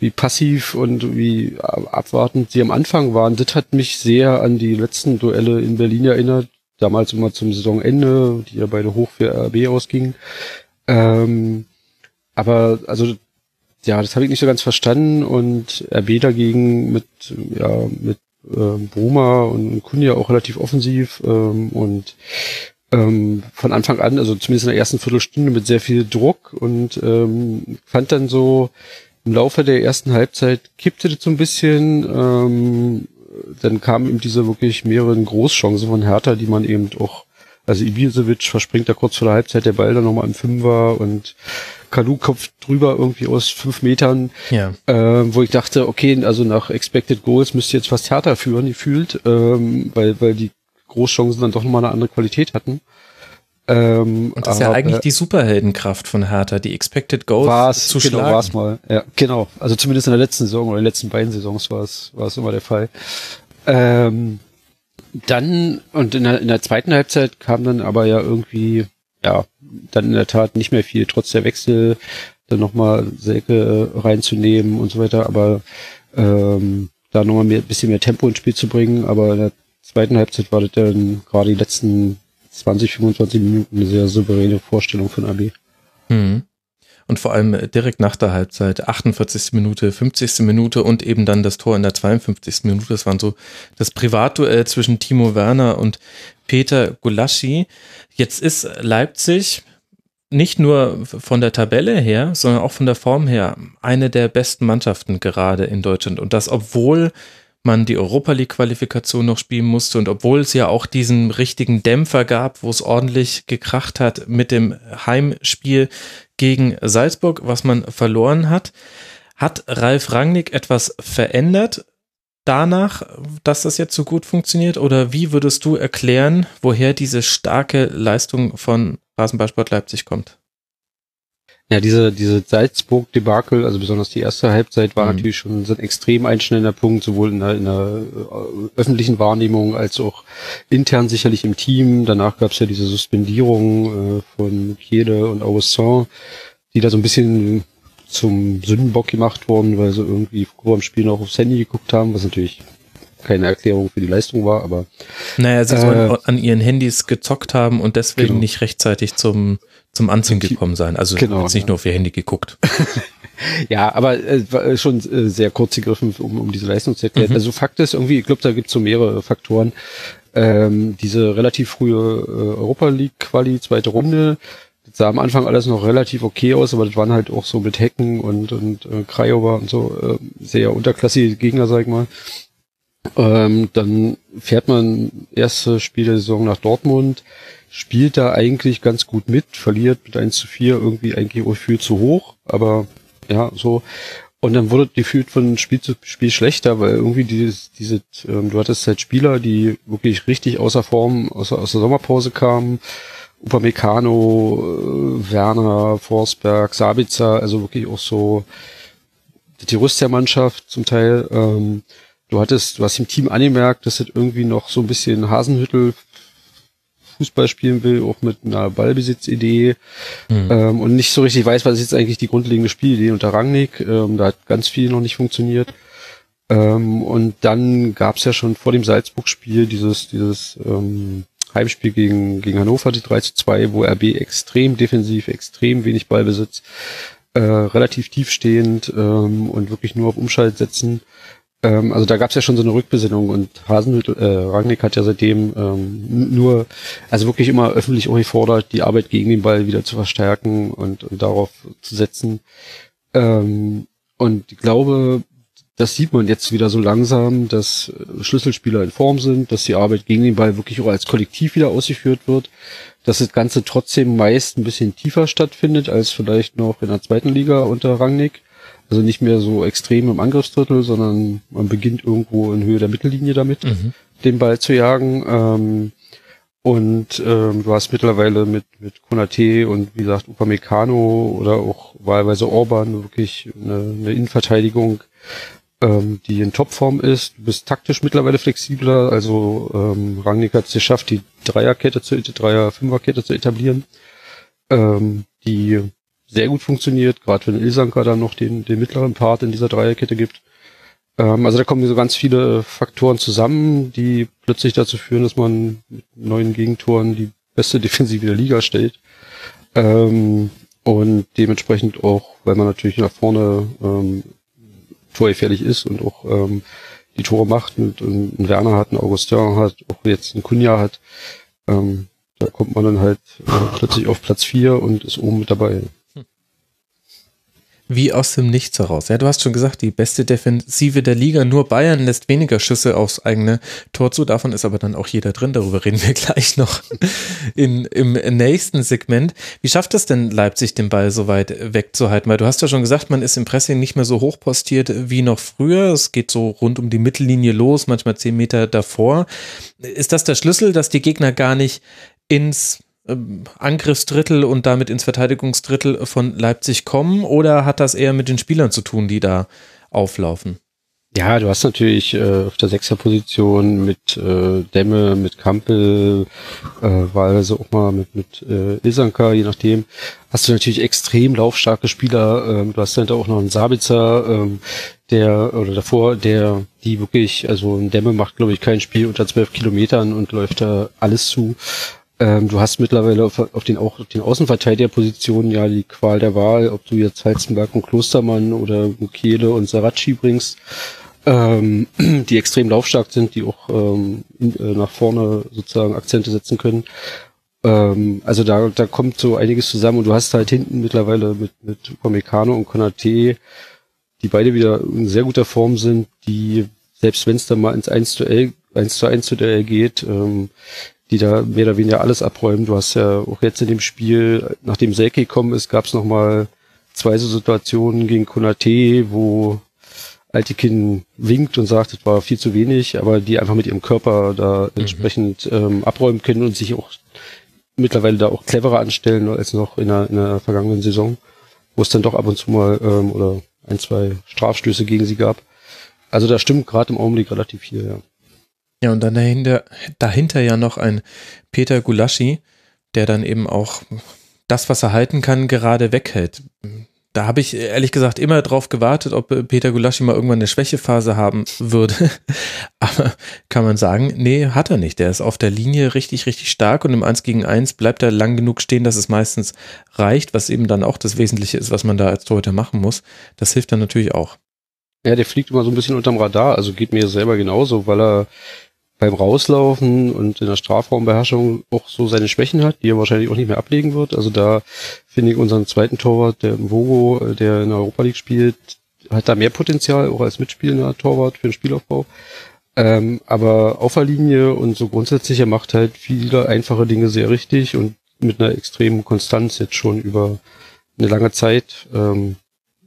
wie passiv und wie abwartend sie am Anfang waren. Das hat mich sehr an die letzten Duelle in Berlin erinnert. Damals immer zum Saisonende, die ja beide hoch für RB ausgingen. Ähm, aber also ja, das habe ich nicht so ganz verstanden und RB dagegen mit ja mit ähm, Bruma und Kunja auch relativ offensiv ähm, und ähm, von Anfang an, also zumindest in der ersten Viertelstunde mit sehr viel Druck und ähm, fand dann so im Laufe der ersten Halbzeit kippte das so ein bisschen. Ähm, dann kamen eben diese wirklich mehreren Großchancen von Hertha, die man eben auch, also Ibisevic verspringt da kurz vor der Halbzeit der Ball dann nochmal im Fünfer und Kalu kopf drüber irgendwie aus fünf Metern, Ja. äh, wo ich dachte, okay, also nach Expected Goals müsste jetzt fast Hertha führen, die fühlt, ähm, weil, weil die Großchancen dann doch nochmal eine andere Qualität hatten. Ähm, Und das ist ja eigentlich die Superheldenkraft von Hertha, die Expected Goals war's, zu genau, schlagen. war's mal. Ja, genau. Also zumindest in der letzten Saison oder in den letzten beiden Saisons war es, war es immer der Fall. Ähm, dann, und in der, in der zweiten Halbzeit kam dann aber ja irgendwie, ja, dann in der Tat nicht mehr viel, trotz der Wechsel, dann nochmal Selke äh, reinzunehmen und so weiter, aber ähm, da nochmal mehr, bisschen mehr Tempo ins Spiel zu bringen, aber in der zweiten Halbzeit war das dann gerade die letzten 20, 25 Minuten eine sehr souveräne Vorstellung von AB. Mhm. Und vor allem äh, direkt nach der Halbzeit, 48. Minute, 50. Minute und eben dann das Tor in der 52. Minute. Das waren so das Privatduell zwischen Timo Werner und Peter Gulaschi. Jetzt ist Leipzig nicht nur von der Tabelle her, sondern auch von der Form her eine der besten Mannschaften gerade in Deutschland. Und das, obwohl man die Europa League Qualifikation noch spielen musste und obwohl es ja auch diesen richtigen Dämpfer gab, wo es ordentlich gekracht hat mit dem Heimspiel gegen Salzburg, was man verloren hat, hat Ralf Rangnick etwas verändert danach, dass das jetzt so gut funktioniert? Oder wie würdest du erklären, woher diese starke Leistung von Rasenballsport Leipzig kommt? Ja, diese, diese Salzburg-Debakel, also besonders die erste Halbzeit, war Mhm. natürlich schon so ein extrem einschneidender Punkt, sowohl in der, in der äh, öffentlichen Wahrnehmung als auch intern sicherlich im Team. Danach gab es ja diese Suspendierung äh, von Kiede und Augustin, die da so ein bisschen zum Sündenbock gemacht wurden, weil sie irgendwie vor dem Spiel noch aufs Handy geguckt haben, was natürlich keine Erklärung für die Leistung war, aber Naja, sie Äh, sollen an ihren Handys gezockt haben und deswegen Genau. nicht rechtzeitig zum, zum Anziehen gekommen sein. Also Genau, jetzt nicht ja. nur auf ihr Handy geguckt. Ja, aber äh, war schon äh, sehr kurz gegriffen, um, um diese Leistung zu erklären. Mhm. Also Fakt ist irgendwie, ich glaube, da gibt es so mehrere Faktoren. Ähm, diese relativ frühe äh, Europa League Quali, zweite Runde, das sah am Anfang alles noch relativ okay aus, aber das waren halt auch so mit Hecken und, und äh, Krajova und so äh, sehr unterklassige Gegner, sag ich mal. Ähm, dann fährt man erste Spiel der Saison nach Dortmund, spielt da eigentlich ganz gut mit, verliert mit 1 zu 4 irgendwie eigentlich auch viel zu hoch, aber ja, so. Und dann wurde gefühlt von Spiel zu Spiel schlechter, weil irgendwie dieses, diese, ähm, du hattest halt Spieler, die wirklich richtig außer Form aus, aus der Sommerpause kamen. Upamecano, äh, Werner, Forsberg, Sabitzer, also wirklich auch so die Rüstermannschaft zum Teil. Ähm, du hattest, du hast im Team angemerkt, dass das irgendwie noch so ein bisschen Hasenhüttel Fußball spielen will, auch mit einer Ballbesitzidee Mhm. ähm, und nicht so richtig weiß, was ist jetzt eigentlich die grundlegende Spielidee unter Rangnick. Ähm, da hat ganz viel noch nicht funktioniert. Ähm, und dann gab es ja schon vor dem Salzburg-Spiel dieses, dieses ähm, Heimspiel gegen, gegen Hannover, die 3 zu 2, wo RB extrem defensiv, extrem wenig Ballbesitz, äh, relativ tiefstehend ähm, und wirklich nur auf Umschalt setzen. Ähm, also da gab es ja schon so eine Rückbesinnung und Hasenhüttl, äh, Rangnick hat ja seitdem ähm, nur, also wirklich immer öffentlich auch gefordert, die Arbeit gegen den Ball wieder zu verstärken und, und darauf zu setzen. Ähm, und ich glaube, das sieht man jetzt wieder so langsam, dass äh, Schlüsselspieler in Form sind, dass die Arbeit gegen den Ball wirklich auch als Kollektiv wieder ausgeführt wird, dass das Ganze trotzdem meist ein bisschen tiefer stattfindet als vielleicht noch in der zweiten Liga unter Rangnick. Also nicht mehr so extrem im Angriffsdrittel, sondern man beginnt irgendwo in Höhe der Mittellinie damit, Mhm. den Ball zu jagen. Ähm, und ähm, du hast mittlerweile mit, mit Konate und wie gesagt Upamecano oder auch wahlweise Orban wirklich eine, eine Innenverteidigung, ähm, die in Topform ist. Du bist taktisch mittlerweile flexibler. Also ähm, Rangnick hat es geschafft, die Dreierkette zu Dreier-Fünferkette zu etablieren, ähm, die sehr gut funktioniert, gerade wenn Ilsanka dann noch den, den mittleren Part in dieser Dreierkette gibt. Ähm, also da kommen so ganz viele Faktoren zusammen, die plötzlich dazu führen, dass man mit neuen Gegentoren die beste Defensive der Liga stellt. Ähm, und dementsprechend auch, weil man natürlich nach vorne ähm, torgefährlich ist und auch ähm, die Tore macht und, und einen Werner hat, einen Augustin hat, auch jetzt einen Kunja hat, ähm, da kommt man dann halt äh, plötzlich auf Platz vier und ist oben mit dabei. Wie aus dem Nichts heraus. Ja, du hast schon gesagt, die beste Defensive der Liga. Nur Bayern lässt weniger Schüsse aufs eigene Tor zu. Davon ist aber dann auch jeder drin. Darüber reden wir gleich noch in, im nächsten Segment. Wie schafft es denn Leipzig, den Ball so weit wegzuhalten? Weil du hast ja schon gesagt, man ist im Pressing nicht mehr so hoch postiert wie noch früher. Es geht so rund um die Mittellinie los, manchmal zehn Meter davor. Ist das der Schlüssel, dass die Gegner gar nicht ins Angriffsdrittel und damit ins Verteidigungsdrittel von Leipzig kommen oder hat das eher mit den Spielern zu tun, die da auflaufen? Ja, du hast natürlich äh, auf der Sechserposition mit äh, Demme, mit Kampel, äh, wahlweise auch mal mit, mit äh, Isanka, je nachdem, hast du natürlich extrem laufstarke Spieler. Ähm, du hast dann auch noch einen Sabitzer, ähm, der, oder davor, der, die wirklich, also ein Demme macht, glaube ich, kein Spiel unter zwölf Kilometern und läuft da alles zu. Ähm, du hast mittlerweile auf, auf den auch den Außenverteidigerpositionen ja die Qual der Wahl, ob du jetzt Heizenberg und Klostermann oder Mukiele und Saracchi bringst, ähm, die extrem laufstark sind, die auch ähm, in, äh, nach vorne sozusagen Akzente setzen können. Ähm, also da, da kommt so einiges zusammen und du hast halt hinten mittlerweile mit, mit Upamecano und Konate, die beide wieder in sehr guter Form sind, die selbst wenn es dann mal ins 1 zu 1 1 zu 1 Duell geht, ähm, die da mehr oder weniger alles abräumen. Du hast ja auch jetzt in dem Spiel, nachdem Selke gekommen ist, gab es nochmal zwei so Situationen gegen Konate, wo Altikin winkt und sagt, es war viel zu wenig, aber die einfach mit ihrem Körper da mhm. entsprechend ähm, abräumen können und sich auch mittlerweile da auch cleverer anstellen als noch in der, in der vergangenen Saison, wo es dann doch ab und zu mal ähm, oder ein, zwei Strafstöße gegen sie gab. Also da stimmt gerade im Augenblick relativ viel, ja. Ja, und dann dahinter, dahinter ja noch ein Peter Gulaschi, der dann eben auch das, was er halten kann, gerade weghält. Da habe ich ehrlich gesagt immer drauf gewartet, ob Peter Gulaschi mal irgendwann eine Schwächephase haben würde. Aber kann man sagen, nee, hat er nicht. Der ist auf der Linie richtig, richtig stark und im 1 gegen 1 bleibt er lang genug stehen, dass es meistens reicht, was eben dann auch das Wesentliche ist, was man da als Torhüter machen muss. Das hilft dann natürlich auch. Ja, der fliegt immer so ein bisschen unterm Radar, also geht mir selber genauso, weil er beim Rauslaufen und in der Strafraumbeherrschung auch so seine Schwächen hat, die er wahrscheinlich auch nicht mehr ablegen wird. Also da finde ich unseren zweiten Torwart, der Vogo, äh, der in der Europa League spielt, hat da mehr Potenzial, auch als mitspielender Torwart für den Spielaufbau. Ähm, aber auf der Linie und so grundsätzlich, er macht halt viele einfache Dinge sehr richtig und mit einer extremen Konstanz jetzt schon über eine lange Zeit. Ähm,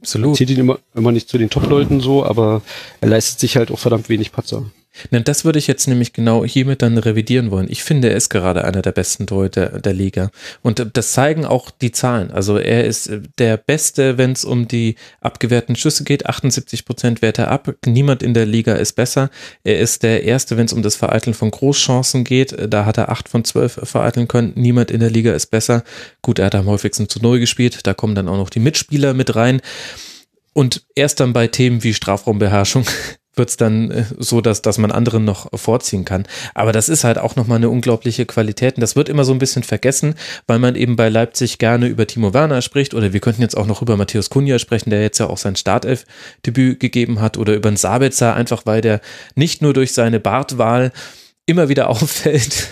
Absolut. Zieht ihn immer, immer nicht zu den Top-Leuten so, aber er leistet sich halt auch verdammt wenig Patzer. Na, das würde ich jetzt nämlich genau hiermit dann revidieren wollen. Ich finde, er ist gerade einer der besten Torhüter der Liga. Und das zeigen auch die Zahlen. Also er ist der Beste, wenn es um die abgewehrten Schüsse geht. 78 Prozent wehrt er ab. Niemand in der Liga ist besser. Er ist der Erste, wenn es um das Vereiteln von Großchancen geht. Da hat er 8 von 12 vereiteln können. Niemand in der Liga ist besser. Gut, er hat am häufigsten zu Null gespielt. Da kommen dann auch noch die Mitspieler mit rein. Und erst dann bei Themen wie Strafraumbeherrschung wird es dann äh, so, dass, dass man anderen noch vorziehen kann. Aber das ist halt auch nochmal eine unglaubliche Qualität. Und das wird immer so ein bisschen vergessen, weil man eben bei Leipzig gerne über Timo Werner spricht oder wir könnten jetzt auch noch über Matthäus Kunja sprechen, der jetzt ja auch sein Startelf-Debüt gegeben hat oder über einen Sabitzer, einfach weil der nicht nur durch seine Bartwahl immer wieder auffällt,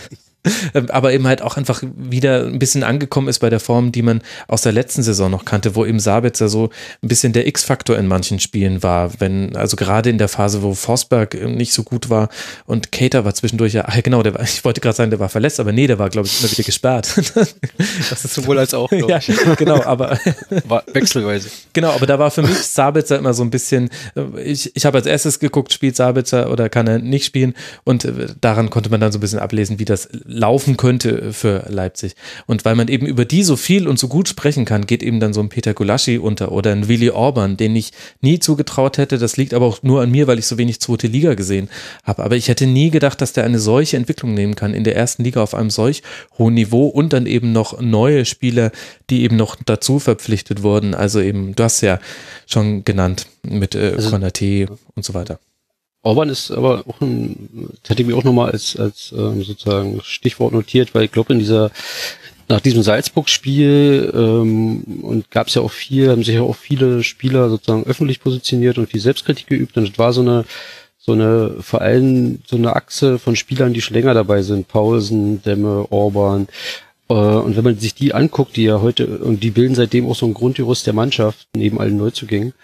aber eben halt auch einfach wieder ein bisschen angekommen ist bei der Form, die man aus der letzten Saison noch kannte, wo eben Sabitzer so ein bisschen der X-Faktor in manchen Spielen war, wenn, also gerade in der Phase, wo Forsberg nicht so gut war und Cater war zwischendurch ja, genau, der war, ich wollte gerade sagen, der war verletzt, aber nee, der war, glaube ich, immer wieder gesperrt. das ist sowohl als auch, ja, genau, aber war wechselweise. Genau, aber da war für mich Sabitzer immer so ein bisschen, ich, ich habe als erstes geguckt, spielt Sabitzer oder kann er nicht spielen und äh, daran konnte man dann so ein bisschen ablesen, wie das laufen könnte für Leipzig. Und weil man eben über die so viel und so gut sprechen kann, geht eben dann so ein Peter Gulaschi unter oder ein Willi Orban, den ich nie zugetraut hätte. Das liegt aber auch nur an mir, weil ich so wenig zweite Liga gesehen habe. Aber ich hätte nie gedacht, dass der eine solche Entwicklung nehmen kann in der ersten Liga auf einem solch hohen Niveau und dann eben noch neue Spieler, die eben noch dazu verpflichtet wurden. Also eben, du hast ja schon genannt mit äh, also, Konate und so weiter. Orban ist aber auch ein, das hätte ich mir auch nochmal als, als ähm, sozusagen Stichwort notiert, weil ich glaube, in dieser, nach diesem Salzburg-Spiel ähm, und gab es ja auch viel, haben sich ja auch viele Spieler sozusagen öffentlich positioniert und viel Selbstkritik geübt. Und es war so eine, so eine, vor allem so eine Achse von Spielern, die schon länger dabei sind, Paulsen, Demme, Orban, Äh, und wenn man sich die anguckt, die ja heute, und die bilden seitdem auch so ein Grundgerüst der Mannschaft, neben allen Neuzugängen,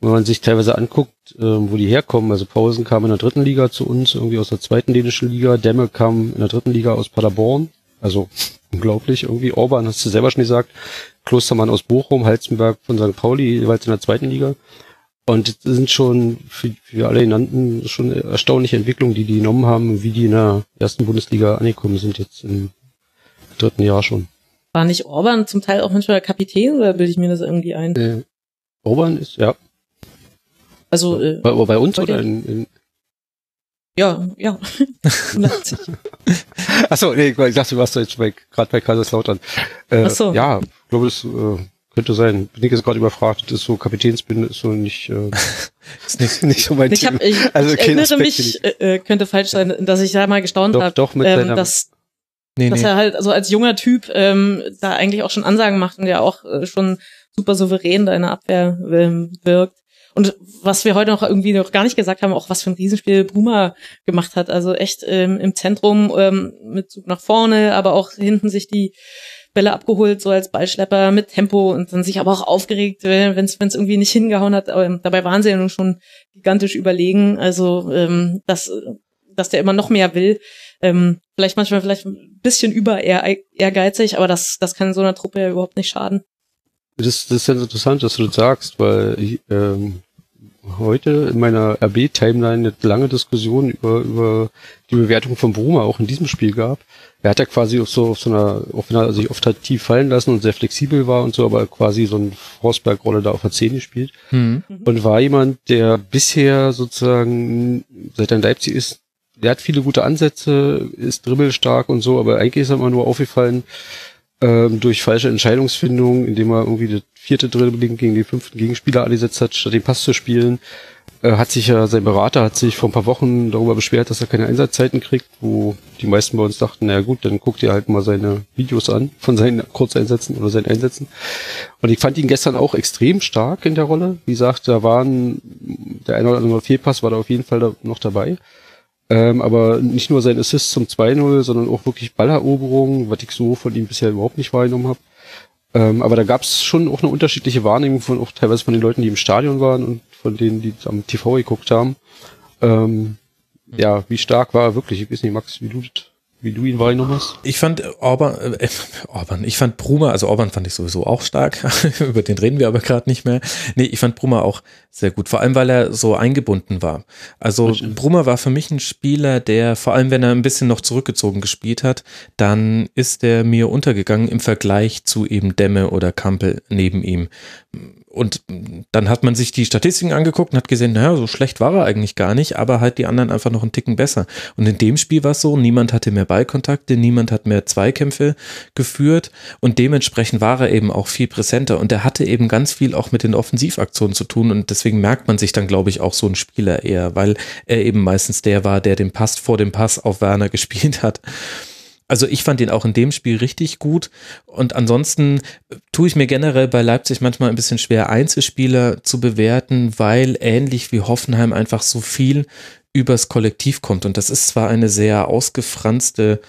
wenn man sich teilweise anguckt, äh, wo die herkommen, also Pausen kam in der dritten Liga zu uns, irgendwie aus der zweiten dänischen Liga, Dämme kam in der dritten Liga aus Paderborn, also unglaublich irgendwie, Orban hast du selber schon gesagt, Klostermann aus Bochum, Halzenberg von St. Pauli, jeweils in der zweiten Liga. Und das sind schon für, für alle genannten schon erstaunliche Entwicklungen, die die genommen haben, wie die in der ersten Bundesliga angekommen sind jetzt im dritten Jahr schon. War nicht Orban zum Teil auch manchmal Kapitän oder bilde ich mir das irgendwie ein? Äh, Orban ist, ja. Also äh, Bei, bei uns bei oder in, in ja, ja. Achso, nee, ich dachte, du warst jetzt bei, gerade bei Kaiserslautern. Äh, Ach so. Ja, ich glaube, das äh, könnte sein. Bin ich jetzt gerade überfragt, das ist so Kapitänsbinde ist so nicht, äh, Ist nicht, nicht so mein Ich, hab, Thema. ich, Also ich erinnere Aspekt, mich, äh, äh, könnte falsch sein, dass ich da mal gestaunt habe, ähm, dass, nee, dass nee. er halt so als junger Typ ähm, da eigentlich auch schon Ansagen macht und ja auch äh, schon super souverän da in der Abwehr ähm, wirkt. Und was wir heute noch irgendwie noch gar nicht gesagt haben, auch was für ein Riesenspiel Bruma gemacht hat. Also echt ähm, im Zentrum ähm, mit Zug nach vorne, aber auch hinten sich die Bälle abgeholt, so als Ballschlepper mit Tempo und dann sich aber auch aufgeregt, wenn es irgendwie nicht hingehauen hat. Aber, ähm, dabei waren sie ja nun schon gigantisch überlegen. Also ähm, dass, dass der immer noch mehr will. Ähm, vielleicht manchmal vielleicht ein bisschen über ehrgeizig, aber das, das kann so einer Truppe ja überhaupt nicht schaden. Das, das ist ja interessant, dass du das sagst, weil ich, ähm, heute in meiner RB-Timeline eine lange Diskussion über, über die Bewertung von Bruma auch in diesem Spiel gab. Er hat ja quasi auf so, auf so einer, auf einer, sich oft hat tief fallen lassen und sehr flexibel war und so, aber quasi so eine Forsberg-Rolle da auf der 10 gespielt. Hm. Und war jemand, der bisher sozusagen, seit er in Leipzig ist, der hat viele gute Ansätze, ist dribbelstark und so, aber eigentlich ist er immer nur aufgefallen, ähm, durch falsche Entscheidungsfindung, indem er irgendwie das vierte Dribbling gegen den fünften Gegenspieler angesetzt hat, statt den Pass zu spielen. Äh, hat sich ja, sein Berater hat sich vor ein paar Wochen darüber beschwert, dass er keine Einsatzzeiten kriegt, wo die meisten bei uns dachten, naja gut, dann guckt ihr halt mal seine Videos an von seinen Kurzeinsätzen oder seinen Einsätzen. Und ich fand ihn gestern auch extrem stark in der Rolle. Wie gesagt, da waren, der eine oder andere Fehlpass war da auf jeden Fall noch dabei. Ähm, aber nicht nur sein Assist zum 2-0, sondern auch wirklich Balleroberung, was ich so von ihm bisher überhaupt nicht wahrgenommen habe. Ähm, aber da gab es schon auch eine unterschiedliche Wahrnehmung von auch teilweise von den Leuten, die im Stadion waren und von denen, die am TV geguckt haben. Ähm, ja, wie stark war er wirklich? Ich weiß nicht, Max, wie du, das- wie du ihn wahrgenommen hast. Ich fand Orban, äh, Orban, ich fand Bruma, also Orban fand ich sowieso auch stark, über den reden wir aber gerade nicht mehr. Nee, ich fand Bruma auch sehr gut, vor allem weil er so eingebunden war. Also Bruma war für mich ein Spieler, der vor allem, wenn er ein bisschen noch zurückgezogen gespielt hat, dann ist er mir untergegangen im Vergleich zu eben Demme oder Kampel neben ihm. Und dann hat man sich die Statistiken angeguckt und hat gesehen, naja, so schlecht war er eigentlich gar nicht, aber halt die anderen einfach noch einen Ticken besser. Und in dem Spiel war es so, niemand hatte mehr Ballkontakte, niemand hat mehr Zweikämpfe geführt und dementsprechend war er eben auch viel präsenter und er hatte eben ganz viel auch mit den Offensivaktionen zu tun und deswegen merkt man sich dann, glaube ich, auch so ein Spieler eher, weil er eben meistens der war, der den Pass vor dem Pass auf Werner gespielt hat. Also ich fand ihn auch in dem Spiel richtig gut. Und ansonsten äh, tue ich mir generell bei Leipzig manchmal ein bisschen schwer, Einzelspieler zu bewerten, weil ähnlich wie Hoffenheim einfach so viel übers Kollektiv kommt. Und das ist zwar eine sehr ausgefranste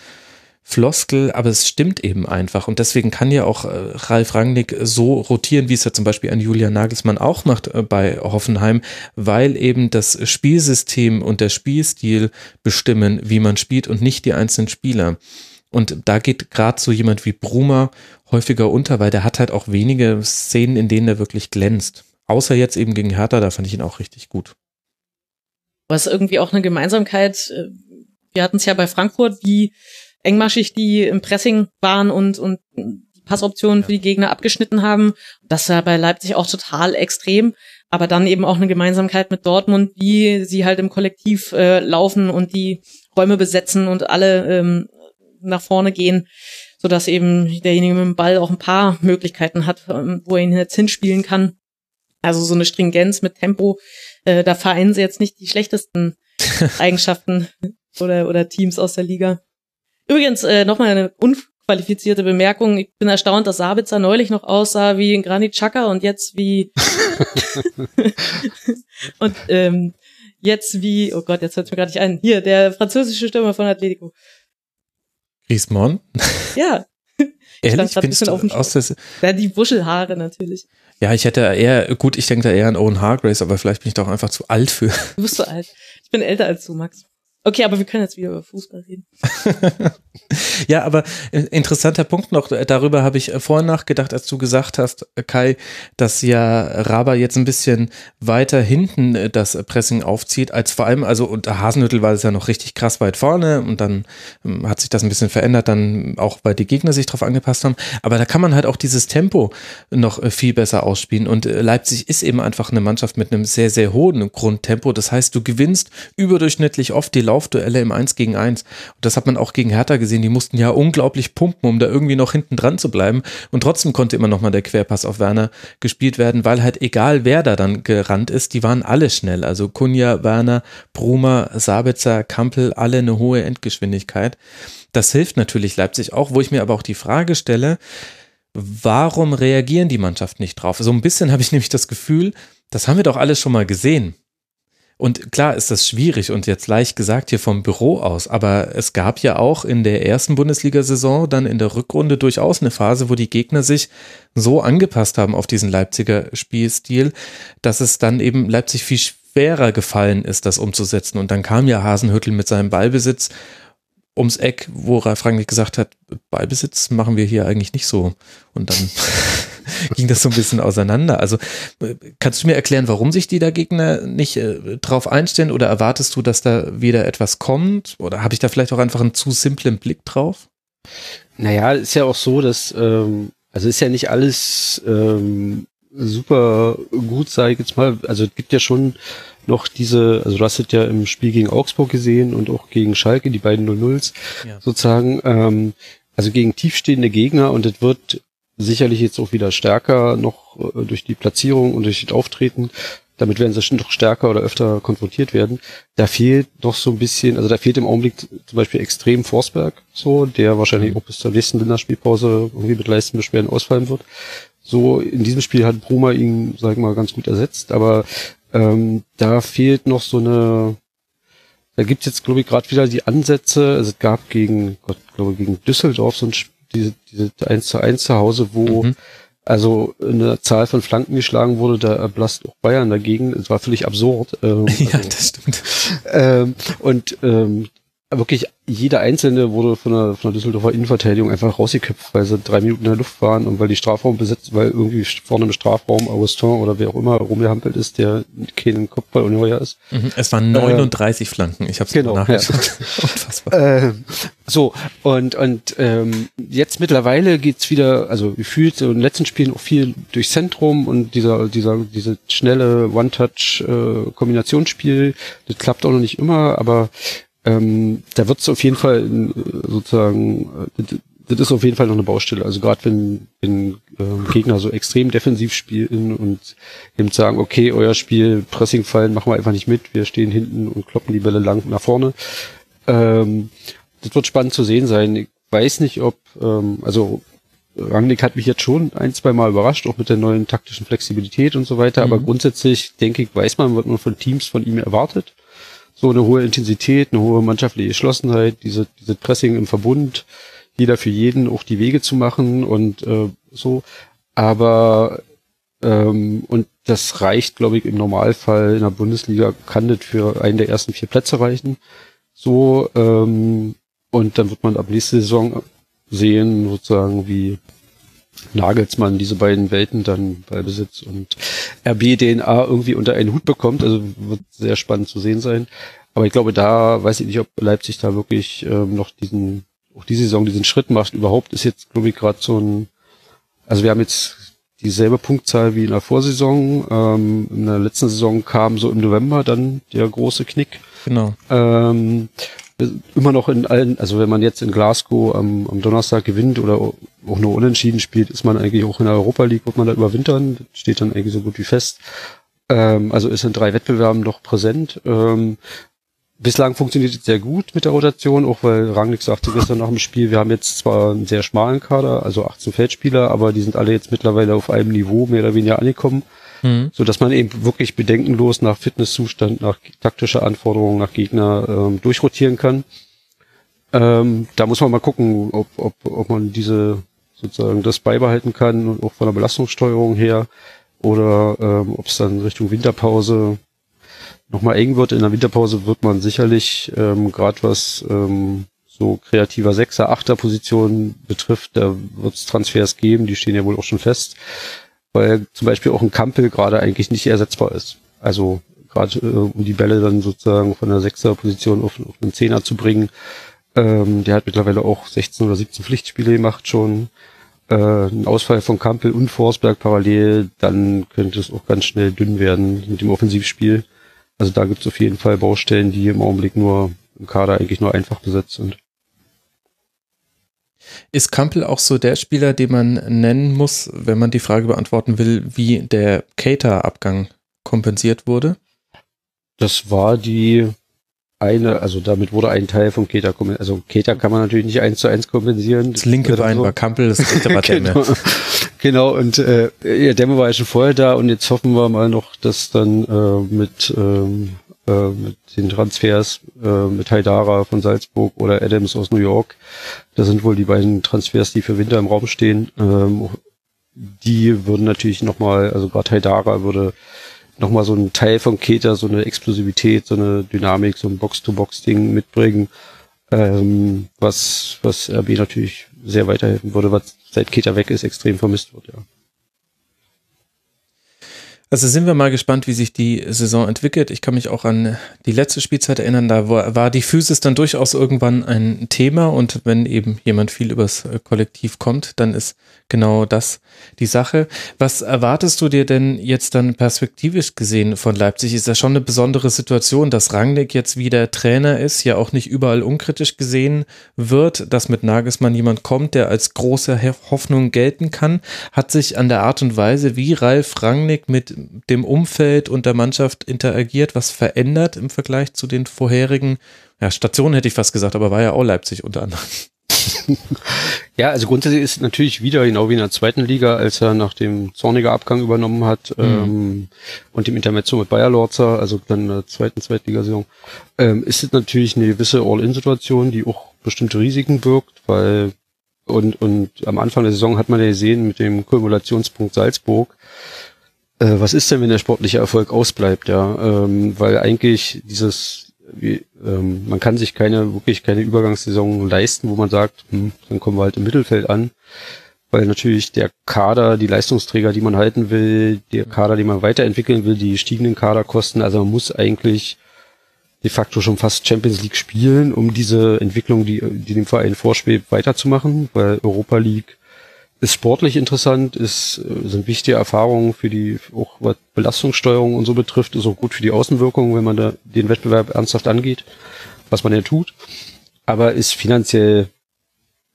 Floskel, aber es stimmt eben einfach. Und deswegen kann ja auch äh, Ralf Rangnick so rotieren, wie es ja zum Beispiel ein Julian Nagelsmann auch macht äh, bei Hoffenheim, weil eben das Spielsystem und der Spielstil bestimmen, wie man spielt und nicht die einzelnen Spieler. Und da geht gerade so jemand wie Bruma häufiger unter, weil der hat halt auch wenige Szenen, in denen er wirklich glänzt. Außer jetzt eben gegen Hertha, da fand ich ihn auch richtig gut. Was irgendwie auch eine Gemeinsamkeit, äh, wir hatten es ja bei Frankfurt, wie engmaschig die im Pressing waren und, und die Passoptionen für die Gegner abgeschnitten haben. Das war bei Leipzig auch total extrem. Aber dann eben auch eine Gemeinsamkeit mit Dortmund, wie sie halt im Kollektiv äh, laufen und die Räume besetzen und alle ähm, nach vorne gehen, sodass eben derjenige mit dem Ball auch ein paar Möglichkeiten hat, ähm, wo er ihn jetzt hinspielen kann. Also so eine Stringenz mit Tempo, äh, da vereinen sie jetzt nicht die schlechtesten Eigenschaften oder, oder Teams aus der Liga. Übrigens, äh, nochmal eine unqualifizierte Bemerkung. Ich bin erstaunt, dass Sabitzer neulich noch aussah wie ein Granit Xhaka und jetzt wie und ähm, jetzt wie, oh Gott, jetzt hört mir gerade nicht ein. Hier, der französische Stürmer von Atletico. Griezmann? Ja. Ehrlich, findest du aus der Ja, die Wuschelhaare natürlich. Ja, ich hätte eher, gut, ich denke da eher an Owen Hargrace, aber vielleicht bin ich doch einfach zu alt für. Du bist zu alt. Ich bin älter als du, Max. Okay, aber wir können jetzt wieder über Fußball reden. ja, aber interessanter Punkt noch, darüber habe ich vorhin nachgedacht, als du gesagt hast, Kai, dass ja Raba jetzt ein bisschen weiter hinten das Pressing aufzieht, als vor allem, also unter Hasenhüttel war es ja noch richtig krass weit vorne und dann ähm, hat sich das ein bisschen verändert, dann auch weil die Gegner sich darauf angepasst haben. Aber da kann man halt auch dieses Tempo noch äh, viel besser ausspielen und äh, Leipzig ist eben einfach eine Mannschaft mit einem sehr, sehr hohen Grundtempo. Das heißt, du gewinnst überdurchschnittlich oft die Laufduelle im 1 gegen 1. Und das hat man auch gegen Hertha gesehen. Die mussten ja unglaublich pumpen, um da irgendwie noch hinten dran zu bleiben. Und trotzdem konnte immer noch mal der Querpass auf Werner gespielt werden, weil halt egal wer da dann gerannt ist, die waren alle schnell. Also Kunja, Werner, Bruma, Sabitzer, Kampel, alle eine hohe Endgeschwindigkeit. Das hilft natürlich Leipzig auch, wo ich mir aber auch die Frage stelle, warum reagieren die Mannschaft nicht drauf? So ein bisschen habe ich nämlich das Gefühl, das haben wir doch alles schon mal gesehen. Und klar ist das schwierig und jetzt leicht gesagt hier vom Büro aus, aber es gab ja auch in der ersten Bundesliga-Saison dann in der Rückrunde durchaus eine Phase, wo die Gegner sich so angepasst haben auf diesen Leipziger Spielstil, dass es dann eben Leipzig viel schwerer gefallen ist, das umzusetzen. Und dann kam ja Hasenhüttel mit seinem Ballbesitz ums Eck, wo Ralf Rangnick gesagt hat, Ballbesitz machen wir hier eigentlich nicht so. Und dann ging das so ein bisschen auseinander. Also kannst du mir erklären, warum sich die da Gegner nicht äh, drauf einstellen oder erwartest du, dass da wieder etwas kommt? Oder habe ich da vielleicht auch einfach einen zu simplen Blick drauf? Naja, ist ja auch so, dass, ähm, also ist ja nicht alles ähm, super gut, sage ich jetzt mal. Also es gibt ja schon noch diese, also du hast es ja im Spiel gegen Augsburg gesehen und auch gegen Schalke, die beiden 0-0s ja. sozusagen, ähm, also gegen tiefstehende Gegner und es wird sicherlich jetzt auch wieder stärker noch äh, durch die Platzierung und durch das Auftreten. Damit werden sie noch stärker oder öfter konfrontiert werden. Da fehlt noch so ein bisschen, also da fehlt im Augenblick zum Beispiel extrem Forsberg, so, der wahrscheinlich mhm. auch bis zur nächsten Länderspielpause irgendwie mit Leistenbeschwerden ausfallen wird. So, in diesem Spiel hat Bruma ihn, sag ich mal, ganz gut ersetzt, aber ähm, da fehlt noch so eine, da gibt's jetzt, glaube ich, gerade wieder die Ansätze, also es gab gegen, Gott, glaube gegen Düsseldorf so ein, diese, diese 1 zu 1 zu Hause, wo mhm. also eine Zahl von Flanken geschlagen wurde, da erblasst auch Bayern dagegen. Es war völlig absurd. Ähm, ja, also, das stimmt. Ähm, und ähm, wirklich jeder Einzelne wurde von der, von der Düsseldorfer Innenverteidigung einfach rausgeköpft, weil sie drei Minuten in der Luft waren und weil die Strafraum besetzt, weil irgendwie vorne im Strafraum Augustin oder wer auch immer rumgehampelt ist, der keinen Kopfball ungeheuer ist. Mhm, es waren 39 äh, Flanken, ich habe es genau nachgeschaut. Ja. Unfassbar. Äh, so, und, und ähm, jetzt mittlerweile geht's wieder, also gefühlt in den letzten Spielen auch viel durch Zentrum und dieser, dieser, diese schnelle One-Touch-Kombinationsspiel, äh, das klappt auch noch nicht immer, aber ähm, da wird es auf jeden Fall äh, sozusagen, äh, das ist auf jeden Fall noch eine Baustelle. Also gerade wenn, wenn äh, Gegner so extrem defensiv spielen und eben sagen, okay, euer Spiel, Pressing fallen, machen wir einfach nicht mit, wir stehen hinten und kloppen die Bälle lang nach vorne. Ähm, das wird spannend zu sehen sein. Ich weiß nicht, ob, ähm, also Rangnick hat mich jetzt schon ein, zwei Mal überrascht, auch mit der neuen taktischen Flexibilität und so weiter, mhm. aber grundsätzlich denke ich, weiß man, was man von Teams von ihm erwartet so eine hohe Intensität, eine hohe mannschaftliche Geschlossenheit, diese, diese Pressing im Verbund, jeder für jeden auch die Wege zu machen und äh, so. Aber ähm, und das reicht, glaube ich, im Normalfall in der Bundesliga kann das für einen der ersten vier Plätze reichen. So ähm, und dann wird man ab nächste Saison sehen, sozusagen, wie Nagelsmann diese beiden Welten dann bei Besitz und RB-DNA irgendwie unter einen Hut bekommt. Also wird sehr spannend zu sehen sein. Aber ich glaube, da weiß ich nicht, ob Leipzig da wirklich ähm, noch diesen, auch diese Saison diesen Schritt macht. Überhaupt ist jetzt, glaube ich, gerade so ein, also wir haben jetzt dieselbe Punktzahl wie in der Vorsaison. Ähm, in der letzten Saison kam so im November dann der große Knick. Genau. Ähm, immer noch in allen, also wenn man jetzt in Glasgow am, am Donnerstag gewinnt oder auch nur unentschieden spielt, ist man eigentlich auch in der Europa League, wird man da überwintern, steht dann eigentlich so gut wie fest. Ähm, also ist in drei Wettbewerben noch präsent. Ähm, bislang funktioniert es sehr gut mit der Rotation, auch weil Rangnick sagte gestern nach dem Spiel, wir haben jetzt zwar einen sehr schmalen Kader, also 18 Feldspieler, aber die sind alle jetzt mittlerweile auf einem Niveau mehr oder weniger angekommen mhm. so dass man eben wirklich bedenkenlos nach Fitnesszustand, nach taktischer Anforderungen, nach Gegner ähm, durchrotieren kann. Ähm, da muss man mal gucken, ob, ob, ob man diese sozusagen das beibehalten kann und auch von der Belastungssteuerung her oder ähm, ob es dann Richtung Winterpause nochmal eng wird. In der Winterpause wird man sicherlich ähm, gerade was ähm, so kreativer Sechser, Achter Position betrifft, da wird es Transfers geben, die stehen ja wohl auch schon fest, weil zum Beispiel auch ein Kampel gerade eigentlich nicht ersetzbar ist. Also gerade äh, um die Bälle dann sozusagen von der Sechser Position auf, auf einen Zehner zu bringen. Ähm, der hat mittlerweile auch 16 oder 17 Pflichtspiele gemacht schon. Äh, ein Ausfall von Kampel und Forsberg parallel, dann könnte es auch ganz schnell dünn werden mit dem Offensivspiel. Also da gibt es auf jeden Fall Baustellen, die im Augenblick nur im Kader eigentlich nur einfach besetzt sind. Ist Kampel auch so der Spieler, den man nennen muss, wenn man die Frage beantworten will, wie der Cater-Abgang kompensiert wurde? Das war die eine, also damit wurde ein Teil von Keter kompensiert. Also Keter kann man natürlich nicht eins zu eins kompensieren. Das linke Bein so. war Kampel, das dritte war Demme. genau. genau, und äh, ja, Demme war ja schon vorher da und jetzt hoffen wir mal noch, dass dann äh, mit, ähm, äh, mit den Transfers äh, mit Haidara von Salzburg oder Adams aus New York, das sind wohl die beiden Transfers, die für Winter im Raum stehen. Ähm, die würden natürlich nochmal, also gerade Haidara würde nochmal so ein Teil von Keter, so eine Explosivität, so eine Dynamik, so ein Box-to-Box-Ding mitbringen, ähm, was, was RB natürlich sehr weiterhelfen würde, was seit Keter weg ist, extrem vermisst wird, ja. Also sind wir mal gespannt, wie sich die Saison entwickelt. Ich kann mich auch an die letzte Spielzeit erinnern, da war die Physis dann durchaus irgendwann ein Thema und wenn eben jemand viel übers Kollektiv kommt, dann ist genau das die Sache. Was erwartest du dir denn jetzt dann perspektivisch gesehen von Leipzig? Ist ja schon eine besondere Situation, dass Rangnick jetzt wieder Trainer ist, ja auch nicht überall unkritisch gesehen wird, dass mit Nagelsmann jemand kommt, der als große Hoffnung gelten kann. Hat sich an der Art und Weise, wie Ralf Rangnick mit dem Umfeld und der Mannschaft interagiert, was verändert im Vergleich zu den vorherigen ja, Stationen, hätte ich fast gesagt, aber war ja auch Leipzig unter anderem. ja, also grundsätzlich ist natürlich wieder genau wie in der zweiten Liga, als er nach dem zorniger Abgang übernommen hat mhm. ähm, und dem Intermezzo mit Bayer Lorzer, also dann in der zweiten Zweitligasaison, ähm, ist es natürlich eine gewisse All-In-Situation, die auch bestimmte Risiken birgt, weil und, und am Anfang der Saison hat man ja gesehen mit dem Kumulationspunkt Salzburg, äh, was ist denn, wenn der sportliche Erfolg ausbleibt, ja, ähm, weil eigentlich dieses wie, ähm, man kann sich keine, wirklich keine Übergangssaison leisten, wo man sagt, hm, dann kommen wir halt im Mittelfeld an. Weil natürlich der Kader, die Leistungsträger, die man halten will, der Kader, die man weiterentwickeln will, die stiegenden Kaderkosten, also man muss eigentlich de facto schon fast Champions League spielen, um diese Entwicklung, die, die dem Verein vorschwebt, weiterzumachen, weil Europa League ist sportlich interessant, ist, äh, sind wichtige Erfahrungen für die, auch was Belastungssteuerung und so betrifft, ist auch gut für die Außenwirkung, wenn man da den Wettbewerb ernsthaft angeht, was man ja tut. Aber ist finanziell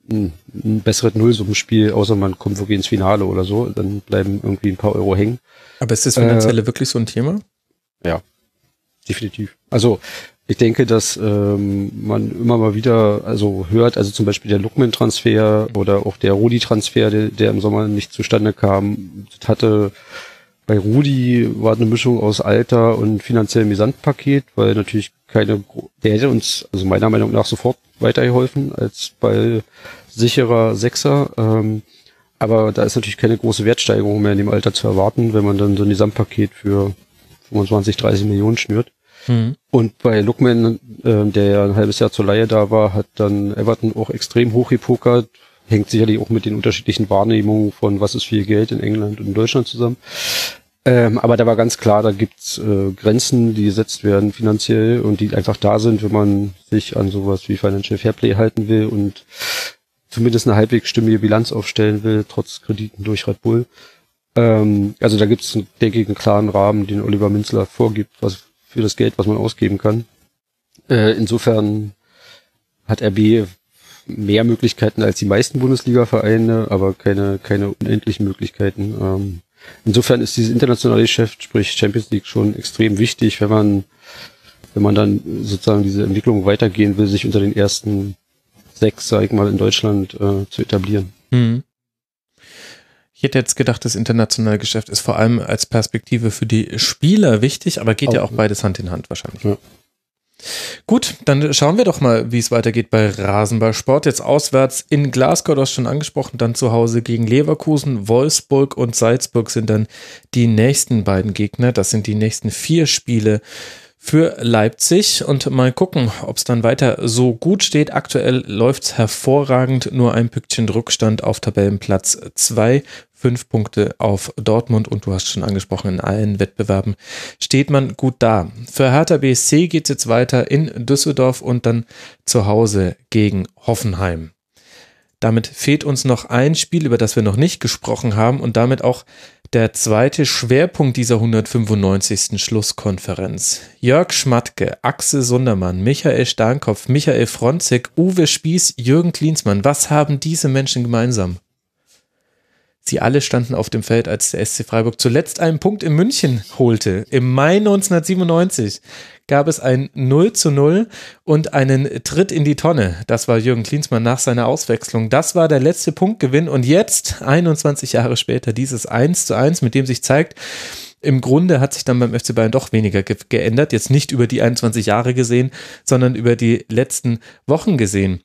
ein, ein besseres Nullsummenspiel, außer man kommt wirklich ins Finale oder so, dann bleiben irgendwie ein paar Euro hängen. Aber ist das Finanzielle äh, wirklich so ein Thema? Ja, definitiv. Also ich denke, dass ähm, man immer mal wieder also hört, also zum Beispiel der Lookman-Transfer oder auch der Rudi-Transfer, der, der im Sommer nicht zustande kam, hatte bei Rudi war eine Mischung aus Alter und finanziellem Gesamtpaket, weil natürlich keine, der hätte uns, also meiner Meinung nach, sofort weitergeholfen als bei sicherer Sechser. Ähm, aber da ist natürlich keine große Wertsteigerung mehr in dem Alter zu erwarten, wenn man dann so ein Gesamtpaket für 25, 30 Millionen schnürt. Mhm. Und bei Lookman, äh, der ja ein halbes Jahr zur Leihe da war, hat dann Everton auch extrem hoch gepokert. Hängt sicherlich auch mit den unterschiedlichen Wahrnehmungen von was ist viel Geld in England und in Deutschland zusammen. Ähm, aber da war ganz klar, da gibt's äh, Grenzen, die gesetzt werden finanziell und die einfach da sind, wenn man sich an sowas wie Financial Fairplay halten will und zumindest eine halbwegs stimmige Bilanz aufstellen will, trotz Krediten durch Red Bull. Ähm, also da gibt's, denke ich, einen klaren Rahmen, den Oliver Minzler vorgibt, was für das Geld, was man ausgeben kann. Äh, insofern hat RB mehr Möglichkeiten als die meisten Bundesliga-Vereine, aber keine, keine unendlichen Möglichkeiten. Ähm, insofern ist dieses internationale Geschäft, sprich Champions League, schon extrem wichtig, wenn man, wenn man dann sozusagen diese Entwicklung weitergehen will, sich unter den ersten sechs, sag ich mal, in Deutschland äh, zu etablieren. Mhm. Ich hätte jetzt gedacht, das internationale Geschäft ist vor allem als Perspektive für die Spieler wichtig, aber geht auch, ja auch beides Hand in Hand wahrscheinlich. Ja. Gut, dann schauen wir doch mal, wie es weitergeht bei Rasenballsport. Jetzt auswärts in Glasgow, du hast schon angesprochen, dann zu Hause gegen Leverkusen, Wolfsburg und Salzburg sind dann die nächsten beiden Gegner. Das sind die nächsten vier Spiele für Leipzig und mal gucken, ob es dann weiter so gut steht. Aktuell läuft es hervorragend, nur ein Pünktchen Rückstand auf Tabellenplatz 2, fünf Punkte auf Dortmund und du hast schon angesprochen, in allen Wettbewerben steht man gut da. Für Hertha BSC geht es jetzt weiter in Düsseldorf und dann zu Hause gegen Hoffenheim. Damit fehlt uns noch ein Spiel, über das wir noch nicht gesprochen haben und damit auch der zweite Schwerpunkt dieser 195. Schlusskonferenz. Jörg Schmatke, Axel Sundermann, Michael Starnkopf, Michael Fronzek, Uwe Spieß, Jürgen Klinsmann. Was haben diese Menschen gemeinsam? Sie alle standen auf dem Feld, als der SC Freiburg zuletzt einen Punkt in München holte. Im Mai 1997 gab es ein 0 zu 0 und einen Tritt in die Tonne. Das war Jürgen Klinsmann nach seiner Auswechslung. Das war der letzte Punktgewinn und jetzt, 21 Jahre später, dieses 1 zu 1, mit dem sich zeigt, im Grunde hat sich dann beim FC Bayern doch weniger ge geändert. Jetzt nicht über die 21 Jahre gesehen, sondern über die letzten Wochen gesehen.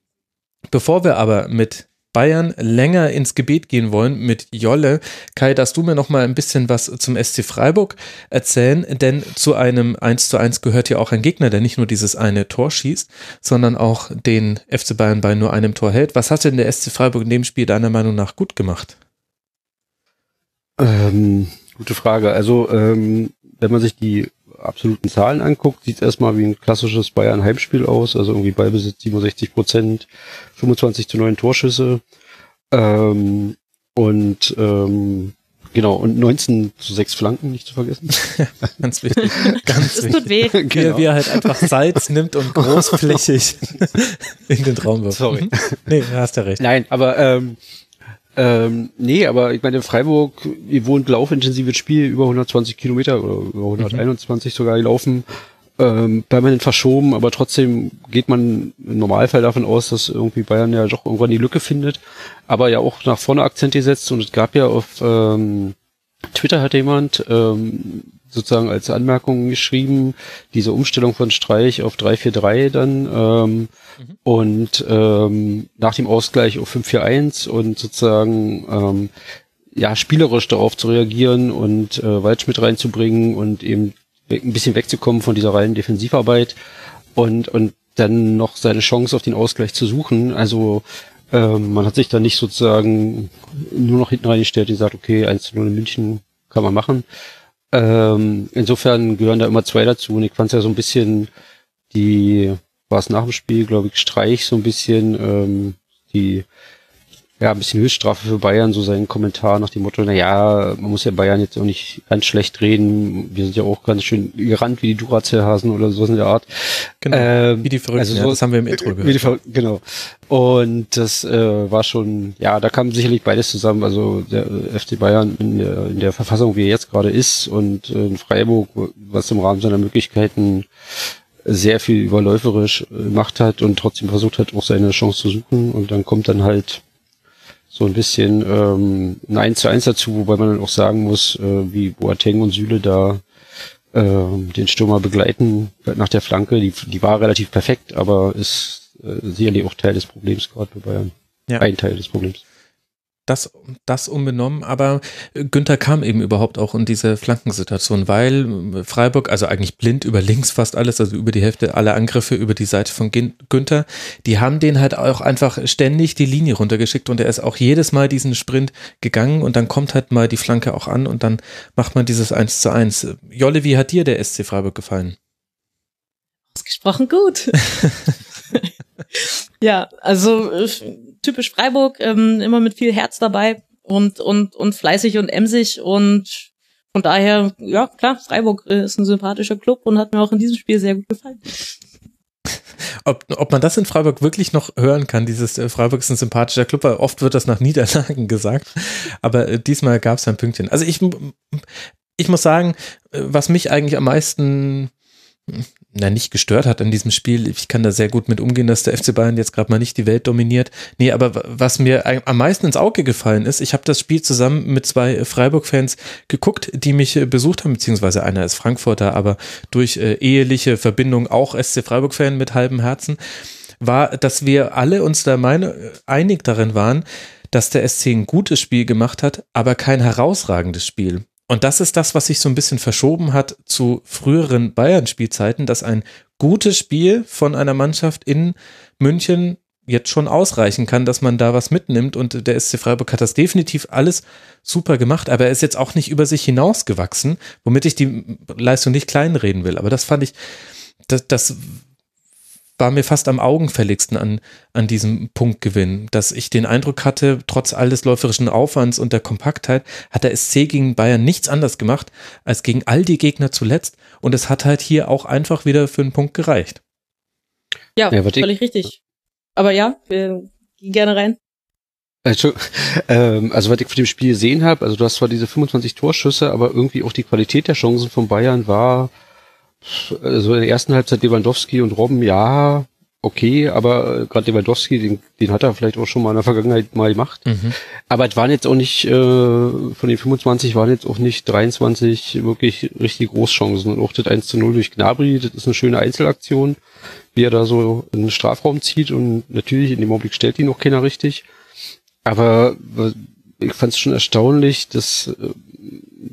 Bevor wir aber mit Bayern länger ins Gebet gehen wollen mit Jolle. Kai, darfst du mir noch mal ein bisschen was zum SC Freiburg erzählen? Denn zu einem 1 zu 1 gehört ja auch ein Gegner, der nicht nur dieses eine Tor schießt, sondern auch den FC Bayern bei nur einem Tor hält. Was hat denn der SC Freiburg in dem Spiel deiner Meinung nach gut gemacht? Ähm, gute Frage. Also, ähm, wenn man sich die absoluten Zahlen anguckt, sieht es erstmal wie ein klassisches Bayern-Heimspiel aus. Also irgendwie Ballbesitz 67 Prozent, 25 zu 9 Torschüsse. Ähm, und ähm, genau, und 19 zu 6 Flanken, nicht zu vergessen. ganz wichtig. Ganz das wichtig. tut weh. Genau. Wie er halt einfach Salz nimmt und großflächig in den Raum wirft. Sorry. Mhm. Nee, du hast ja recht. Nein, aber ähm, ähm, nee, aber ich meine, in Freiburg, ihr wohnt laufintensives Spiel, über 120 Kilometer oder über 121 sogar gelaufen, ähm, permanent verschoben, aber trotzdem geht man im Normalfall davon aus, dass irgendwie Bayern ja doch irgendwann die Lücke findet, aber ja auch nach vorne Akzent gesetzt und es gab ja auf ähm, Twitter hat jemand ähm, sozusagen als Anmerkung geschrieben, diese Umstellung von Streich auf 3-4-3 dann ähm, mhm. und ähm, nach dem Ausgleich auf 5-4-1 und sozusagen ähm, ja spielerisch darauf zu reagieren und äh, Waldschmidt reinzubringen und eben ein bisschen wegzukommen von dieser reinen Defensivarbeit und und dann noch seine Chance auf den Ausgleich zu suchen. Also ähm, man hat sich da nicht sozusagen nur noch hinten reingestellt und gesagt, okay, 1 0 in München kann man machen, ähm, insofern gehören da immer zwei dazu und ich fand es ja so ein bisschen die, war es nach dem Spiel, glaube ich, Streich so ein bisschen ähm, die ja, ein bisschen Höchststrafe für Bayern, so sein Kommentar nach dem Motto, na ja, man muss ja Bayern jetzt auch nicht ganz schlecht reden, wir sind ja auch ganz schön gerannt wie die Duracell-Hasen oder so in der Art. Genau, Ähm, wie die Verrückten, also ja, so- das haben wir im Intro die gehört. Genau. Und das äh, war schon, ja, da kam sicherlich beides zusammen. Also der äh, FC Bayern in der, in der Verfassung, wie er jetzt gerade ist, und äh, in Freiburg, was im Rahmen seiner Möglichkeiten sehr viel überläuferisch äh, gemacht hat und trotzdem versucht hat, auch seine Chance zu suchen. Und dann kommt dann halt so ein bisschen ähm, ein 1 zu 1 dazu, wobei man dann auch sagen muss, äh, wie Boateng und Süle da ähm, den Stürmer begleiten nach der Flanke. Die, die war relativ perfekt, aber ist äh, sicherlich auch Teil des Problems gerade bei Bayern. Ja. Ein Teil des Problems. Das, das unbenommen, aber Günther kam eben überhaupt auch in diese Flankensituation, weil Freiburg, also eigentlich blind über links fast alles, also über die Hälfte aller Angriffe über die Seite von Günther, die haben den halt auch einfach ständig die Linie runtergeschickt und er ist auch jedes Mal diesen Sprint gegangen und dann kommt halt mal die Flanke auch an und dann macht man dieses 1 zu 1. Jolle, wie hat dir der SC Freiburg gefallen? Ausgesprochen gut. ja, also äh, typisch Freiburg, ähm, immer mit viel Herz dabei und, und, und fleißig und emsig und von daher, ja klar, Freiburg äh, ist ein sympathischer Club und hat mir auch in diesem Spiel sehr gut gefallen. Ob, ob man das in Freiburg wirklich noch hören kann, dieses äh, Freiburg ist ein sympathischer Club, weil oft wird das nach Niederlagen gesagt, aber äh, diesmal gab es ein Pünktchen. Also ich, ich muss sagen, äh, was mich eigentlich am meisten na, nicht gestört hat an diesem Spiel. Ich kann da sehr gut mit umgehen, dass der FC Bayern jetzt gerade mal nicht die Welt dominiert. Nee, aber was mir am meisten ins Auge gefallen ist, ich habe das Spiel zusammen mit zwei Freiburg-Fans geguckt, die mich äh, besucht haben, beziehungsweise einer ist Frankfurter, aber durch äh, eheliche Verbindung auch SC Freiburg-Fan mit halbem Herzen, war, dass wir alle uns da meine, einig darin waren, dass der SC ein gutes Spiel gemacht hat, aber kein herausragendes Spiel. Und das ist das, was sich so ein bisschen verschoben hat zu früheren Bayern-Spielzeiten, dass ein gutes Spiel von einer Mannschaft in München jetzt schon ausreichen kann, dass man da was mitnimmt. Und der SC Freiburg hat das definitiv alles super gemacht, aber er ist jetzt auch nicht über sich hinausgewachsen, womit ich die Leistung nicht kleinreden will. Aber das fand ich, das, das war mir fast am augenfälligsten an, an diesem Punktgewinn, dass ich den Eindruck hatte, trotz all des läuferischen Aufwands und der Kompaktheit, hat der SC gegen Bayern nichts anders gemacht als gegen all die Gegner zuletzt und es hat halt hier auch einfach wieder für einen Punkt gereicht. Ja, ja völlig richtig. Aber ja, wir gehen gerne rein. Also, ähm, also was ich von dem Spiel gesehen habe, also du hast zwar diese 25 Torschüsse, aber irgendwie auch die Qualität der Chancen von Bayern war also in der ersten Halbzeit Lewandowski und Robben, ja, okay, aber äh, gerade Lewandowski, den, den hat er vielleicht auch schon mal in der Vergangenheit mal gemacht. Mhm. Aber es waren jetzt auch nicht, äh, von den 25 waren jetzt auch nicht 23 wirklich richtig Großchancen. Und auch das 1 zu 0 durch Gnabry, das ist eine schöne Einzelaktion, wie er da so in den Strafraum zieht und natürlich in dem Augenblick stellt ihn noch keiner richtig. Aber ich fand es schon erstaunlich, dass äh,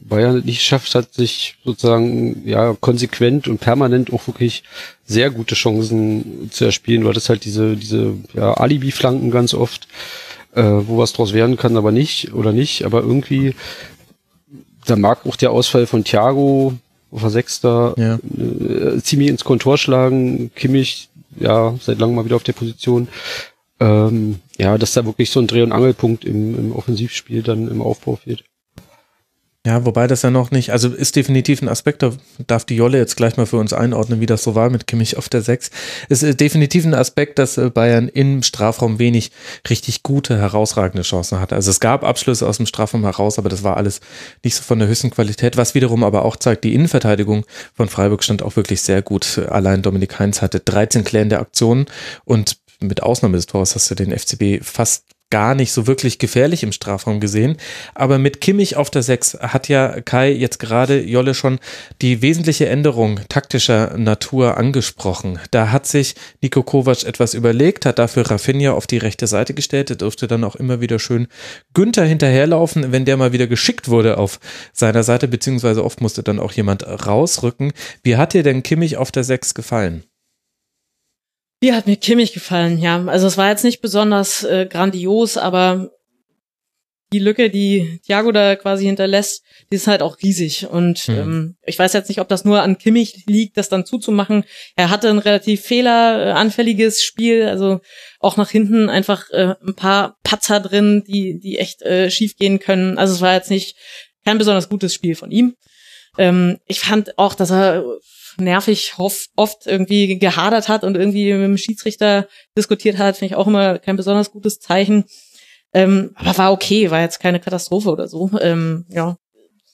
Bayern nicht geschafft hat, sich sozusagen ja konsequent und permanent auch wirklich sehr gute Chancen zu erspielen, weil das halt diese diese ja, Alibi-Flanken ganz oft, äh, wo was draus werden kann, aber nicht oder nicht, aber irgendwie da mag auch der Ausfall von Thiago auf der Sechster ja. äh, ziemlich ins Kontor schlagen, Kimmich ja seit langem mal wieder auf der Position. Ähm, ja, dass da wirklich so ein Dreh- und Angelpunkt im, im Offensivspiel dann im Aufbau fehlt. Ja, wobei das ja noch nicht, also ist definitiv ein Aspekt, da darf die Jolle jetzt gleich mal für uns einordnen, wie das so war mit Kimmich auf der 6. Es ist definitiv ein Aspekt, dass äh, Bayern im Strafraum wenig richtig gute, herausragende Chancen hatte. Also es gab Abschlüsse aus dem Strafraum heraus, aber das war alles nicht so von der höchsten Qualität, was wiederum aber auch zeigt, die Innenverteidigung von Freiburg stand auch wirklich sehr gut. Allein Dominik Heinz hatte 13 klärende Aktionen und mit Ausnahme des Tors hast du den FCB fast gar nicht so wirklich gefährlich im Strafraum gesehen. Aber mit Kimmich auf der 6 hat ja Kai jetzt gerade Jolle schon die wesentliche Änderung taktischer Natur angesprochen. Da hat sich Nico Kovac etwas überlegt, hat dafür Rafinha auf die rechte Seite gestellt. Er durfte dann auch immer wieder schön Günther hinterherlaufen, wenn der mal wieder geschickt wurde auf seiner Seite, beziehungsweise oft musste dann auch jemand rausrücken. Wie hat dir denn Kimmich auf der 6 gefallen? Wie hat mir Kimmich gefallen, ja. Also es war jetzt nicht besonders äh, grandios, aber die Lücke, die Thiago da quasi hinterlässt, die ist halt auch riesig. Und mhm. ähm, ich weiß jetzt nicht, ob das nur an Kimmich liegt, das dann zuzumachen. Er hatte ein relativ fehleranfälliges Spiel, also auch nach hinten einfach äh, ein paar Patzer drin, die, die echt äh, schief gehen können. Also es war jetzt nicht kein besonders gutes Spiel von ihm. Ähm, ich fand auch, dass er nervig oft irgendwie gehadert hat und irgendwie mit dem Schiedsrichter diskutiert hat, finde ich auch immer kein besonders gutes Zeichen. Ähm, aber war okay, war jetzt keine Katastrophe oder so. Ähm, ja,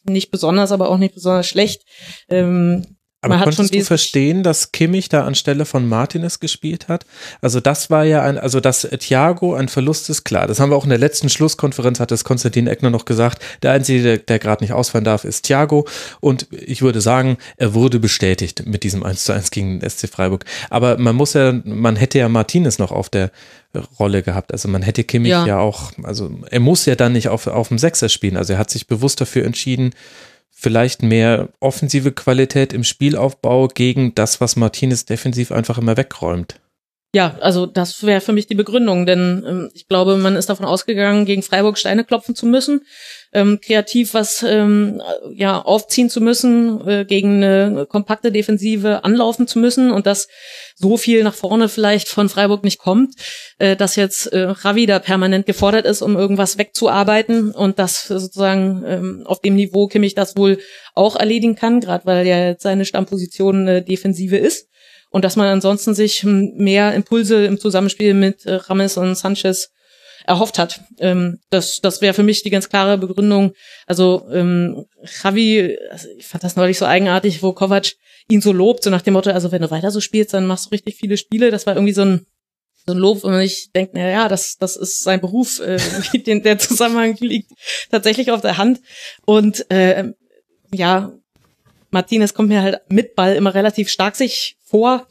nicht besonders, aber auch nicht besonders schlecht. Ähm, aber Man konntest du verstehen, dass Kimmich da anstelle von Martinez gespielt hat? Also das war ja ein, also dass Thiago ein Verlust ist, klar. Das haben wir auch in der letzten Schlusskonferenz, hat es Konstantin Eckner noch gesagt. Der Einzige, der, der gerade nicht ausfallen darf, ist Thiago. Und ich würde sagen, er wurde bestätigt mit diesem 1 zu 1 gegen den SC Freiburg. Aber man muss ja, man hätte ja Martinez noch auf der Rolle gehabt. Also man hätte Kimmich ja, ja auch, also er muss ja dann nicht auf, auf dem Sechser spielen. Also er hat sich bewusst dafür entschieden, vielleicht mehr offensive Qualität im Spielaufbau gegen das, was Martinez defensiv einfach immer wegräumt. Ja, also das wäre für mich die Begründung, denn ähm, ich glaube, man ist davon ausgegangen, gegen Freiburg Steine klopfen zu müssen, ähm, kreativ was ähm, ja aufziehen zu müssen, äh, gegen eine kompakte Defensive anlaufen zu müssen und dass so viel nach vorne vielleicht von Freiburg nicht kommt, äh, dass jetzt äh, Ravi da permanent gefordert ist, um irgendwas wegzuarbeiten und dass sozusagen ähm, auf dem Niveau Kimmich das wohl auch erledigen kann, gerade weil ja jetzt seine Stammposition äh, Defensive ist. Und dass man ansonsten sich mehr Impulse im Zusammenspiel mit äh, Rames und Sanchez erhofft hat. Ähm, das das wäre für mich die ganz klare Begründung. Also ähm, Javi, also ich fand das neulich so eigenartig, wo Kovac ihn so lobt, so nach dem Motto, also wenn du weiter so spielst, dann machst du richtig viele Spiele. Das war irgendwie so ein so ein Lob und ich denke, na ja, das das ist sein Beruf, äh, den der Zusammenhang liegt tatsächlich auf der Hand und äh, ja, Martinez kommt mir halt mit Ball immer relativ stark sich vor.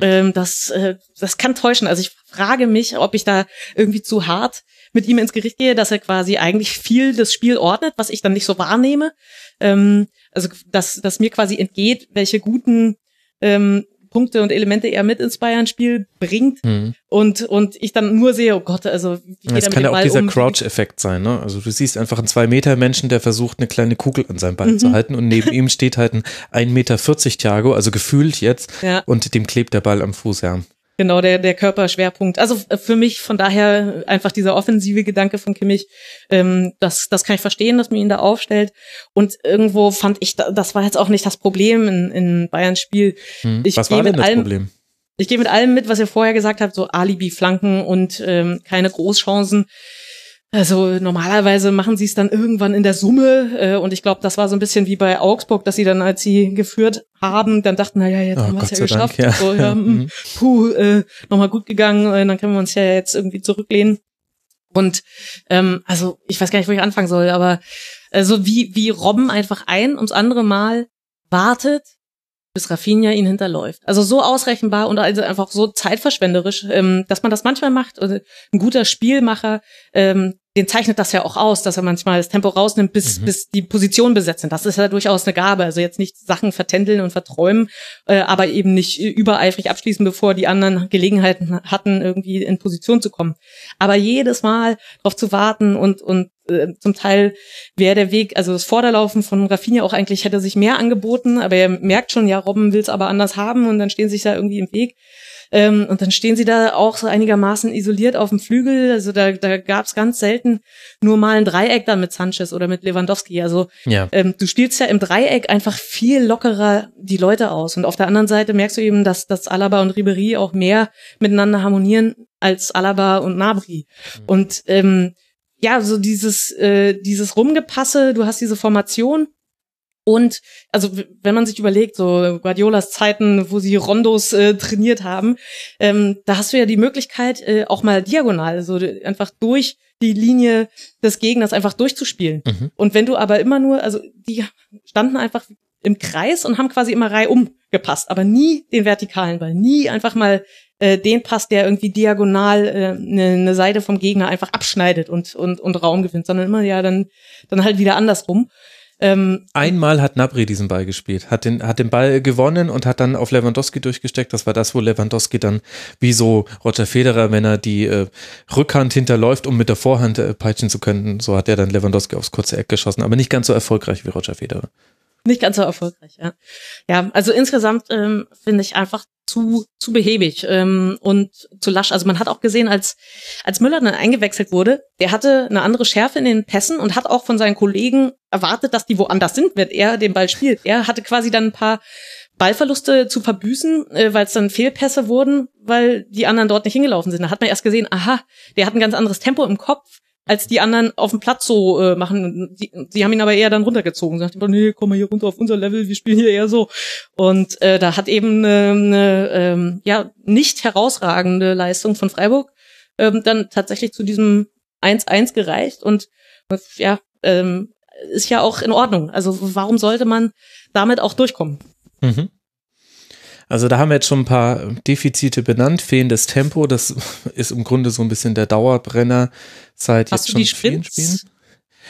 Ähm, das, äh, das kann täuschen. Also ich frage mich, ob ich da irgendwie zu hart mit ihm ins Gericht gehe, dass er quasi eigentlich viel das Spiel ordnet, was ich dann nicht so wahrnehme. Ähm, also dass, dass mir quasi entgeht, welche guten ähm, Punkte und Elemente er mit ins Bayern-Spiel bringt mhm. und, und ich dann nur sehe, oh Gott, also wie geht Es kann ja auch dieser um? Crouch-Effekt sein, ne? Also du siehst einfach einen Zwei-Meter-Menschen, der versucht, eine kleine Kugel an seinem Bein mhm. zu halten und neben ihm steht halt ein 1,40 Meter Thiago, also gefühlt jetzt, ja. und dem klebt der Ball am Fuß, ja genau der der Körperschwerpunkt. Also äh, für mich von daher einfach dieser offensive Gedanke von Kimmich, ähm, das das kann ich verstehen, dass man ihn da aufstellt. Und irgendwo fand ich, das war jetzt auch nicht das Problem in, in Bayerns Spiel. Hm. Ich Was war denn das allem, Problem? Ich gehe mit allem mit, was ihr vorher gesagt habt, so Alibi-Flanken und ähm, keine Großchancen. Also normalerweise machen sie es dann irgendwann in der Summe äh, und ich glaube, das war so ein bisschen wie bei Augsburg, dass sie dann, als sie geführt haben, dann dachten, naja, jetzt oh, haben wir es ja geschafft. Dank, ja. So, ja, mhm. puh, äh, nochmal gut gegangen, äh, dann können wir uns ja jetzt irgendwie zurücklehnen. Und ähm, also ich weiß gar nicht, wo ich anfangen soll, aber also wie wie Robben einfach ein ums andere Mal wartet, bis Rafinha ihn hinterläuft. Also so ausrechenbar und also einfach so zeitverschwenderisch, ähm, dass man das manchmal macht. Also ein guter Spielmacher ähm, den zeichnet das ja auch aus, dass er manchmal das Tempo rausnimmt, bis, mhm. bis die Position besetzt sind. Das ist ja durchaus eine Gabe. Also jetzt nicht Sachen vertändeln und verträumen, äh, aber eben nicht übereifrig abschließen, bevor die anderen Gelegenheiten hatten, irgendwie in Position zu kommen. Aber jedes Mal darauf zu warten und, und äh, zum Teil wäre der Weg, also das Vorderlaufen von Rafinha auch eigentlich hätte sich mehr angeboten, aber er merkt schon, ja, Robben will es aber anders haben und dann stehen sich da irgendwie im Weg. Ähm, und dann stehen sie da auch so einigermaßen isoliert auf dem Flügel. Also da, da gab es ganz selten nur mal ein Dreieck dann mit Sanchez oder mit Lewandowski. Also ja. ähm, du spielst ja im Dreieck einfach viel lockerer die Leute aus. Und auf der anderen Seite merkst du eben, dass, dass Alaba und Ribery auch mehr miteinander harmonieren als Alaba und Nabri. Mhm. Und ähm, ja, so dieses, äh, dieses Rumgepasse, du hast diese Formation, und also wenn man sich überlegt, so Guardiolas Zeiten, wo sie Rondos äh, trainiert haben, ähm, da hast du ja die Möglichkeit, äh, auch mal diagonal, so einfach durch die Linie des Gegners einfach durchzuspielen. Mhm. Und wenn du aber immer nur, also die standen einfach im Kreis und haben quasi immer reihum gepasst, aber nie den vertikalen Ball, nie einfach mal äh, den Pass, der irgendwie diagonal eine äh, ne, ne Seite vom Gegner einfach abschneidet und, und, und Raum gewinnt, sondern immer ja dann, dann halt wieder andersrum. Ähm, Einmal hat Nabri diesen Ball gespielt, hat den, hat den Ball gewonnen und hat dann auf Lewandowski durchgesteckt. Das war das, wo Lewandowski dann wie so Roger Federer, wenn er die äh, Rückhand hinterläuft, um mit der Vorhand äh, peitschen zu können, so hat er dann Lewandowski aufs kurze Eck geschossen, aber nicht ganz so erfolgreich wie Roger Federer. Nicht ganz so erfolgreich, ja. Ja, also insgesamt ähm, finde ich einfach zu zu behäbig ähm, und zu lasch. Also man hat auch gesehen, als als Müller dann eingewechselt wurde, der hatte eine andere Schärfe in den Pässen und hat auch von seinen Kollegen erwartet, dass die woanders sind, wenn er den Ball spielt. Er hatte quasi dann ein paar Ballverluste zu verbüßen, äh, weil es dann Fehlpässe wurden, weil die anderen dort nicht hingelaufen sind. Da hat man erst gesehen, aha, der hat ein ganz anderes Tempo im Kopf als die anderen auf dem Platz so äh, machen. Die, die haben ihn aber eher dann runtergezogen. Sagt, nee, komm mal hier runter auf unser Level, wir spielen hier eher so. Und äh, da hat eben eine, eine ähm, ja nicht herausragende Leistung von Freiburg ähm, dann tatsächlich zu diesem 1-1 gereicht. Und ja, ähm, ist ja auch in Ordnung. Also warum sollte man damit auch durchkommen? Mhm. Also da haben wir jetzt schon ein paar Defizite benannt. Fehlendes Tempo, das ist im Grunde so ein bisschen der Dauerbrenner seit Hast jetzt schon vielen Spielen.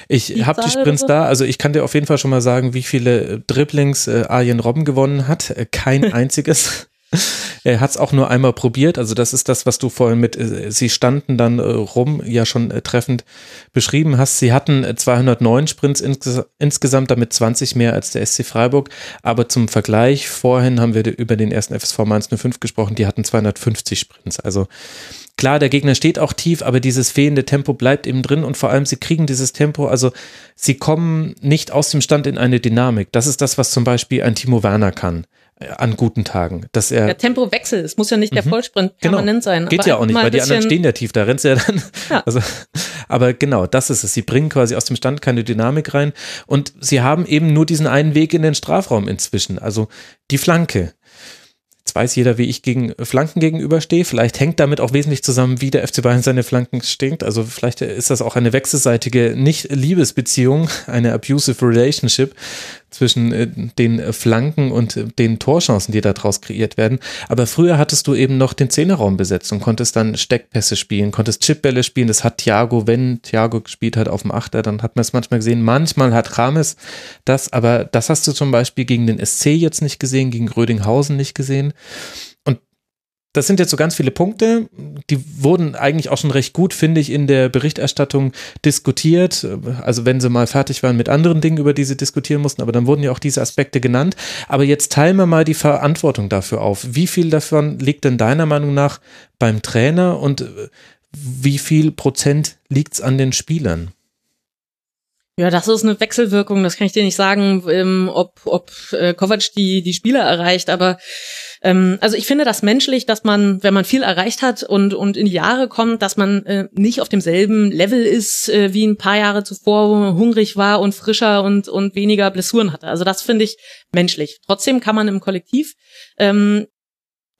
Ich habe die Sprints da, also ich kann dir auf jeden Fall schon mal sagen, wie viele Dribblings äh, Arjen Robben gewonnen hat. Äh, kein einziges. Er hat es auch nur einmal probiert. Also das ist das, was du vorhin mit äh, Sie standen dann äh, rum ja schon äh, treffend beschrieben hast. Sie hatten 209 Sprints insges insgesamt, damit 20 mehr als der SC Freiburg. Aber zum Vergleich, vorhin haben wir über den ersten FSV Mainz 05 gesprochen, die hatten 250 Sprints. Also klar, der Gegner steht auch tief, aber dieses fehlende Tempo bleibt eben drin und vor allem sie kriegen dieses Tempo, also sie kommen nicht aus dem Stand in eine Dynamik. Das ist das, was zum Beispiel ein Timo Werner kann an guten Tagen, dass er der Tempowechsel, es muss ja nicht der Vollsprint Genau. permanent sein. Geht ja auch nicht, weil die anderen stehen ja tief, da rennst du ja dann. Ja. Also, aber genau, das ist es. Sie bringen quasi aus dem Stand keine Dynamik rein und sie haben eben nur diesen einen Weg in den Strafraum inzwischen, also die Flanke. Jetzt weiß jeder, wie ich gegen Flanken gegenüberstehe. Vielleicht hängt damit auch wesentlich zusammen, wie der FC Bayern seine Flanken stinkt. Also vielleicht ist das auch eine wechselseitige Nicht-Liebesbeziehung, eine abusive relationship zwischen äh, den Flanken und äh, den Torchancen, die daraus kreiert werden. Aber früher hattest du eben noch den Zehnerraum besetzt und konntest dann Steckpässe spielen, konntest Chipbälle spielen. Das hat Thiago, wenn Thiago gespielt hat auf dem Achter, dann hat man es manchmal gesehen. Manchmal hat Rames das, aber das hast du zum Beispiel gegen den SC jetzt nicht gesehen, gegen Rödinghausen nicht gesehen. Das sind jetzt so ganz viele Punkte, die wurden eigentlich auch schon recht gut, finde ich, in der Berichterstattung diskutiert. Also wenn sie mal fertig waren mit anderen Dingen, über die sie diskutieren mussten, aber dann wurden ja auch diese Aspekte genannt. Aber jetzt teilen wir mal die Verantwortung dafür auf. Wie viel davon liegt denn deiner Meinung nach beim Trainer und äh, wie viel Prozent liegt's an den Spielern? Ja, das ist eine Wechselwirkung. Das kann ich dir nicht sagen, ähm, ob, ob äh, Kovac die, die Spieler erreicht. Aber ähm, also ich finde das menschlich, dass man, wenn man viel erreicht hat und, und in die Jahre kommt, dass man äh, nicht auf demselben Level ist äh, wie ein paar Jahre zuvor, wo man hungrig war und frischer und, und weniger Blessuren hatte. Also das finde ich menschlich. Trotzdem kann man im Kollektiv ähm,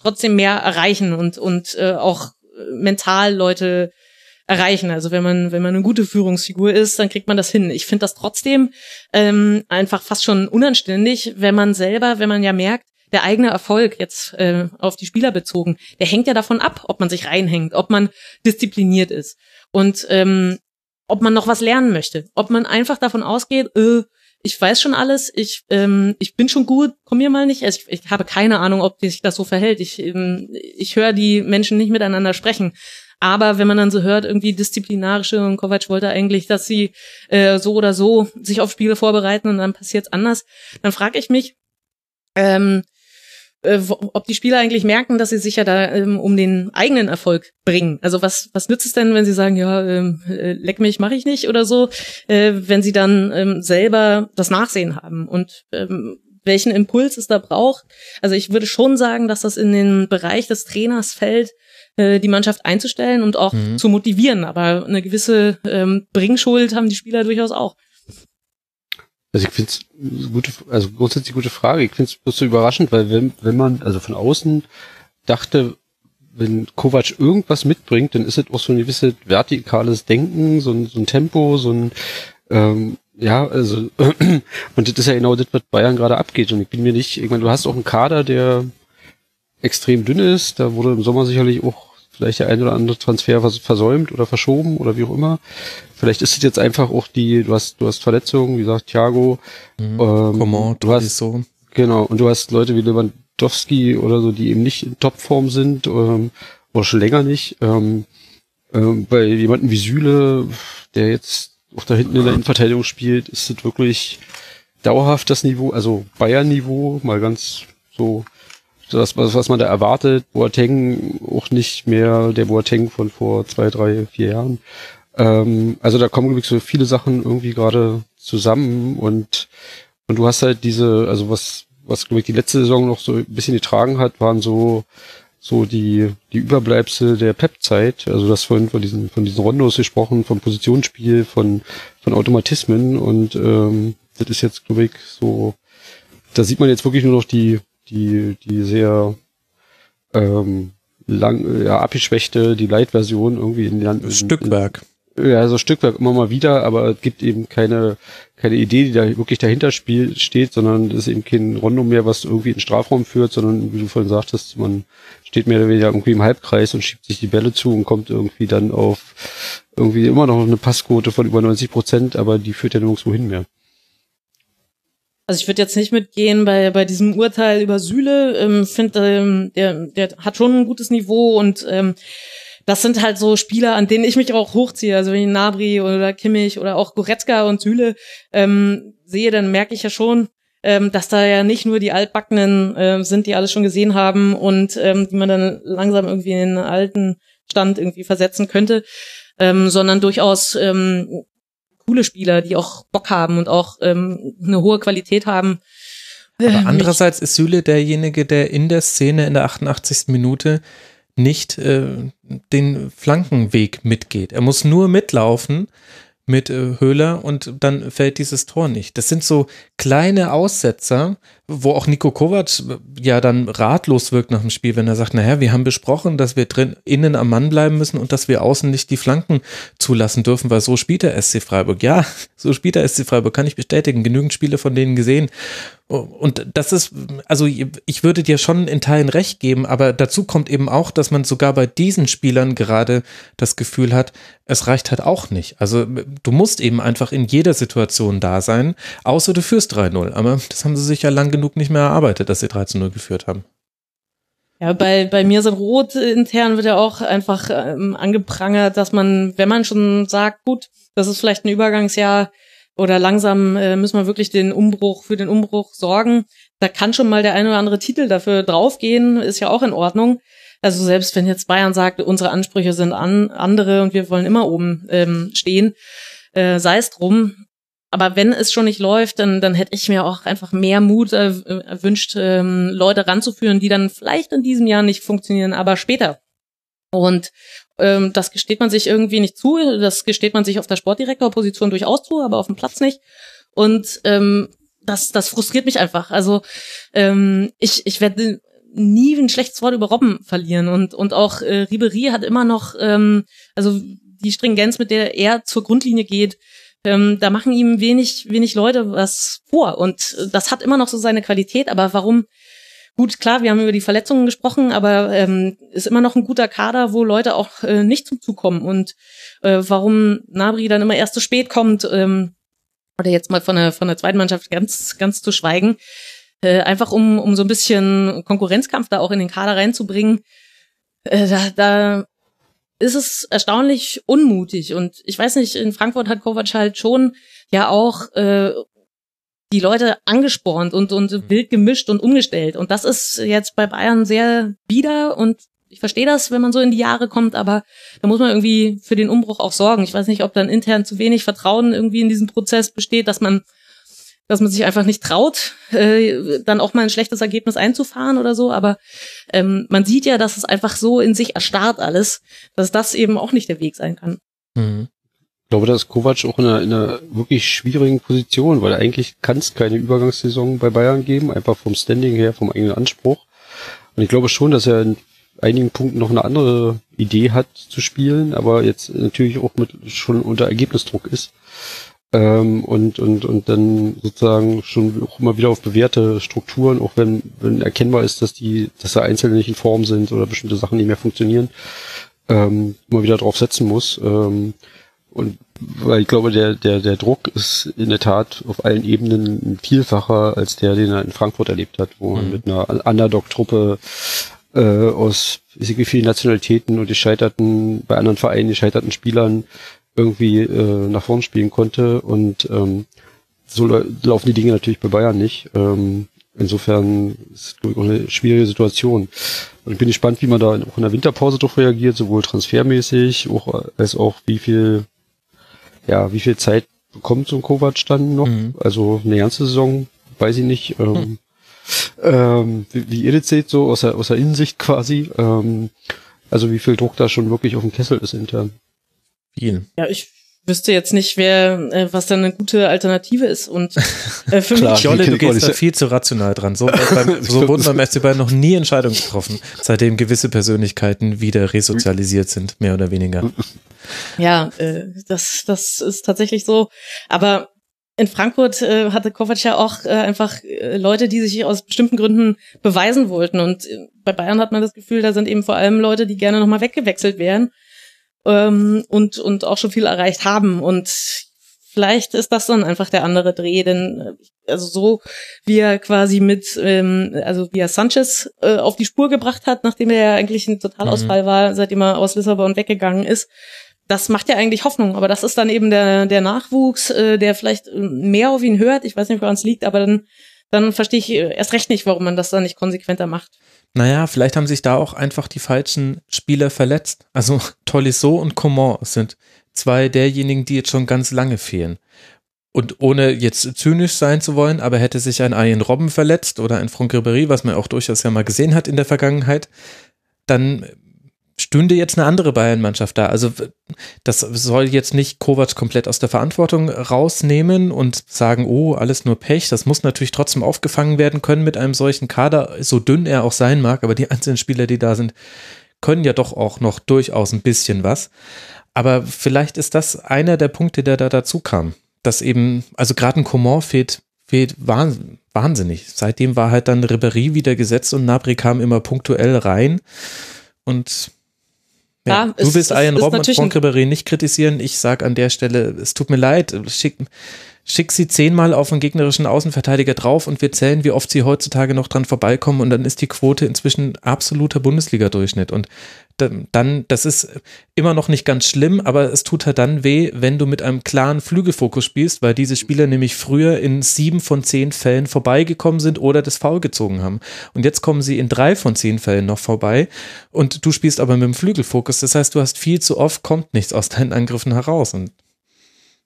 trotzdem mehr erreichen und, und äh, auch äh, mental Leute erreichen. Also wenn man, wenn man eine gute Führungsfigur ist, dann kriegt man das hin. Ich finde das trotzdem ähm, einfach fast schon unanständig, wenn man selber, wenn man ja merkt, der eigene Erfolg jetzt äh, auf die Spieler bezogen, der hängt ja davon ab, ob man sich reinhängt, ob man diszipliniert ist und ähm, ob man noch was lernen möchte, ob man einfach davon ausgeht, äh, ich weiß schon alles, ich ähm, ich bin schon gut, komm mir mal nicht. Also ich, ich habe keine Ahnung, ob sich das so verhält. Ich ähm, ich höre die Menschen nicht miteinander sprechen. Aber wenn man dann so hört, irgendwie disziplinarische und Kovac wollte eigentlich, dass sie äh, so oder so sich auf Spiele vorbereiten und dann passiert's anders, dann frage ich mich, ähm, äh, ob die Spieler eigentlich merken, dass sie sich ja da ähm, um den eigenen Erfolg bringen. Also was was nützt es denn, wenn sie sagen, ja, ähm, äh, leck mich, mache ich nicht oder so, äh, wenn sie dann ähm, selber das Nachsehen haben und ähm, welchen Impuls es da braucht. Also ich würde schon sagen, dass das in den Bereich des Trainers fällt, äh, die Mannschaft einzustellen und auch Mhm. zu motivieren. Aber eine gewisse ähm, Bringschuld haben die Spieler durchaus auch. Also ich finde es gute, also grundsätzlich gute Frage. Ich finde es bloß so überraschend, weil wenn, wenn man, also von außen dachte, wenn Kovac irgendwas mitbringt, dann ist es auch so ein gewisses vertikales Denken, so ein, so ein Tempo, so ein, ähm, ja, also, und das ist ja genau das, was Bayern gerade abgeht. Und ich bin mir nicht, ich meine, du hast auch einen Kader, der extrem dünn ist. Da wurde im Sommer sicherlich auch vielleicht der ein oder andere Transfer vers versäumt oder verschoben oder wie auch immer. Vielleicht ist es jetzt einfach auch die, du hast, du hast Verletzungen, wie gesagt, Thiago, ähm, Coman, du hast, so. genau, und du hast Leute wie Lewandowski oder so, die eben nicht in Topform sind, ähm, oder schon länger nicht. Ähm, ähm, bei jemanden wie Süle, der jetzt auch da hinten in der Innenverteidigung spielt, ist es wirklich dauerhaft das Niveau, also Bayern-Niveau, mal ganz so das, was, was man da erwartet. Boateng auch nicht mehr der Boateng von vor zwei, drei, vier Jahren. Ähm, also da kommen wirklich so viele Sachen irgendwie gerade zusammen und und du hast halt diese, also was was glaube ich die letzte Saison noch so ein bisschen getragen hat, waren so so die die Überbleibsel der Pep-Zeit. Also das vorhin von diesen von diesen Rondos gesprochen, vom Positionsspiel, von von Automatismen und ähm, das ist jetzt glaube ich so. Da sieht man jetzt wirklich nur noch die die die sehr ähm, lang ja abgeschwächte die Light-Version irgendwie in, in Stückwerk. ja, so Stückwerk immer mal wieder, aber es gibt eben keine, keine Idee, die da wirklich dahinter spiel, steht, sondern es ist eben kein Rondo mehr, was irgendwie in den Strafraum führt, sondern wie du vorhin sagtest, man steht mehr oder weniger irgendwie im Halbkreis und schiebt sich die Bälle zu und kommt irgendwie dann auf irgendwie immer noch eine Passquote von über 90 Prozent, aber die führt ja nirgendwo hin mehr. Also ich würde jetzt nicht mitgehen bei, bei diesem Urteil über Süle. Ähm, finde, ähm, der, der hat schon ein gutes Niveau und ähm, das sind halt so Spieler, an denen ich mich auch hochziehe. Also wenn ich Nabri oder Kimmich oder auch Goretzka und Süle ähm, sehe, dann merke ich ja schon, ähm, dass da ja nicht nur die Altbackenen äh, sind, die alles schon gesehen haben und ähm, die man dann langsam irgendwie in einen alten Stand irgendwie versetzen könnte, ähm, sondern durchaus ähm, coole Spieler, die auch Bock haben und auch ähm, eine hohe Qualität haben. Aber andererseits ist Süle derjenige, der in der Szene in der 88. Minute nicht äh, den Flankenweg mitgeht. Er muss nur mitlaufen mit äh, Höhler und dann fällt dieses Tor nicht. Das sind so kleine Aussetzer, wo auch Nico Kovac äh, ja dann ratlos wirkt nach dem Spiel, wenn er sagt, naja, wir haben besprochen, dass wir drin innen am Mann bleiben müssen und dass wir außen nicht die Flanken zulassen dürfen, weil so spielt der SC Freiburg. Ja, so spielt der SC Freiburg, kann ich bestätigen. Genügend Spiele von denen gesehen. Und das ist, also ich würde dir schon in Teilen recht geben, aber dazu kommt eben auch, dass man sogar bei diesen Spielern gerade das Gefühl hat, es reicht halt auch nicht. Also du musst eben einfach in jeder Situation da sein, außer du führst 3-0. Aber das haben sie sich ja lang genug nicht mehr erarbeitet, dass sie 3-0 geführt haben. Ja, bei, bei mir sind Rot intern wird ja auch einfach ähm, angeprangert, dass man, wenn man schon sagt, gut, das ist vielleicht ein Übergangsjahr, oder langsam äh, müssen wir wirklich den Umbruch für den Umbruch sorgen. Da kann schon mal der ein oder andere Titel dafür draufgehen, ist ja auch in Ordnung. Also selbst wenn jetzt Bayern sagt, unsere Ansprüche sind an andere und wir wollen immer oben ähm, stehen, äh, sei es drum. Aber wenn es schon nicht läuft, dann, dann hätte ich mir auch einfach mehr Mut äh, erwünscht, ähm, Leute ranzuführen, die dann vielleicht in diesem Jahr nicht funktionieren, aber später. Und ähm, das gesteht man sich irgendwie nicht zu. Das gesteht man sich auf der Sportdirektorposition durchaus zu, aber auf dem Platz nicht. Und ähm, das, das frustriert mich einfach. Also ähm, ich, ich werde nie ein schlechtes Wort über Robben verlieren. Und, und auch äh, Ribery hat immer noch, ähm, also die Stringenz, mit der er zur Grundlinie geht, ähm, da machen ihm wenig, wenig Leute was vor. Und das hat immer noch so seine Qualität. Aber warum Gut, klar, wir haben über die Verletzungen gesprochen, aber ähm, ist immer noch ein guter Kader, wo Leute auch äh, nicht zum Zug kommen. Und äh, warum Nabri dann immer erst zu spät kommt, ähm, oder jetzt mal von der, von der zweiten Mannschaft ganz, ganz zu schweigen, äh, einfach um, um so ein bisschen Konkurrenzkampf da auch in den Kader reinzubringen, äh, da, da ist es erstaunlich unmutig. Und ich weiß nicht, in Frankfurt hat Kovac halt schon ja auch äh, die Leute angespornt und, und mhm. wild gemischt und umgestellt. Und das ist jetzt bei Bayern sehr bieder und ich verstehe das, wenn man so in die Jahre kommt, aber da muss man irgendwie für den Umbruch auch sorgen. Ich weiß nicht, ob dann intern zu wenig Vertrauen irgendwie in diesem Prozess besteht, dass man, dass man sich einfach nicht traut, äh, dann auch mal ein schlechtes Ergebnis einzufahren oder so. Aber ähm, man sieht ja, dass es einfach so in sich erstarrt alles, dass das eben auch nicht der Weg sein kann. Mhm. Ich glaube, da ist Kovac auch in einer, in einer wirklich schwierigen Position, weil eigentlich kann es keine Übergangssaison bei Bayern geben, einfach vom Standing her, vom eigenen Anspruch. Und ich glaube schon, dass er in einigen Punkten noch eine andere Idee hat zu spielen, aber jetzt natürlich auch mit schon unter Ergebnisdruck ist. Ähm, und, und, und dann sozusagen schon auch immer wieder auf bewährte Strukturen, auch wenn, wenn erkennbar ist, dass die, dass da Einzelne nicht in Form sind oder bestimmte Sachen nicht mehr funktionieren, ähm, immer wieder drauf setzen muss. Ähm, und weil ich glaube, der, der, der Druck ist in der Tat auf allen Ebenen ein vielfacher als der, den er in Frankfurt erlebt hat, wo man mhm. mit einer Underdog-Truppe äh, aus wie viele Nationalitäten und gescheiterten, bei anderen Vereinen gescheiterten Spielern irgendwie äh, nach vorn spielen konnte. Und ähm, so laufen die Dinge natürlich bei Bayern nicht. Ähm, insofern ist es auch eine schwierige Situation. Und ich bin gespannt, wie man da auch in der Winterpause doch reagiert, sowohl transfermäßig, auch, als auch wie viel ja, wie viel Zeit bekommt so ein Kovac dann noch? Mhm. Also eine ganze Saison, weiß ich nicht. Ähm, mhm. ähm, wie, wie ihr das seht, so aus der, aus der Innensicht quasi. Ähm, also wie viel Druck da schon wirklich auf dem Kessel ist intern. Viel. Ja, ich wüsste jetzt nicht, wer, äh, was dann eine gute Alternative ist. Und äh, für Klar, mich. Jolle, du gehst da viel zu rational dran. So, beim, so wurden beim SC Bayern noch nie Entscheidungen getroffen, seitdem gewisse Persönlichkeiten wieder resozialisiert sind, mehr oder weniger. Ja, äh, das, das ist tatsächlich so. Aber in Frankfurt äh, hatte Kovac ja auch äh, einfach äh, Leute, die sich aus bestimmten Gründen beweisen wollten. Und äh, bei Bayern hat man das Gefühl, da sind eben vor allem Leute, die gerne nochmal weggewechselt wären ähm, und, und auch schon viel erreicht haben. Und vielleicht ist das dann einfach der andere Dreh, denn äh, also so wie er quasi mit, ähm, also wie er Sanchez äh, auf die Spur gebracht hat, nachdem er ja eigentlich ein Totalausfall mhm. war, seitdem er aus Lissabon weggegangen ist, das macht ja eigentlich Hoffnung, aber das ist dann eben der, der Nachwuchs, äh, der vielleicht mehr auf ihn hört. Ich weiß nicht, woran es liegt, aber dann, dann verstehe ich erst recht nicht, warum man das dann nicht konsequenter macht. Naja, vielleicht haben sich da auch einfach die falschen Spieler verletzt. Also Tolisso und Coman sind zwei derjenigen, die jetzt schon ganz lange fehlen. und ohne jetzt zynisch sein zu wollen, aber hätte sich ein Ian Robben verletzt oder ein Franck Ribéry, was man auch durchaus ja mal gesehen hat in der Vergangenheit, dann stünde jetzt eine andere Bayern-Mannschaft da. Also das soll jetzt nicht Kovac komplett aus der Verantwortung rausnehmen und sagen, oh, alles nur Pech. Das muss natürlich trotzdem aufgefangen werden können mit einem solchen Kader, so dünn er auch sein mag, aber die einzelnen Spieler, die da sind, können ja doch auch noch durchaus ein bisschen was. Aber vielleicht ist das einer der Punkte, der da dazu kam. Dass eben, also gerade ein Coman fehlt, fehlt wahnsinnig. Seitdem war halt dann Ribéry wieder gesetzt und Nabri kam immer punktuell rein. Und ja, ja du willst Ian Robben und Franck Ribéry nicht kritisieren. Ich sag an der Stelle, es tut mir leid, schick, schick sie zehnmal auf einen gegnerischen Außenverteidiger drauf und wir zählen, wie oft sie heutzutage noch dran vorbeikommen und dann ist die Quote inzwischen absoluter Bundesliga-Durchschnitt. Und dann, das ist immer noch nicht ganz schlimm, aber es tut halt dann weh, wenn du mit einem klaren Flügelfokus spielst, weil diese Spieler nämlich früher in sieben von zehn Fällen vorbeigekommen sind oder das Foul gezogen haben. Und jetzt kommen sie in drei von zehn Fällen noch vorbei und du spielst aber mit dem Flügelfokus. Das heißt, du hast viel zu oft, kommt nichts aus deinen Angriffen heraus und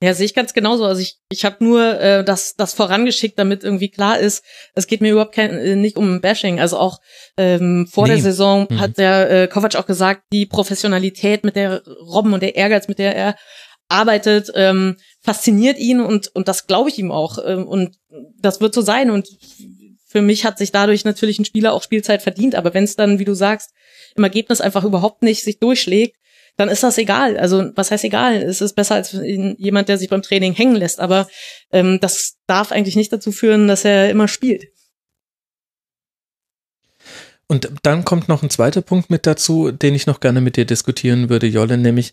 ja, sehe ich ganz genauso. Also ich, ich habe nur äh, das, das vorangeschickt, damit irgendwie klar ist, es geht mir überhaupt kein, äh, nicht um Bashing. Also auch ähm, vor nee. der Saison mhm. hat der äh, Kovac auch gesagt, die Professionalität, mit der Robben und der Ehrgeiz, mit der er arbeitet, ähm, fasziniert ihn und, und das glaube ich ihm auch. Ähm, und das wird so sein. Und für mich hat sich dadurch natürlich ein Spieler auch Spielzeit verdient. Aber wenn es dann, wie du sagst, im Ergebnis einfach überhaupt nicht sich durchschlägt, dann ist das egal. Also was heißt egal? Es ist besser als jemand, der sich beim Training hängen lässt. Aber ähm, das darf eigentlich nicht dazu führen, dass er immer spielt. Und dann kommt noch ein zweiter Punkt mit dazu, den ich noch gerne mit dir diskutieren würde, Jolle, nämlich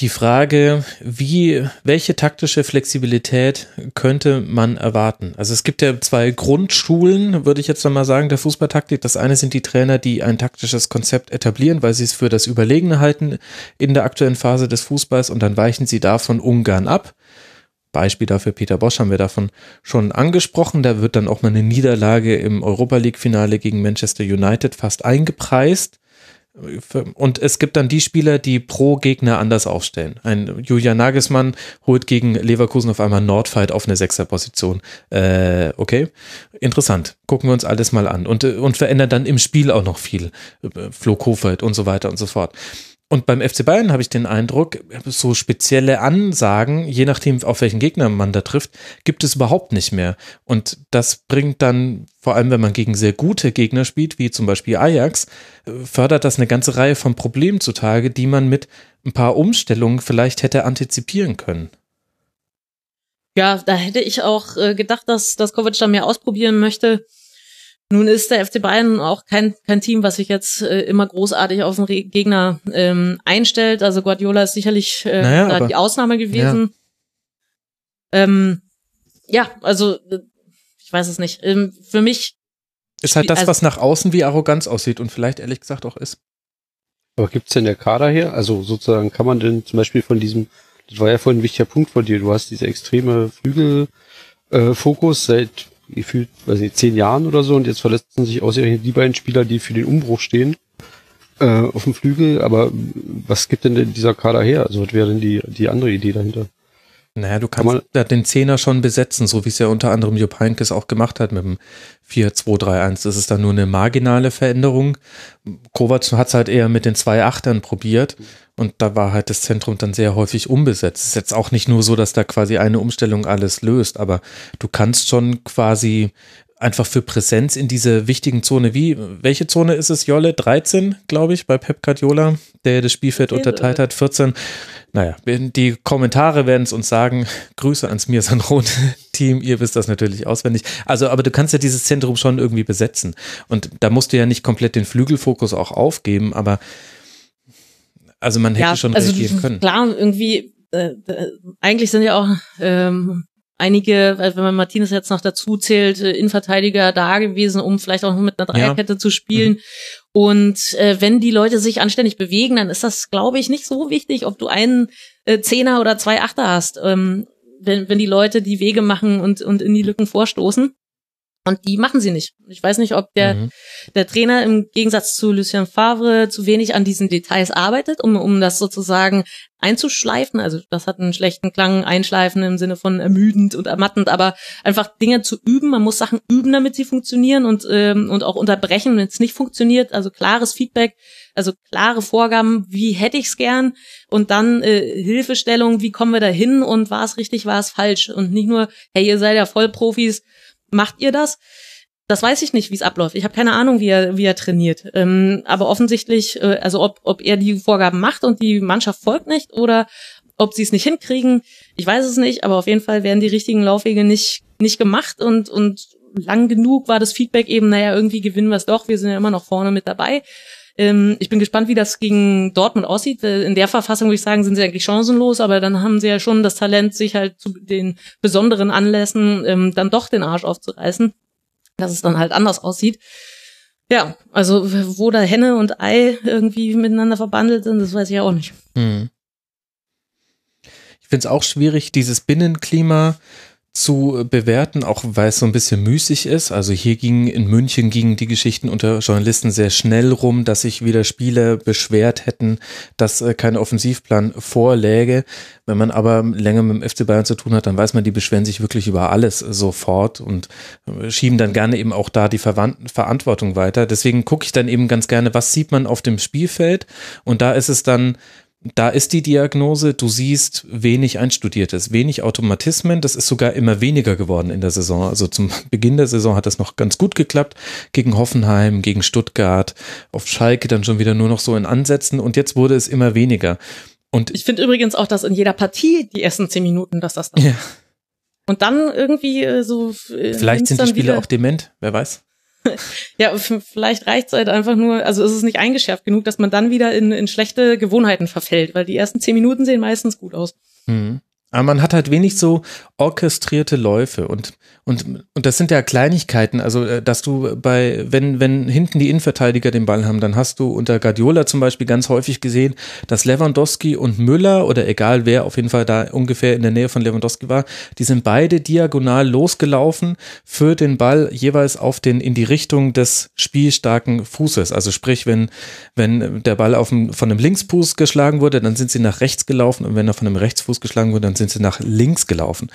die Frage, wie, welche taktische Flexibilität könnte man erwarten? Also es gibt ja zwei Grundschulen, würde ich jetzt mal sagen, der Fußballtaktik. Das eine sind die Trainer, die ein taktisches Konzept etablieren, weil sie es für das Überlegene halten in der aktuellen Phase des Fußballs und dann weichen sie davon Ungarn ab. Beispiel dafür Peter Bosch haben wir davon schon angesprochen. Da wird dann auch mal eine Niederlage im Europa League Finale gegen Manchester United fast eingepreist. Und es gibt dann die Spieler, die pro Gegner anders aufstellen. Ein Julian Nagelsmann holt gegen Leverkusen auf einmal Nordfight auf eine Sechserposition. Äh, okay, interessant. Gucken wir uns alles mal an. Und, und verändert dann im Spiel auch noch viel. Flo Kofeld und so weiter und so fort. Und beim FC Bayern habe ich den Eindruck, so spezielle Ansagen, je nachdem, auf welchen Gegner man da trifft, gibt es überhaupt nicht mehr. Und das bringt dann, vor allem wenn man gegen sehr gute Gegner spielt, wie zum Beispiel Ajax, fördert das eine ganze Reihe von Problemen zutage, die man mit ein paar Umstellungen vielleicht hätte antizipieren können. Ja, da hätte ich auch äh, gedacht, dass, dass Kovac da mehr ausprobieren möchte. Nun ist der FC Bayern auch kein, kein Team, was sich jetzt äh, immer großartig auf den Gegner ähm, einstellt. Also Guardiola ist sicherlich äh, naja, da die Ausnahme gewesen. Ja. Ähm, ja, also äh, ich weiß es nicht. Ähm, für mich ist halt das, also, was nach außen wie Arroganz aussieht und vielleicht ehrlich gesagt auch ist. Aber gibt's denn der Kader hier? Also sozusagen kann man denn zum Beispiel von diesem, das war ja vorhin ein wichtiger Punkt von dir, du hast diese extreme Flügelfokus äh, seit gefühlt, weiß nicht, zehn Jahren oder so und jetzt verletzen sich ausgerechnet die beiden Spieler, die für den Umbruch stehen, äh, auf dem Flügel. Aber was gibt denn, dieser Kader her? Also was wäre denn die, die andere Idee dahinter? Naja, du kannst Kann ja den Zehner schon besetzen, so wie es ja unter anderem Jupp Heynckes auch gemacht hat mit dem 4-2-3-1. Das ist dann nur eine marginale Veränderung. Kovac hat es halt eher mit den zwei Achtern probiert und da war halt das Zentrum dann sehr häufig unbesetzt. Es ist jetzt auch nicht nur so, dass da quasi eine Umstellung alles löst, aber du kannst schon quasi einfach für Präsenz in diese wichtigen Zone. Wie, welche Zone ist es, Jolle? 13, glaube ich, bei Pep Guardiola, der das Spielfeld unterteilt hat, 14. Naja, die Kommentare werden es uns sagen. Grüße ans Mir Team, ihr wisst das natürlich auswendig. Also, aber du kannst ja dieses Zentrum schon irgendwie besetzen. Und da musst du ja nicht komplett den Flügelfokus auch aufgeben, aber also man hätte ja, schon also reagieren können. Klar, irgendwie, äh, äh, eigentlich sind ja auch ähm, einige, wenn man Martinez jetzt noch dazu zählt, äh, Innenverteidiger da gewesen, um vielleicht auch mit einer Dreierkette ja. zu spielen. Mhm. Und äh, wenn die Leute sich anständig bewegen, dann ist das, glaube ich, nicht so wichtig, ob du einen äh, Zehner oder zwei Achter hast. Ähm, wenn, wenn die Leute die Wege machen und, und in die Lücken vorstoßen. Und die machen sie nicht. Ich weiß nicht, ob der, mhm. der Trainer im Gegensatz zu Lucien Favre zu wenig an diesen Details arbeitet, um, um das sozusagen einzuschleifen. Also das hat einen schlechten Klang, einschleifen im Sinne von ermüdend und ermattend, aber einfach Dinge zu üben. Man muss Sachen üben, damit sie funktionieren und, ähm, und auch unterbrechen, wenn es nicht funktioniert. Also klares Feedback, also klare Vorgaben, wie hätte ich's gern und dann äh, Hilfestellung, wie kommen wir da hin und war es richtig, war es falsch und nicht nur, hey, ihr seid ja Vollprofis, Macht ihr das? Das weiß ich nicht, wie es abläuft. Ich habe keine Ahnung, wie er, wie er trainiert. Ähm, aber offensichtlich, äh, also ob, ob er die Vorgaben macht und die Mannschaft folgt nicht oder ob sie es nicht hinkriegen, ich weiß es nicht, aber auf jeden Fall werden die richtigen Laufwege nicht, nicht gemacht und, und lang genug war das Feedback eben, naja, irgendwie gewinnen wir es doch, wir sind ja immer noch vorne mit dabei. Ähm, ich bin gespannt, wie das gegen Dortmund aussieht. Äh, in der Verfassung würde ich sagen, sind sie eigentlich chancenlos, aber dann haben sie ja schon das Talent, sich halt zu den besonderen Anlässen ähm, dann doch den Arsch aufzureißen, dass es dann halt anders aussieht. Ja, also wo da Henne und Ei irgendwie miteinander verbandelt sind, das weiß ich ja auch nicht. Hm. Ich finde es auch schwierig, dieses Binnenklima zu bewerten, auch weil es so ein bisschen müßig ist. Also hier ging in München gingen die Geschichten unter Journalisten sehr schnell rum, dass sich wieder Spieler beschwert hätten, dass äh, kein Offensivplan vorläge. Wenn man aber länger mit dem FC Bayern zu tun hat, dann weiß man, die beschweren sich wirklich über alles sofort und äh, schieben dann gerne eben auch da die Verantwortung weiter. Deswegen gucke ich dann eben ganz gerne, was sieht man auf dem Spielfeld und da ist es dann da ist die Diagnose, du siehst wenig Einstudiertes, wenig Automatismen, das ist sogar immer weniger geworden in der Saison. Also zum Beginn der Saison hat das noch ganz gut geklappt, gegen Hoffenheim, gegen Stuttgart, auf Schalke dann schon wieder nur noch so in Ansätzen und jetzt wurde es immer weniger. Und ich finde übrigens auch, dass in jeder Partie die ersten zehn Minuten, dass das dann ja. Und dann irgendwie äh, so. Äh, Vielleicht sind die Spieler auch dement, wer weiß ja, vielleicht reicht es halt einfach nur, also ist es nicht eingeschärft genug, dass man dann wieder in, in schlechte Gewohnheiten verfällt, weil die ersten zehn Minuten sehen meistens gut aus. Mhm. Aber man hat halt wenig so orchestrierte Läufe und, und, und das sind ja Kleinigkeiten. Also, äh, dass du bei, wenn, wenn hinten die Innenverteidiger den Ball haben, dann hast du unter Guardiola zum Beispiel ganz häufig gesehen, dass Lewandowski und Müller oder egal wer auf jeden Fall da ungefähr in der Nähe von Lewandowski war, die sind beide diagonal losgelaufen für den Ball jeweils auf den, in die Richtung des spielstarken Fußes. Also sprich, wenn, wenn der Ball auf dem, von einem Linksfuß geschlagen wurde, dann sind sie nach rechts gelaufen und wenn er von einem Rechtsfuß geschlagen wurde, dann sind sie nach links gelaufen.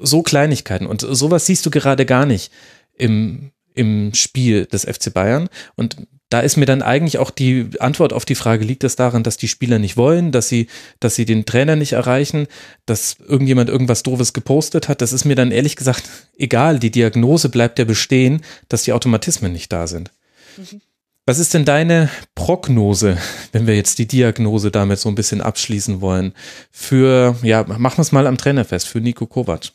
So Kleinigkeiten. Und sowas siehst du gerade gar nicht im, im Spiel des FC Bayern. Und da ist mir dann eigentlich auch die Antwort auf die Frage, liegt das daran, dass die Spieler nicht wollen, dass sie, dass sie den Trainer nicht erreichen, dass irgendjemand irgendwas Doofes gepostet hat? Das ist mir dann ehrlich gesagt egal. Die Diagnose bleibt ja bestehen, dass die Automatismen nicht da sind. Mhm. Was ist denn deine Prognose, wenn wir jetzt die Diagnose damit so ein bisschen abschließen wollen, für, ja, machen wir es mal am Trainer fest, für Nico Kovac?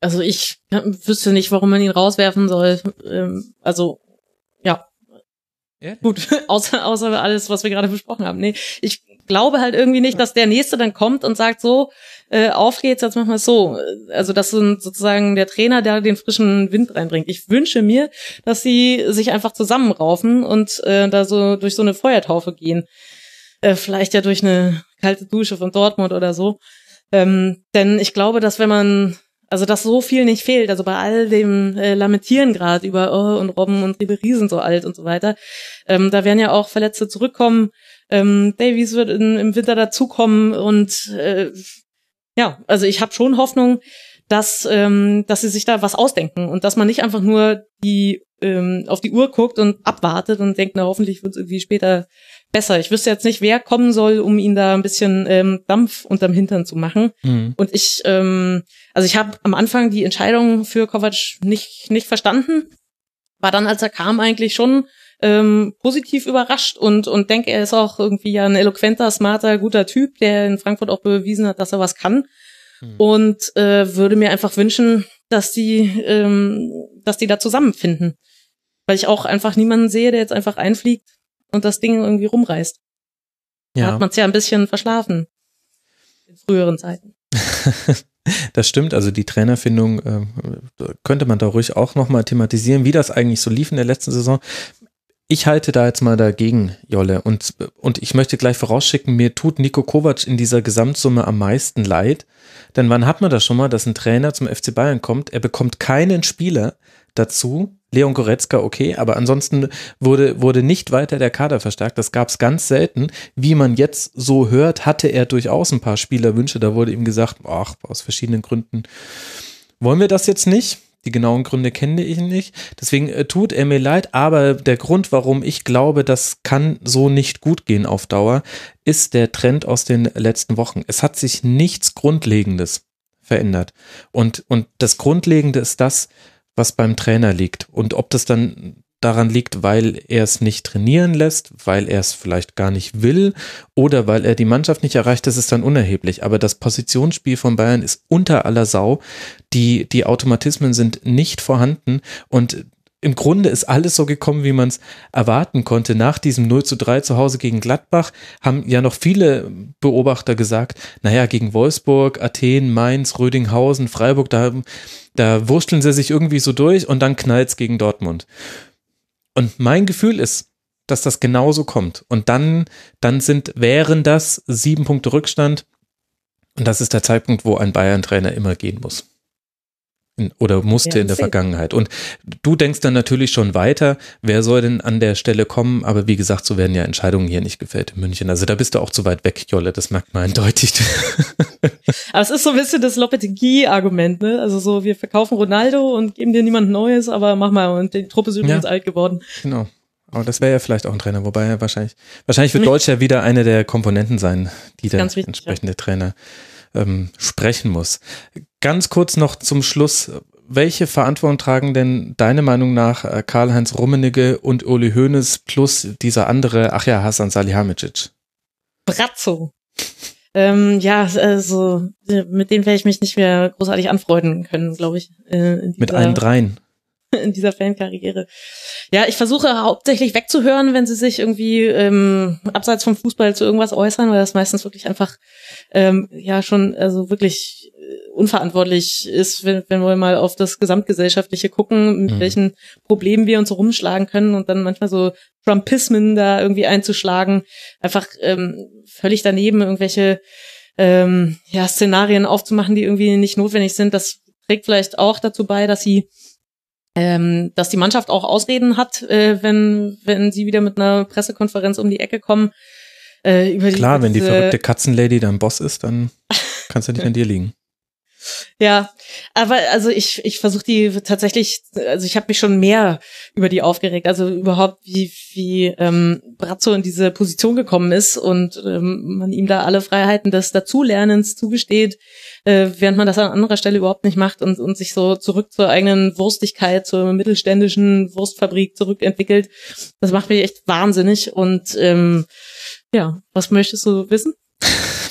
Also ich wüsste nicht, warum man ihn rauswerfen soll. Ähm, also, ja. ja. Gut, außer, außer alles, was wir gerade besprochen haben. Nee, ich glaube halt irgendwie nicht, dass der Nächste dann kommt und sagt so, äh, auf geht's, jetzt machen wir es so. Also das sind sozusagen der Trainer, der den frischen Wind reinbringt. Ich wünsche mir, dass sie sich einfach zusammenraufen und äh, da so durch so eine Feuertaufe gehen. Äh, vielleicht ja durch eine kalte Dusche von Dortmund oder so. Ähm, denn ich glaube, dass wenn man also dass so viel nicht fehlt, also bei all dem äh, Lamentieren gerade über oh, und Robben und Ribery sind so alt und so weiter, ähm, da werden ja auch Verletzte zurückkommen, ähm, Davies wird in, im Winter dazukommen und äh, ja, also ich habe schon Hoffnung, dass, ähm, dass sie sich da was ausdenken und dass man nicht einfach nur die ähm, auf die Uhr guckt und abwartet und denkt, na hoffentlich wird es irgendwie später besser. Ich wüsste jetzt nicht, wer kommen soll, um ihn da ein bisschen ähm, Dampf unterm Hintern zu machen. Mhm. Und ich, ähm, also ich habe am Anfang die Entscheidung für Kovac nicht nicht verstanden. War dann, als er kam, eigentlich schon ähm, positiv überrascht und und denke, er ist auch irgendwie ja ein eloquenter, smarter, guter Typ, der in Frankfurt auch bewiesen hat, dass er was kann. Mhm. Und äh, würde mir einfach wünschen, dass die, ähm, dass die da zusammenfinden. Weil ich auch einfach niemanden sehe, der jetzt einfach einfliegt und das Ding irgendwie rumreißt. Ja. Da hat man es ja ein bisschen verschlafen in früheren Zeiten. Das stimmt, also die Trainerfindung äh, könnte man da ruhig auch nochmal thematisieren, wie das eigentlich so lief in der letzten Saison ich halte da jetzt mal dagegen, Jolle. Und, und ich möchte gleich vorausschicken, mir tut Nico Kovac in dieser Gesamtsumme am meisten leid. Denn wann hat man das schon mal, dass ein Trainer zum FC Bayern kommt? Er bekommt keinen Spieler dazu. Leon Goretzka, okay, aber ansonsten wurde, wurde nicht weiter der Kader verstärkt. Das gab es ganz selten. Wie man jetzt so hört, hatte er durchaus ein paar Spielerwünsche. Da wurde ihm gesagt, ach, aus verschiedenen Gründen wollen wir das jetzt nicht die genauen Gründe kenne ich nicht. Deswegen äh, tut er mir leid, aber der Grund, warum ich glaube, das kann so nicht gut gehen auf Dauer, ist der Trend aus den letzten Wochen. Es hat sich nichts Grundlegendes verändert. Und, und das Grundlegende ist das, was beim Trainer liegt. Und ob das dann daran liegt, weil er es nicht trainieren lässt, weil er es vielleicht gar nicht will oder weil er die Mannschaft nicht erreicht, das ist dann unerheblich. Aber das Positionsspiel von Bayern ist unter aller Sau. Die, die Automatismen sind nicht vorhanden und im Grunde ist alles so gekommen, wie man es erwarten konnte. Nach diesem 0 zu 3 zu Hause gegen Gladbach haben ja noch viele Beobachter gesagt, naja, gegen Wolfsburg, Athen, Mainz, Rödinghausen, Freiburg, da, da wursteln sie sich irgendwie so durch und dann knallt's gegen Dortmund. Und mein Gefühl ist, dass das genauso kommt. Und dann, dann sind, wären das sieben Punkte Rückstand. Und das ist der Zeitpunkt, wo ein Bayern-Trainer immer gehen muss. Oder musste ja, in der. Vergangenheit. Und du denkst dann natürlich schon weiter, wer soll denn an der Stelle kommen? Aber wie gesagt, so werden ja Entscheidungen hier nicht gefällt in München. Also da bist du auch zu weit weg, Jolle, das merkt man eindeutig. aber es ist so ein bisschen das Lopetegui-Argument, ne? Also so, wir verkaufen Ronaldo und geben dir niemand Neues, aber mach mal, und die Truppe ist übrigens ja, alt geworden. Genau. Aber das wäre ja vielleicht auch ein Trainer, wobei er wahrscheinlich, wahrscheinlich wird Deutsch ja wieder eine der Komponenten sein, die der entsprechende ja. Trainer ähm, sprechen muss. Ganz kurz noch zum Schluss. Welche Verantwortung tragen denn deiner Meinung nach äh, Karl-Heinz Rummenigge und Uli Hoeneß plus dieser andere, ach ja, Hasan Salihamidzic? Brazzo. ähm, ja, also mit denen werde ich mich nicht mehr großartig anfreunden können, glaube ich. Äh, mit allen dreien. in dieser Fankarriere. Ja, ich versuche hauptsächlich wegzuhören, wenn sie sich irgendwie ähm, abseits vom Fußball zu irgendwas äußern, weil das meistens wirklich einfach ähm, ja schon also wirklich äh, unverantwortlich ist, wenn, wenn wir mal auf das Gesamtgesellschaftliche gucken, mit mhm. welchen Problemen wir uns rumschlagen können und dann manchmal so Trumpismen da irgendwie einzuschlagen, einfach ähm, völlig daneben irgendwelche ähm, ja, Szenarien aufzumachen, die irgendwie nicht notwendig sind. Das trägt vielleicht auch dazu bei, dass sie ähm, dass die Mannschaft auch Ausreden hat, äh, wenn, wenn sie wieder mit einer Pressekonferenz um die Ecke kommen. Äh, über Klar, die, wenn die verrückte Katzenlady dein Boss ist, dann kann es ja nicht an dir liegen. Ja, aber also ich ich versuche die tatsächlich, also ich habe mich schon mehr über die aufgeregt, also überhaupt wie wie ähm, Brazzo in diese Position gekommen ist und ähm, man ihm da alle Freiheiten des Dazulernens zugesteht, äh, während man das an anderer Stelle überhaupt nicht macht und und sich so zurück zur eigenen Wurstigkeit, zur mittelständischen Wurstfabrik zurückentwickelt. Das macht mich echt wahnsinnig und ähm, ja, was möchtest du wissen?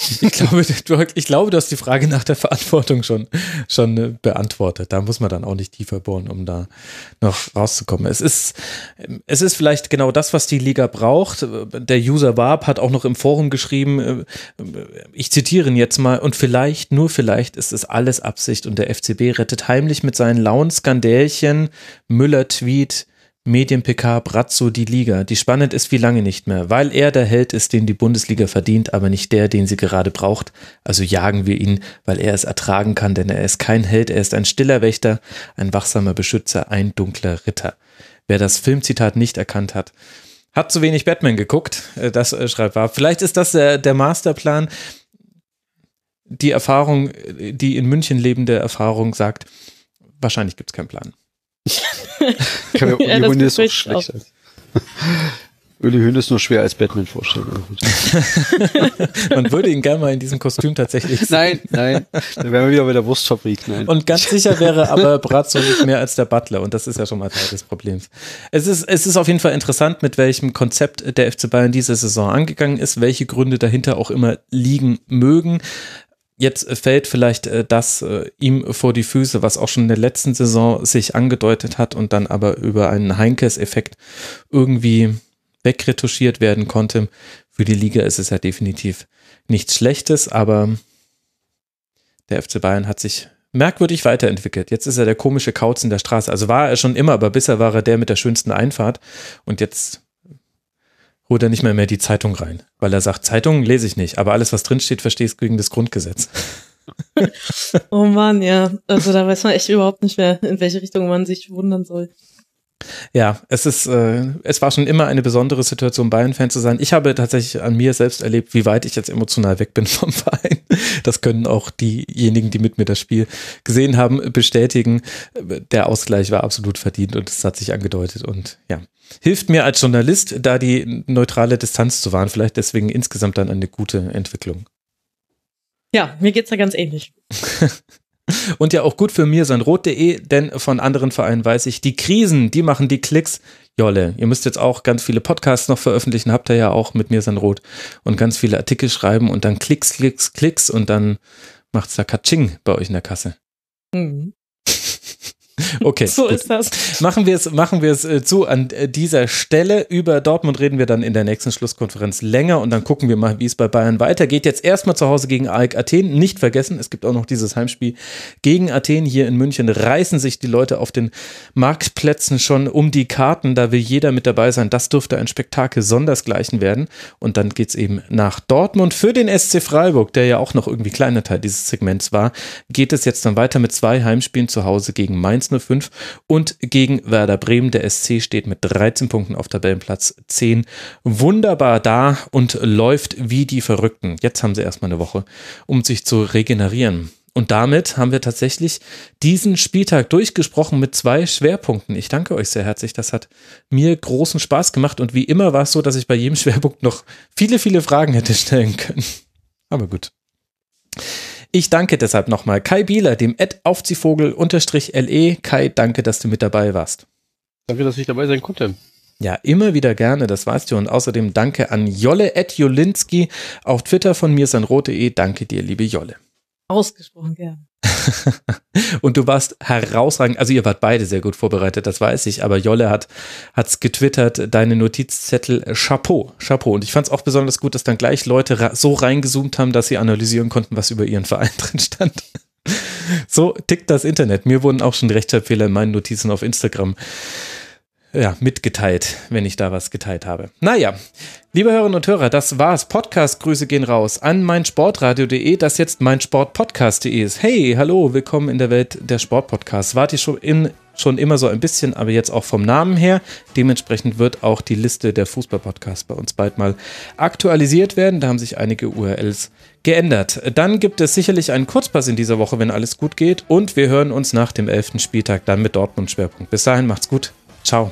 Ich glaube, du, ich glaube, du hast die Frage nach der Verantwortung schon, schon äh, beantwortet. Da muss man dann auch nicht tiefer bohren, um da noch rauszukommen. Es ist, es ist vielleicht genau das, was die Liga braucht. Der User Barb hat auch noch im Forum geschrieben, äh, ich zitiere ihn jetzt mal, und vielleicht, nur vielleicht ist es alles Absicht und der FCB rettet heimlich mit seinen lauen Skandälchen, Müller-Tweet, Medien-PK Brazzo die Liga, die spannend ist wie lange nicht mehr, weil er der Held ist, den die Bundesliga verdient, aber nicht der, den sie gerade braucht. Also jagen wir ihn, weil er es ertragen kann, denn er ist kein Held, er ist ein stiller Wächter, ein wachsamer Beschützer, ein dunkler Ritter. Wer das Filmzitat nicht erkannt hat, hat zu wenig Batman geguckt, äh, das äh, schreibt war. Vielleicht ist das der, der Masterplan. Die Erfahrung, die in München lebende Erfahrung sagt, wahrscheinlich gibt es keinen Plan. kann mir Uli ja, Hunde ist auch schlecht. Uli Hunde ist nur schwer als Batman vorstellen. Man würde ihn gerne mal in diesem Kostüm tatsächlich sehen. Nein, nein. Dann wären wir wieder bei der Wurstfabrik. Nein. Und ganz sicher wäre aber Brazzo nicht mehr als der Butler. Und das ist ja schon mal Teil des Problems. Es ist, es ist auf jeden Fall interessant, mit welchem Konzept der FC Bayern diese Saison angegangen ist, welche Gründe dahinter auch immer liegen mögen. Jetzt fällt vielleicht äh, das äh, ihm vor die Füße, was auch schon in der letzten Saison sich angedeutet hat und dann aber über einen Heinkes-Effekt irgendwie wegretuschiert werden konnte. Für die Liga ist es ja definitiv nichts Schlechtes, aber der FC Bayern hat sich merkwürdig weiterentwickelt. Jetzt ist er der komische Kauz in der Straße. Also war er schon immer, aber bisher war er der mit der schönsten Einfahrt. Und jetzt holt er nicht mehr mehr die Zeitung rein, weil er sagt, Zeitung lese ich nicht, aber alles, was drinsteht, verstehe ich gegen das Grundgesetz. oh Mann, ja. Also da weiß man echt überhaupt nicht mehr, in welche Richtung man sich wundern soll. Ja, es ist, äh, es war schon immer eine besondere Situation, Bayern-Fan zu sein. Ich habe tatsächlich an mir selbst erlebt, wie weit ich jetzt emotional weg bin vom Verein. Das können auch diejenigen, die mit mir das Spiel gesehen haben, bestätigen. Der Ausgleich war absolut verdient und es hat sich angedeutet und ja, hilft mir als Journalist, da die neutrale Distanz zu wahren. Vielleicht deswegen insgesamt dann eine gute Entwicklung. Ja, mir geht's da ganz ähnlich. Und ja auch gut für mir sein rot.de, denn von anderen Vereinen weiß ich, die Krisen, die machen die Klicks. Jolle, ihr müsst jetzt auch ganz viele Podcasts noch veröffentlichen, habt ihr ja auch mit mir sein rot und ganz viele Artikel schreiben und dann Klicks, Klicks, Klicks und dann macht's da Katsching bei euch in der Kasse. Mhm. Okay. so gut. ist das. Machen wir es, machen wir es äh, zu an äh, dieser Stelle. Über Dortmund reden wir dann in der nächsten Schlusskonferenz länger und dann gucken wir mal, wie es bei Bayern weitergeht. Jetzt erstmal zu Hause gegen AEK Athen. Nicht vergessen, es gibt auch noch dieses Heimspiel gegen Athen hier in München. Reißen sich die Leute auf den Marktplätzen schon um die Karten. Da will jeder mit dabei sein. Das dürfte ein Spektakel sondersgleichen werden. Und dann geht es eben nach Dortmund. Für den SC Freiburg, der ja auch noch irgendwie kleiner Teil dieses Segments war, geht es jetzt dann weiter mit zwei Heimspielen zu Hause gegen Mainz 05 und gegen Werder Bremen. Der SC steht mit 13 Punkten auf Tabellenplatz 10 wunderbar da und läuft wie die Verrückten. Jetzt haben sie erstmal eine Woche, um sich zu regenerieren. Und damit haben wir tatsächlich diesen Spieltag durchgesprochen mit zwei Schwerpunkten. Ich danke euch sehr herzlich. Das hat mir großen Spaß gemacht. Und wie immer war es so, dass ich bei jedem Schwerpunkt noch viele, viele Fragen hätte stellen können. Aber gut. Ich danke deshalb nochmal Kai Bieler, dem Ed Aufziehvogel-LE. Kai, danke, dass du mit dabei warst. Danke, dass ich dabei sein konnte. Ja, immer wieder gerne, das weißt du. Und außerdem danke an Jolle Ed Jolinski auf Twitter von mir sein rote.de. Danke dir, liebe Jolle. Ausgesprochen gern. und du warst herausragend, also ihr wart beide sehr gut vorbereitet, das weiß ich, aber Jolle hat hat's getwittert, deine Notizzettel äh, Chapeau, Chapeau und ich fand es auch besonders gut, dass dann gleich Leute so reingezoomt haben, dass sie analysieren konnten, was über ihren Verein drin stand. So tickt das Internet. Mir wurden auch schon Rechtschreibfehler in meinen Notizen auf Instagram ja, mitgeteilt, wenn ich da was geteilt habe. Naja, liebe Hörerinnen und Hörer, das war's. Podcast-Grüße gehen raus an meinsportradio.de, das jetzt meinsportpodcast.de ist. Hey, hallo, willkommen in der Welt der Sportpodcasts. Wart ihr schon, in, schon immer so ein bisschen, aber jetzt auch vom Namen her. Dementsprechend wird auch die Liste der Fußballpodcasts bei uns bald mal aktualisiert werden. Da haben sich einige URLs geändert. Dann gibt es sicherlich einen Kurzpass in dieser Woche, wenn alles gut geht. Und wir hören uns nach dem 11. Spieltag dann mit Dortmund Schwerpunkt. Bis dahin, macht's gut. Ciao.